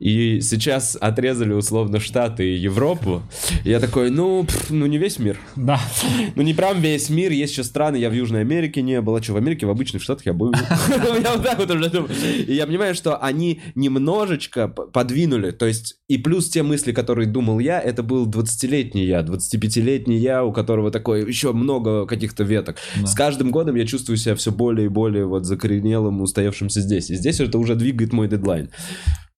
И сейчас отрезали условно Штаты и Европу. И я такой, ну, пф, ну не весь мир. Да. Ну не прям весь мир, есть еще страны, я в Южной Америке не был, а что, в Америке, в обычных Штатах я был. Я вот так вот уже думаю. И я понимаю, что они немножечко подвинули, то есть и плюс те мысли, которые думал я, это был 20-летний я, 25-летний я, у которого такое еще много каких-то веток. С каждым годом я чувствую себя все более и более вот закоренелым, устоявшимся здесь. И здесь это уже двигает мой дедлайн.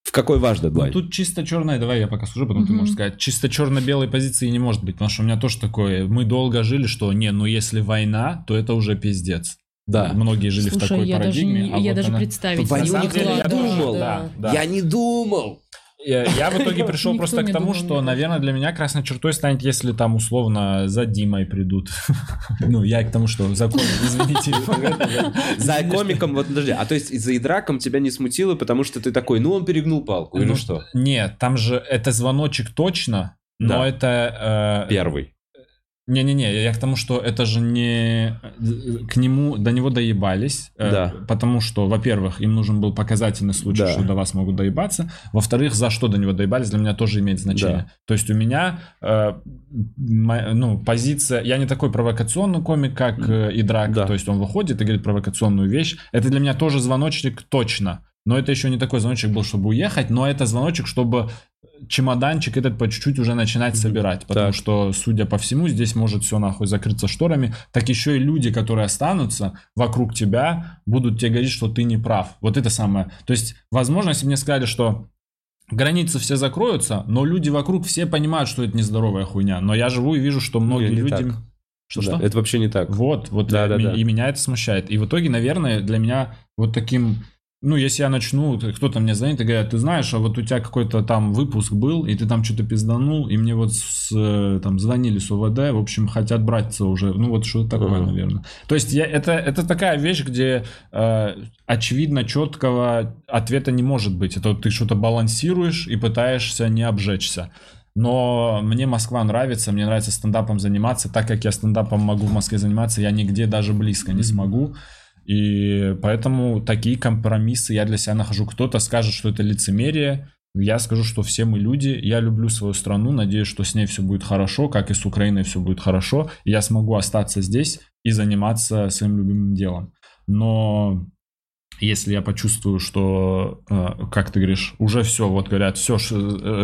В какой ваш Ну, дедлайн? тут чисто черное, давай я пока скажу, потом ты Мгм. можешь сказать. Чисто черно-белой позиции не может быть, потому что у меня тоже такое, мы долго жили, что не, ну если война, то это уже пиздец. Да. Многие жили в Слушай, такой я даже, парадигме. не- а я вот даже она- представить На не могла. я думал. да. Да. Я не думал. Я, я в итоге пришел просто к тому, думал, что, наверное, для меня красной чертой станет, если там условно за Димой придут. Ну, я к тому, что закон, извините. За комиком, вот подожди, а то есть за Идраком тебя не смутило, потому что ты такой, ну он перегнул палку, или Ну, что? Нет, там же это звоночек точно, но Да. это... э, Первый. Не-не-не, я к тому, что это же не... К нему, до него доебались. э, Да. Потому что, во-первых, им нужен был показательный случай, Да. что до вас могут доебаться. Во-вторых, за что до него доебались, для меня тоже имеет значение. То есть у меня, э, мо- ну, позиция... Я не такой провокационный комик, как э, Идрак. Да. То есть он выходит и говорит провокационную вещь. Это для меня тоже звоночник точно. Но это еще не такой звоночек был, чтобы уехать, но это звоночек, чтобы чемоданчик этот по чуть-чуть уже начинать собирать. Потому Так. что, судя по всему, здесь может все нахуй закрыться шторами. Так еще и люди, которые останутся вокруг тебя, будут тебе говорить, что ты не прав. Вот это самое. То есть, возможно, если мне сказали, что границы все закроются, но люди вокруг все понимают, что это нездоровая хуйня. Но я живу и вижу, что многие Не, люди... так. Что-что? Да, Это вообще не так. Вот, вот Да, и да, ми- да. и меня это смущает. И в итоге, наверное, для меня вот таким, ну, если я начну, то кто-то мне звонит и говорит, ты знаешь, а вот у тебя какой-то там выпуск был, и ты там что-то пизданул, и мне вот с, э, там звонили с ОВД, в общем, хотят браться уже, ну, вот что-то такое, Ага. наверное. То есть я, это, это такая вещь, где э, очевидно четкого ответа не может быть. Это ты что-то балансируешь и пытаешься не обжечься. Но мне Москва нравится, мне нравится стендапом заниматься. Так как я стендапом могу в Москве заниматься, я нигде даже близко не смогу. И поэтому такие компромиссы я для себя нахожу. Кто-то скажет, что это лицемерие. Я скажу, что все мы люди. Я люблю свою страну. Надеюсь, что с ней все будет хорошо, как и с Украиной все будет хорошо. И я смогу остаться здесь и заниматься своим любимым делом. Но если я почувствую, что, э, как ты говоришь, уже все, вот говорят, все,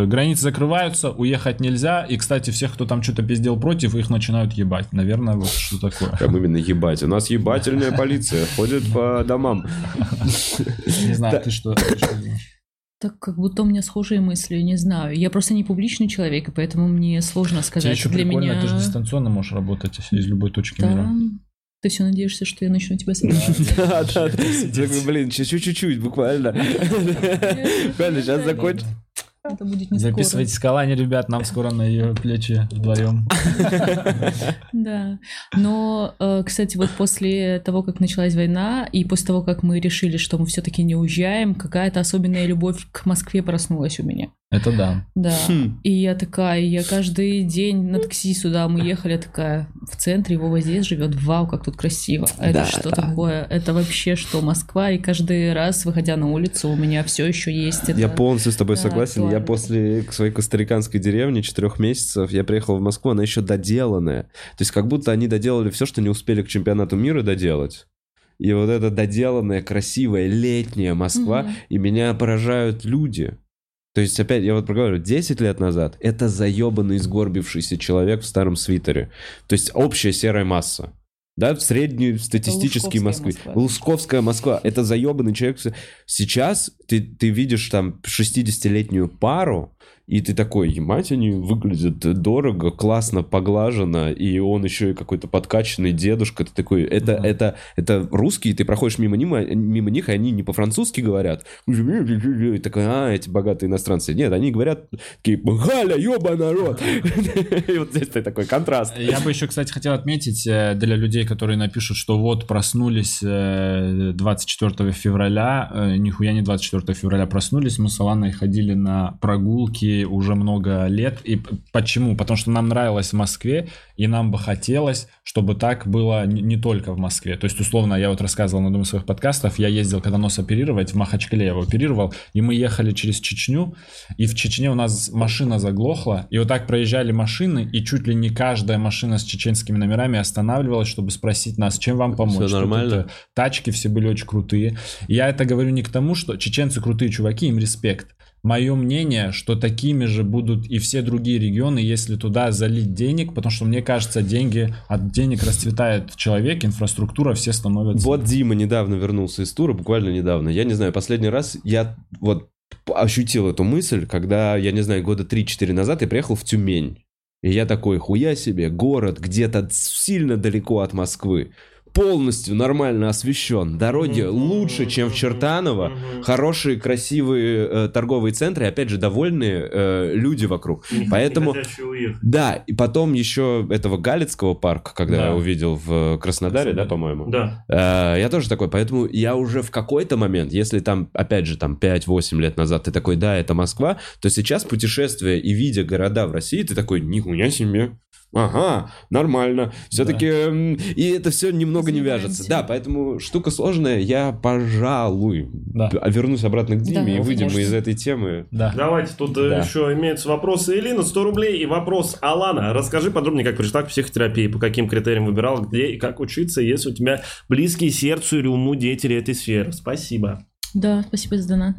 границы закрываются, уехать нельзя, и, кстати, всех, кто там что-то пиздел против, их начинают ебать. Наверное, вот что такое. Прям именно ебать. У нас ебательная полиция ходит по домам. Не знаю, ты что? думаешь? Так как будто у меня схожие мысли, не знаю. Я просто не публичный человек, и поэтому мне сложно Тебе сказать. еще Для прикольно, меня... ты же дистанционно можешь работать из любой точки Да. мира. Ты все надеешься, что я начну тебя смотреть? Да, да. Блин, чуть-чуть, буквально. Буквально сейчас закончим. Это будет не. Записывайте скалани, ребят, нам скоро на ее плечи вдвоем. Да. Но, э, кстати, вот после того, как началась война, и после того, как мы решили, что мы все-таки не уезжаем, какая-то особенная любовь к Москве проснулась у меня. Это да. Да. Хм. И я такая, я каждый день на такси сюда мы ехали, я такая, в центре Вова здесь живет, вау, как тут красиво. А это Да. что такое? Это вообще что, Москва? И каждый раз, выходя на улицу, у меня все еще есть это. Я полностью с тобой Да, согласен. Я актуально. после своей костариканской деревни четырех месяцев, я приехал в Москву, она еще доделанная. То есть как будто они доделали все, что не успели к чемпионату мира доделать. И вот эта доделанная, красивая, летняя Москва, Мгм. и меня поражают люди. То есть, опять, я вот проговорю, 10 лет назад это заебанный, сгорбившийся человек в старом свитере. То есть общая серая масса. Да, в средней статистической Лужковская Москве. Москва. Лужковская Москва. Это заебанный человек. Сейчас ты, ты видишь там 60-летнюю пару, и ты такой, ебать, они выглядят дорого, классно, поглажено, и он еще и какой-то подкачанный дедушка, ты такой, это, Мгм. это, это русские, ты проходишь мимо, ним, а- мимо них, и они не по-французски говорят, и такой, а, эти богатые иностранцы. Нет, они говорят такие, Галя, ёба народ. И вот здесь ты такой контраст. Я бы еще, кстати, хотел отметить э, для людей, которые напишут, что вот проснулись э, 24 февраля, э, нихуя не 24 февраля проснулись, мы с Аланой ходили на прогулки уже много лет. И почему? Потому что нам нравилось в Москве, и нам бы хотелось, чтобы так было не, только в Москве. То есть, условно, я вот рассказывал на одном из своих подкастов, я ездил, когда нос оперировать, в Махачкале я его оперировал, и мы ехали через Чечню, и в Чечне у нас машина заглохла, и вот так проезжали машины, и чуть ли не каждая машина с чеченскими номерами останавливалась, чтобы спросить нас, чем вам помочь. Что нормально? Тачки все были очень крутые. Я это говорю не к тому, что чеченцы крутые чуваки, им респект. Мое мнение, что такими же будут и все другие регионы, если туда залить денег, потому что мне кажется, деньги от денег расцветает человек, инфраструктура, все становятся. Вот Дима недавно вернулся из тура, буквально недавно. Я не знаю, последний раз я вот ощутил эту мысль, когда, я не знаю, года 3-4 назад я приехал в Тюмень. И я такой, хуя себе, город где-то сильно далеко от Москвы. Полностью нормально освещен. Дороги лучше, чем в Чертаново. Хорошие, красивые э, торговые центры. Опять же, довольные э, люди вокруг. Поэтому... Да, и потом еще этого Галицкого парка, когда Да. я увидел в Краснодаре, да, по-моему? Да. Э, Я тоже такой, поэтому я уже в какой-то момент, если там, опять же, там 5-8 лет назад ты такой, да, это Москва, то сейчас путешествуя и видя города в России, ты такой, нихуя себе, Ага, нормально. Все-таки... И это все немного не вяжется. Да, поэтому штука сложная. Я, пожалуй, Да. вернусь обратно к Диме Да, и вы выйдем мы можете. из этой темы. Да. Давайте, тут э, Да. еще имеются вопросы. Элина, 100 рублей. И вопрос Алана. Расскажи подробнее, как пришла к психотерапии, по каким критериям выбирала, где и как учиться, если у тебя близкие сердцу или уму деятели этой сферы. Спасибо. Да, спасибо за донат.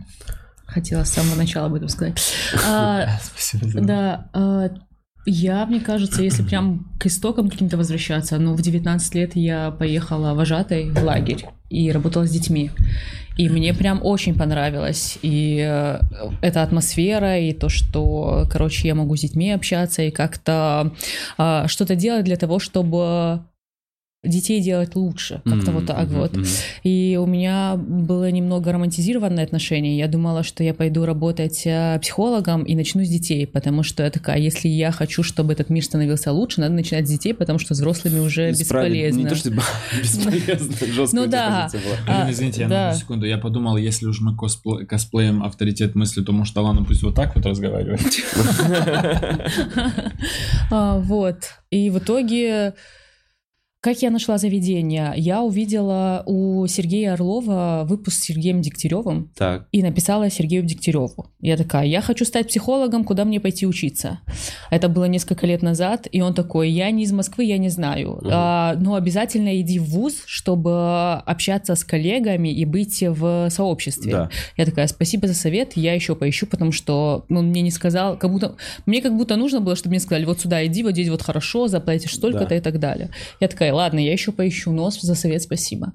Хотела с самого начала об этом сказать. А, Спасибо за- Да, а, я, мне кажется, если прям к истокам каким-то возвращаться, ну, в 19 лет я поехала вожатой в лагерь и работала с детьми. И мне прям очень понравилось. И э, эта атмосфера, и то, что, короче, я могу с детьми общаться и как-то а, что-то делать для того, чтобы детей делать лучше. Как-то вот так Мгм, вот. мгм. И у меня было немного романтизированное отношение. Я думала, что я пойду работать э, психологом и начну с детей, потому что я такая, если я хочу, чтобы этот мир становился лучше, надо начинать с детей, потому что взрослыми уже бесполезно. Не то, что бесполезно, жесткая Ну да. А, извините, я на одну секунду. Я подумал, если уж мы коспле- косплеем авторитет мысли, то может Алана пусть вот так вот разговаривает. А, Вот. И в итоге, как я нашла заведение? Я увидела у Сергея Орлова выпуск с Сергеем Дегтяревым, Так. и написала Сергею Дегтяреву. Я такая, я хочу стать психологом, куда мне пойти учиться? Это было несколько лет назад, и он такой, я не из Москвы, я не знаю, Мгм. а, но обязательно иди в ВУЗ, чтобы общаться с коллегами и быть в сообществе. Да. Я такая, спасибо за совет, я еще поищу, потому что он мне не сказал, как будто, мне как будто нужно было, чтобы мне сказали, вот сюда иди, вот здесь вот хорошо, заплатишь столько-то Да. и так далее. Я такая, ладно, я еще поищу, но за совет спасибо.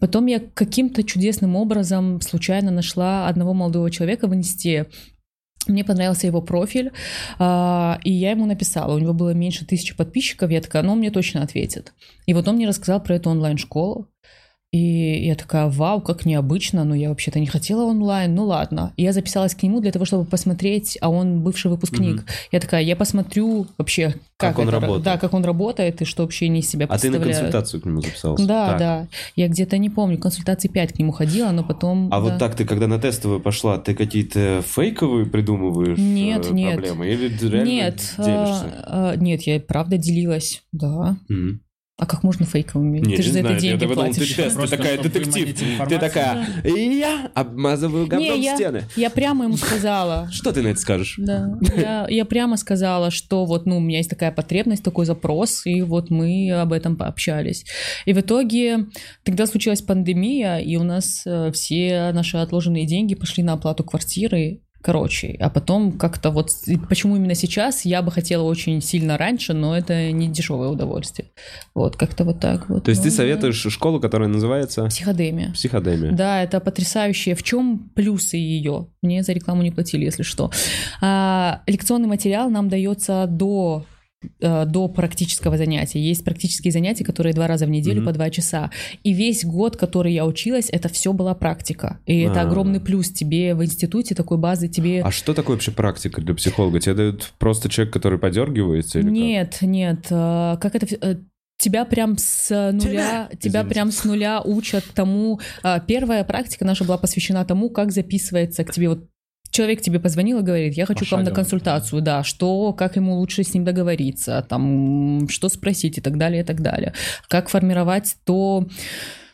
Потом я каким-то чудесным образом случайно нашла одного молодого человека в инсте. Мне понравился его профиль, а, и я ему написала. У него было меньше тысячи подписчиков. Я такая, ну, он мне точно ответит. И вот он мне рассказал про эту онлайн-школу. И я такая, вау, как необычно, но я вообще-то не хотела онлайн, ну ладно. И я записалась к нему для того, чтобы посмотреть, а он бывший выпускник. Я такая, я посмотрю вообще, как, Как он это, работает. Да, как он работает и что вообще не из себя А ты на представляет. консультацию к нему записался? Да, Так. да. Я где-то не помню, консультации 5 к нему ходила, но потом... А да. вот так ты, когда на тестовую пошла, ты какие-то фейковые придумываешь Нет, э, нет. проблемы? Или ты реально Нет, делишься? а, а, нет, я правда делилась, да. Мгм. А как можно фейковыми? Не, ты же не за это знаю, деньги я платишь. ты тест, ты такая детектив. Ты такая, я обмазываю говном Не, я- стены. Я прямо ему сказала. Что ты на это скажешь? Да, я, я прямо сказала, что вот, ну, у меня есть такая потребность, такой запрос, и вот мы об этом пообщались. И в итоге тогда случилась пандемия, и у нас э, все наши отложенные деньги пошли на оплату квартиры, Короче, а потом как-то вот... Почему именно сейчас? Я бы хотела очень сильно раньше, но это не дешевое удовольствие. Вот, как-то вот так вот. То есть Ну, ты да. советуешь школу, которая называется Психодемия. Психодемия. Да, это потрясающе. В чем плюсы ее? Мне за рекламу не платили, если что. А, лекционный материал нам дается до до практического занятия. Есть практические занятия, которые два раза в неделю Мгм. по два часа. И весь год, который я училась, это все была практика. И это А. огромный плюс тебе в институте такой базы тебе. А что такое вообще практика для психолога? Тебе дают просто человек, который подергивается? Или как? Нет, нет. э, Как это... э, Тебя прям с нуля, тебя Извините. прям с нуля учат тому. Первая практика наша была посвящена тому, как записывается к тебе вот Человек тебе позвонил и говорит, я хочу к вам на консультацию, да, что, как ему лучше с ним договориться, там, что спросить и так далее, и так далее. Как формировать то...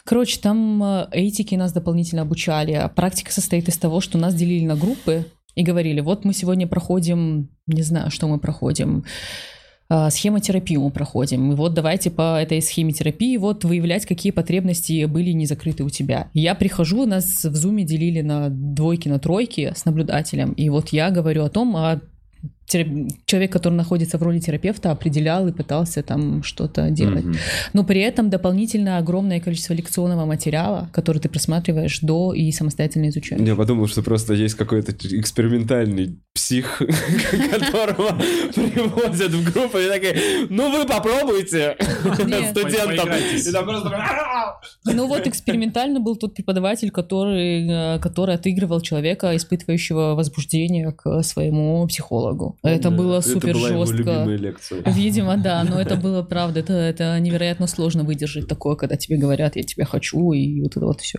Короче, там э, этики нас дополнительно обучали. Практика состоит из того, что нас делили на группы и говорили, вот мы сегодня проходим, не знаю, что мы проходим, схемотерапию мы проходим. И вот давайте по этой схеме терапии вот выявлять, какие потребности были не закрыты у тебя. Я прихожу, нас в зуме делили на двойки, на тройки с наблюдателем, и вот я говорю о том, а человек, который находится в роли терапевта, определял и пытался там что-то делать. Мгм. Но при этом дополнительно огромное количество лекционного материала, который ты просматриваешь до и самостоятельно изучаешь. Я подумал, что просто есть какой-то экспериментальный псих, которого привозят в группу и такие, ну вы попробуйте студентам. Поиграйтесь. И там просто «А-а-а!» Ну вот экспериментально был тот преподаватель, который, э, который отыгрывал человека, испытывающего возбуждение к своему психологу. Это было супер Это была его жестко. Видимо, да, но это было правда. Это, это невероятно сложно выдержать такое, когда тебе говорят, я тебя хочу, и вот это вот все.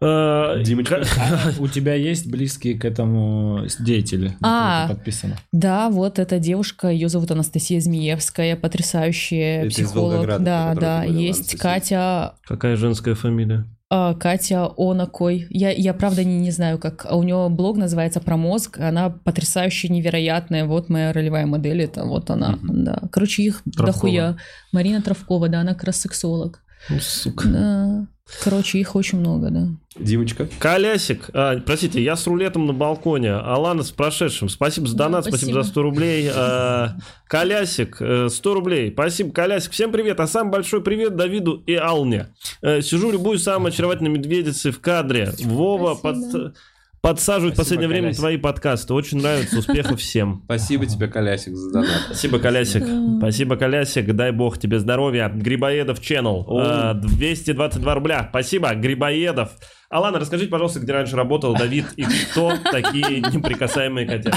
Димочка. А у тебя есть близкие к этому деятели? на А. подписана? Да, вот эта девушка, ее зовут Анастасия Змеевская, потрясающая Это психолог. Да, да. Есть Анастасия. Катя Какая женская фамилия? А, Катя Онакой. Я, я правда не, не знаю, как. а У нее блог называется про мозг. Она потрясающе невероятная. Вот моя ролевая модель. Это вот она. Да. Короче, их Травкова. дохуя. Марина Травкова, да, она как раз сексолог. Ну, сука. Да. Короче, их очень много, да. Димочка. Колясик, а, простите, я с рулетом на балконе. Алана с прошедшим. Спасибо за Да, донат, спасибо, спасибо. за 100 рублей. А, Колясик, э, 100 рублей. Спасибо, Колясик. Всем привет. А самый большой привет Давиду и Алне. Э, Сижу, любую самой очаровательной медведицей в кадре. Вова Спасибо. под- подсаживает в последнее время Колясик. твои подкасты. Очень нравится. Успехов всем. Спасибо тебе, Колясик, за донат. Спасибо, Колясик. Спасибо, Колясик. Дай бог тебе здоровья. Грибоедов Channel. О. А, 222 рубля. Спасибо, Грибоедов. Алана, расскажите, пожалуйста, где раньше работал Давид и кто такие неприкасаемые котята?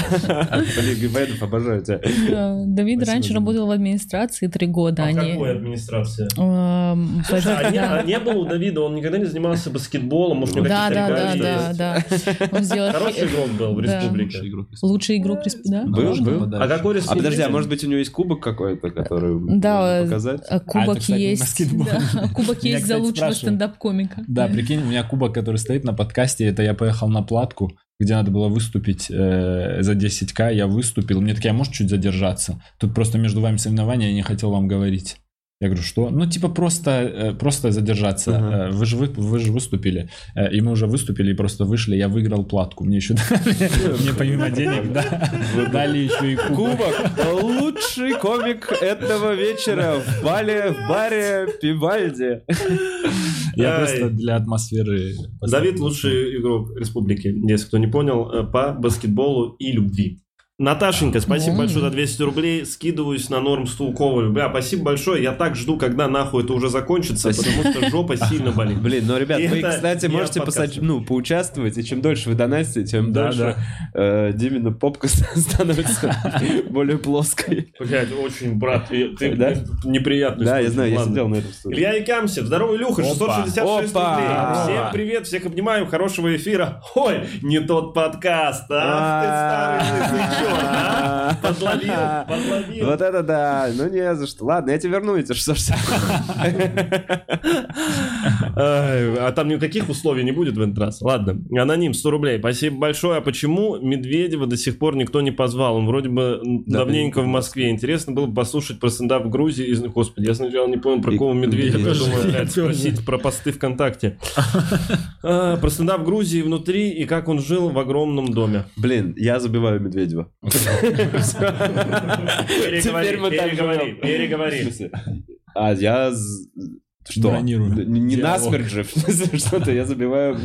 Блин, Грибоедов, обожаю тебя. Да, Давид раньше работал в администрации три года. А какой администрации? Эм, Слушай, а не, да. а не было у Давида, он никогда не занимался баскетболом, может, у Да, да, да, да, есть? да. Он сделал Хороший игрок был в Да. республике. лучший игрок респ- да? Был, был. А какой А республике? подожди, а может быть у него есть кубок какой-то, который Да, можно показать? А, Кубок есть. да, Кубок есть за лучшего стендап-комика. Да, прикинь, у меня кубок, который стоит на подкасте, это я поехал на платку, где надо было выступить э, за 10к, я выступил, мне такие, а может чуть задержаться? Тут просто между вами соревнования, я не хотел вам говорить. Я говорю, что? Ну, типа просто, э, просто задержаться. Э, Вы же, вы, вы же выступили. Э, И мы уже выступили, и просто вышли, я выиграл платку. Мне еще дали, мне помимо денег, да, дали еще и кубок. Лучший комик этого вечера в бале, в баре Пивальди. Я просто для атмосферы... Давид лучший игрок республики, если кто не понял, по баскетболу и любви. Наташенька, спасибо большое за 200 рублей. Скидываюсь на норм стул Ковалю. Бля, спасибо большое. Я так жду, когда нахуй это уже закончится, Спасибо. потому что жопа сильно болит. Блин, ну, ребят, И вы, это кстати, можете подкаста. ну, поучаствовать, и чем дольше вы донатите, тем Да, дольше э, Димина попка становится более плоской. Блядь, очень, брат, ты, Да? неприятный. Да, я знаю, я сидел на этом стуле. Илья Якамсев, здоровый Илюха, Опа. 666 Опа. рублей. Всем привет, всех обнимаю, хорошего эфира. Ой, не тот подкаст, ах ты старый язычок. А, Подловил, подловил. Вот это да, ну не за что. Ладно, я тебе верну эти 660. Ай, А там никаких условий не будет в этот раз. Ладно, аноним 100 рублей. Спасибо большое. А почему Медведева до сих пор никто не позвал? Он вроде бы давненько в Москве. Интересно было бы послушать про стендап в Грузии. Господи, я сначала не понял, про кого Медведева. Думаю, блядь, спросить про посты ВКонтакте. А, Про стендап в Грузии внутри и как он жил в огромном доме. Блин, я забиваю Медведева. Теперь мы так переговори, переговори. Смысле? А я... Что? Бронируем. Не, не насмерть же. Что-то я забиваю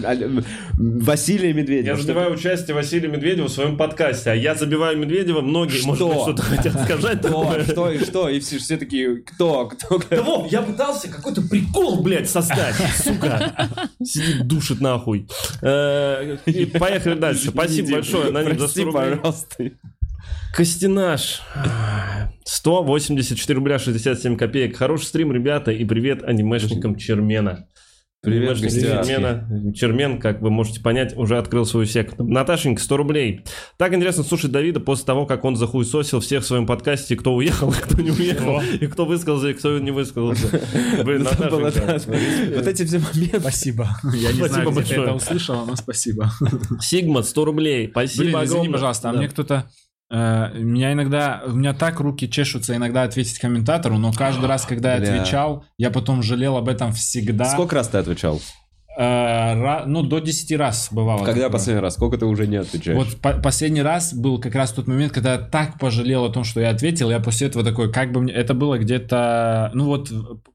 Василия Медведева. Я Что- забиваю участие Василия Медведева в своем подкасте, а я забиваю Медведева, многие, может быть, Что? что-то хотят сказать. Кто? такое. Что и что? И все, все такие, кто? Кто? Да, Вов, я пытался какой-то прикол, блядь, создать, сука. Сидит, душит нахуй. Э, и Поехали дальше. Спасибо большое, Аноним, за Прости, 100 рублей. пожалуйста. Костенаш. 184 рубля 67 копеек. Хороший стрим, ребята, и привет анимешникам Чермена. Привет. Чермена. Чермен, как вы можете понять, уже открыл свою секту. Наташенька, 100 рублей. Так интересно слушать Давида после того, как он захуесосил всех в своем подкасте, кто уехал, кто не уехал, и кто высказался, и кто не высказался. Блин, Наташенька. Вот эти все моменты. Спасибо. Я не Спасибо знаю, где ты это услышала, но спасибо. Сигма, 100 рублей. Спасибо огромное. пожалуйста, а мне кто-то... э, меня иногда, у меня так руки чешутся иногда ответить комментатору, но каждый раз, когда я Бля. отвечал, я потом жалел об этом всегда. Сколько раз ты отвечал? Э, ра- ну, до 10 раз бывало. Когда такое. последний раз? Сколько ты уже не отвечаешь? Вот по- последний раз был как раз тот момент, когда я так пожалел о том, что я ответил. Я после этого такой, как бы мне... Это было где-то... Ну вот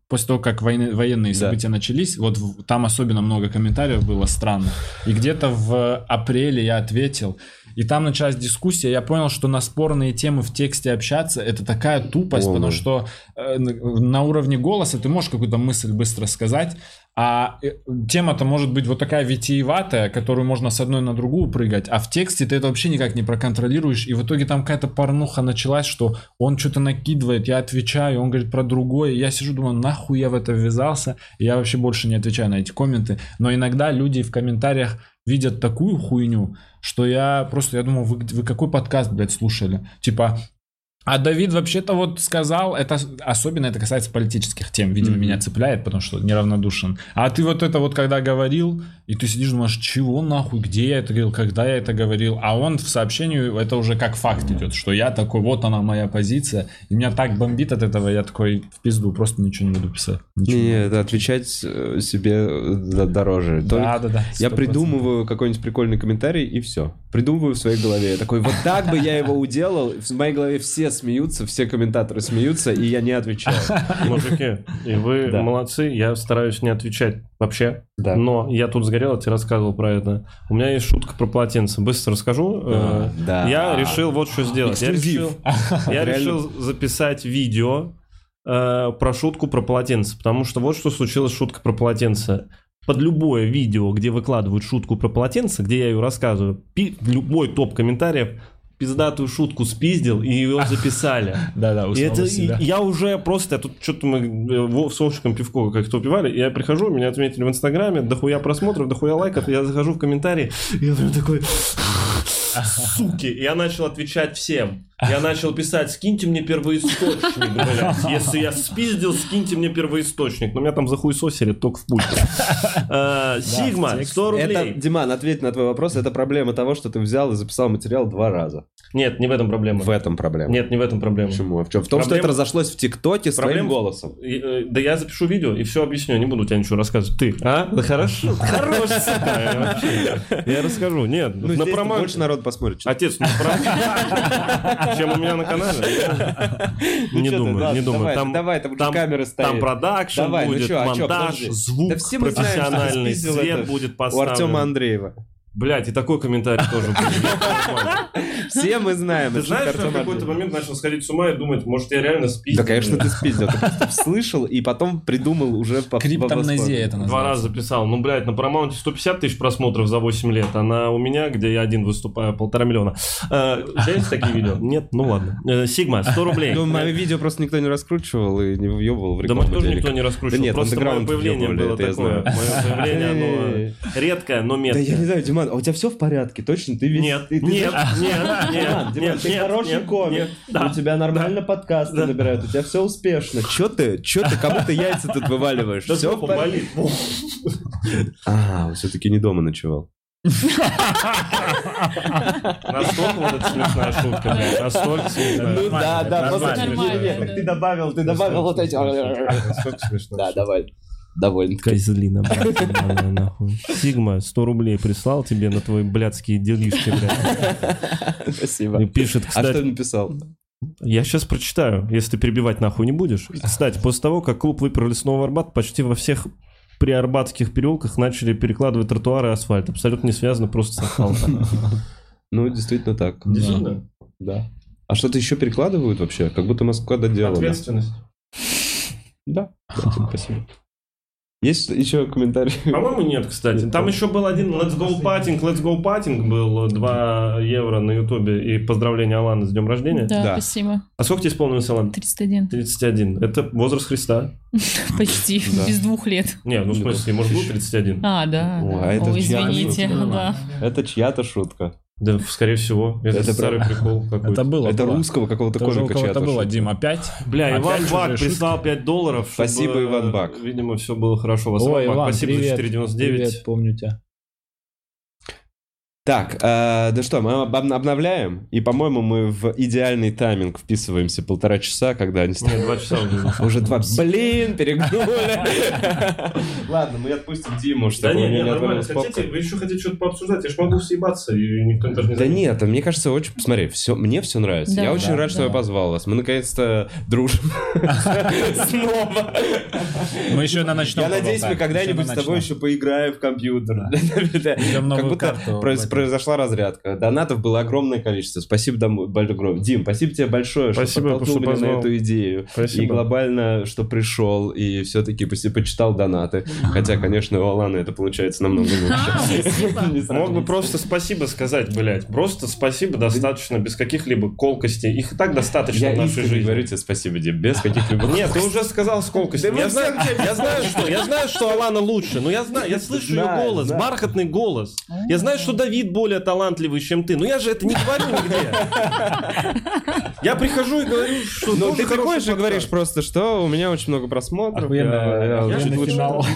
после того, как войны- военные Да. события начались, вот в- там особенно много комментариев было странно. И где-то в апреле я ответил. И там началась дискуссия, я понял, что на спорные темы в тексте общаться это такая тупость, Полная. потому что э, на уровне голоса ты можешь какую-то мысль быстро сказать, а э, тема-то может быть вот такая витиеватая, которую можно с одной на другую прыгать, а в тексте ты это вообще никак не проконтролируешь, и в итоге там какая-то порнуха началась, что он что-то накидывает, я отвечаю, он говорит про другое, я сижу, думаю, нахуй я в это ввязался, и я вообще больше не отвечаю на эти комменты, но иногда люди в комментариях видят такую хуйню, что я просто, я думаю, вы, вы какой подкаст, блядь, слушали? Типа, а Давид вообще-то вот сказал, это особенно это касается политических тем, видимо, Мгм. меня цепляет, потому что неравнодушен. А ты вот это вот когда говорил, и ты сидишь, думаешь, чего нахуй, где я это говорил, когда я это говорил, а он в сообщении, это уже как факт идет, что я такой, вот она моя позиция, и меня так бомбит от этого, я такой в пизду, просто ничего не буду писать. Ничего. Не, это отвечать э, себе э, дороже. Только Да, да, да. Я 100%. придумываю какой-нибудь прикольный комментарий и все. Придумываю в своей голове. Я такой, вот так бы я его уделал. В моей голове все смеются, все комментаторы смеются, и я не отвечаю. Мужики, и вы Да. молодцы, я стараюсь не отвечать вообще. Да. Но я тут сгорел, я тебе рассказывал про это. У меня есть шутка про полотенце. Быстро расскажу. Э, да. Я решил вот что сделать. Я Эксклюзив. решил, я решил записать видео э, про шутку про полотенце. Потому что вот что случилось с шуткой про полотенце. Под любое видео, где выкладывают шутку про полотенце, где я ее рассказываю, пи- любой топ комментариев пиздатую шутку спиздил и ее записали. Да, да, И узнал это я уже просто, тут что-то мы э, с Вовчиком пивко как-то упивали, я прихожу, меня отметили в Инстаграме, дохуя просмотров, дохуя лайков, я захожу в комментарии, и я такой, суки, я начал отвечать всем. Я начал писать, скиньте мне первоисточник, блядь. Если я спиздил, скиньте мне первоисточник. Но меня там захуесосили только в пульте. Э, Сигма, 100 Это, рублей. Диман, ответь на твой вопрос. Это проблема того, что ты взял и записал материал два раза. Нет, не в этом проблема. В этом проблема. Нет, не в этом проблема. Почему? А В, чем? в том, что это разошлось в ТикТоке с твоим голосом. И, э, Да я запишу видео и все объясню, не буду тебе ничего рассказывать. Ты, а? Да хорошо. Хорош. Я расскажу. Нет, Ну, на промо- больше народ посмотрит. Отец, ну чем у меня на канале. Ну, Не думаю, ладно, не думаю. Давай, Там камеры стоят. там продакшн ну будет, а монтаж, звук профессиональный, свет будет У Артема поставлен. Андреева. Блять, и такой комментарий тоже будет. Все мы знаем. Ты знаешь, что я в какой-то момент начал сходить с ума и думать, может, я реально спиздил. Да, конечно, ты спиздил. Ты просто слышал и потом придумал уже по Криптомнезия это Два называется. раза записал. Ну, блядь, на Paramount 150 тысяч просмотров за 8 лет, а на у меня, где я один выступаю, полтора миллиона. Э, У тебя есть такие видео? Нет? Ну ладно. Э, Сигма, 100 рублей. Ну, мои видео просто никто не раскручивал и не въебывал в Да рекламу мы тоже никто не раскручивал. Да нет, Просто мое появление было такое. Мое появление, оно редкое, но Да я не меткое. знаю, Диман, Диман, а у тебя все в порядке? Точно? Ты весь... Нет, ты- ты- нет, нет, Диман, нет, Диман, нет, ты хороший нет, комик. нет, да. У тебя нормально подкасты Да. набирают, у тебя все успешно. Че ты, че ты, кому ты яйца тут вываливаешь? Да Все в жопа порядке? болит. А, все-таки не дома ночевал. Настолько вот эта смешная шутка, блядь, настолько смешная. Ну да, да, так ты добавил, ты добавил вот эти... Настолько смешно. Да, давай. Довольно. Козлина, блядь, нахуй. Сигма, 100 рублей прислал тебе на твои блядские делишки, блядь. Спасибо. И пишет, А что кстати, написал? я сейчас прочитаю, если ты перебивать нахуй не будешь. Кстати, после того, как клуб выперли с Нового Арбата, почти во всех приарбатских переулках начали перекладывать тротуары и асфальт. Абсолютно не связано, просто совпало так. Ну, действительно так. Действительно? Да. А что-то еще перекладывают вообще? Как будто Москва доделала. Ответственность. Да, Спасибо. Есть еще комментарии? По-моему, нет, кстати. Там еще был один Let's Go Patting, Let's Go Patting был 2 евро на ютубе и поздравление Алана с днем рождения. Да, Да. спасибо. А сколько тебе исполнилось, Алан? 31. 31. Это возраст Христа. Почти. Без двух лет. Не, ну в смысле, может быть 31. А, да. О, да. это О, чья извините. Это чья-то шутка. Да, скорее всего. Это, Это старый прикол Это какой-то. было. Это было. русского какого-то Это комика чья-то было, шутка. Дим, опять? Бля, Опять Иван Бак прислал 5 долларов. чтобы, Спасибо, Иван Бак. Видимо, все было хорошо вас. Ой, Бак, Иван, спасибо привет. за 499. Привет, помню тебя. Так, э, да что, мы об- обновляем, и, по-моему, мы в идеальный тайминг вписываемся полтора часа, когда они Нет, 2 часа уже. Уже два... Блин, перегнули. Ладно, мы отпустим Диму, Да чтобы у не, него не, не нормально. Хотите, вы еще хотите что-то пообсуждать? Я ж могу съебаться, и никто даже не Да нет, а мне кажется, очень... Смотри, все, мне все нравится. Да, я очень да, рад, что да. я позвал вас. Мы наконец-то дружим. Снова. Мы еще на ночном Я надеюсь, мы когда-нибудь с тобой еще поиграем в компьютер. Как будто произошла разрядка. Донатов было огромное количество. Спасибо, большое. Дим, спасибо тебе большое, что Спасибо, подтолкнул что меня на позвал. эту идею. Спасибо. И глобально, что пришел, и все-таки почитал донаты. Хотя, конечно, у Алана это получается намного А, лучше. знаю. Мог бы просто спасибо сказать, блядь. Просто спасибо достаточно, без каких-либо колкостей. Их и так достаточно в нашей жизни. говорю тебе спасибо, Дим, без каких-либо... Нет, ты уже сказал с колкостями. Да Я знаю, что, Алана лучше, но я знаю, я слышу ее голос, бархатный голос. Я знаю, что Давид более талантливый, чем ты, но я же это не говорю нигде. Я прихожу и говорю, что Ну, ты приходишь и говоришь просто, что у меня очень много просмотров.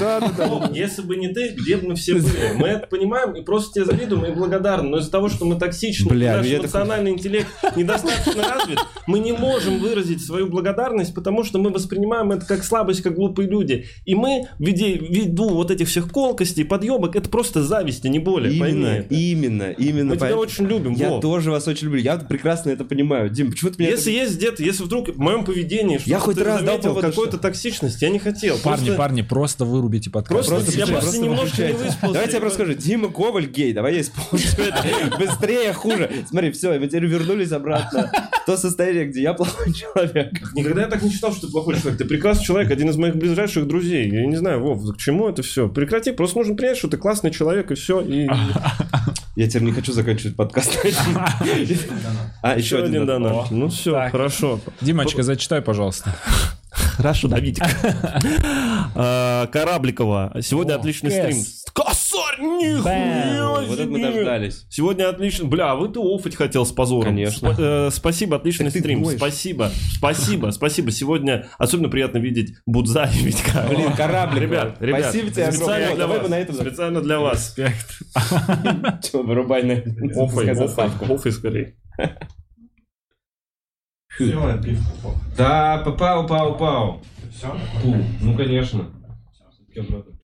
Да, да, да. Ну, Если бы не ты, где бы мы все были? Мы это понимаем и просто тебе завидуем и благодарны. Но из-за того, что мы токсичны, Бля, наш ну эмоциональный интеллект недостаточно развит, мы не можем выразить свою благодарность, потому что мы воспринимаем это как слабость, как глупые люди. И мы, ввиду вот этих всех колкостей, подъебок, это просто зависть, а не более. Именно. Именно, именно. Мы тебя очень любим, Я Вов. тоже вас очень люблю. Я прекрасно это понимаю. Дим, почему ты меня... Если есть где-то, если вдруг в моем поведении Я хоть раз дал заметил, что- токсичности, я не хотел. Парни, Просто- парни, просто вырубите подкаст. Просто я включай, просто немножко не выспался. Давайте я просто скажу, Дима Коваль гей, давай я исполню это быстрее, хуже. Смотри, все, мы теперь вернулись обратно в то состояние, где я плохой человек. Никогда я так не считал, что ты плохой человек. Ты прекрасный человек, один из моих ближайших друзей. Я не знаю, Вов, к чему это все? Прекрати, просто нужно принять, что ты классный человек, и все. И Я теперь не хочу заканчивать подкаст. А, еще один донат. Ну все, хорошо. Димочка, зачитай, пожалуйста. Хорошо, Давидик. А, Корабликова. Сегодня отличный стрим. Косарь, нихуя Вот это мы дождались. Сегодня отлично. Бля, а вы ты офать хотел с позором. Конечно. Э, спасибо, отличный стрим. Спасибо. Спасибо, спасибо. Сегодня особенно приятно видеть Будза и Витька. Блин, кораблик. Ребят, ребят, Спасибо тебе специально огромное. для этом Специально для вас. Чё, вырубай на Офай, пускай офай, заставку. офай скорее. Да, пау, пау, пау. Все? Ну, конечно. Надо?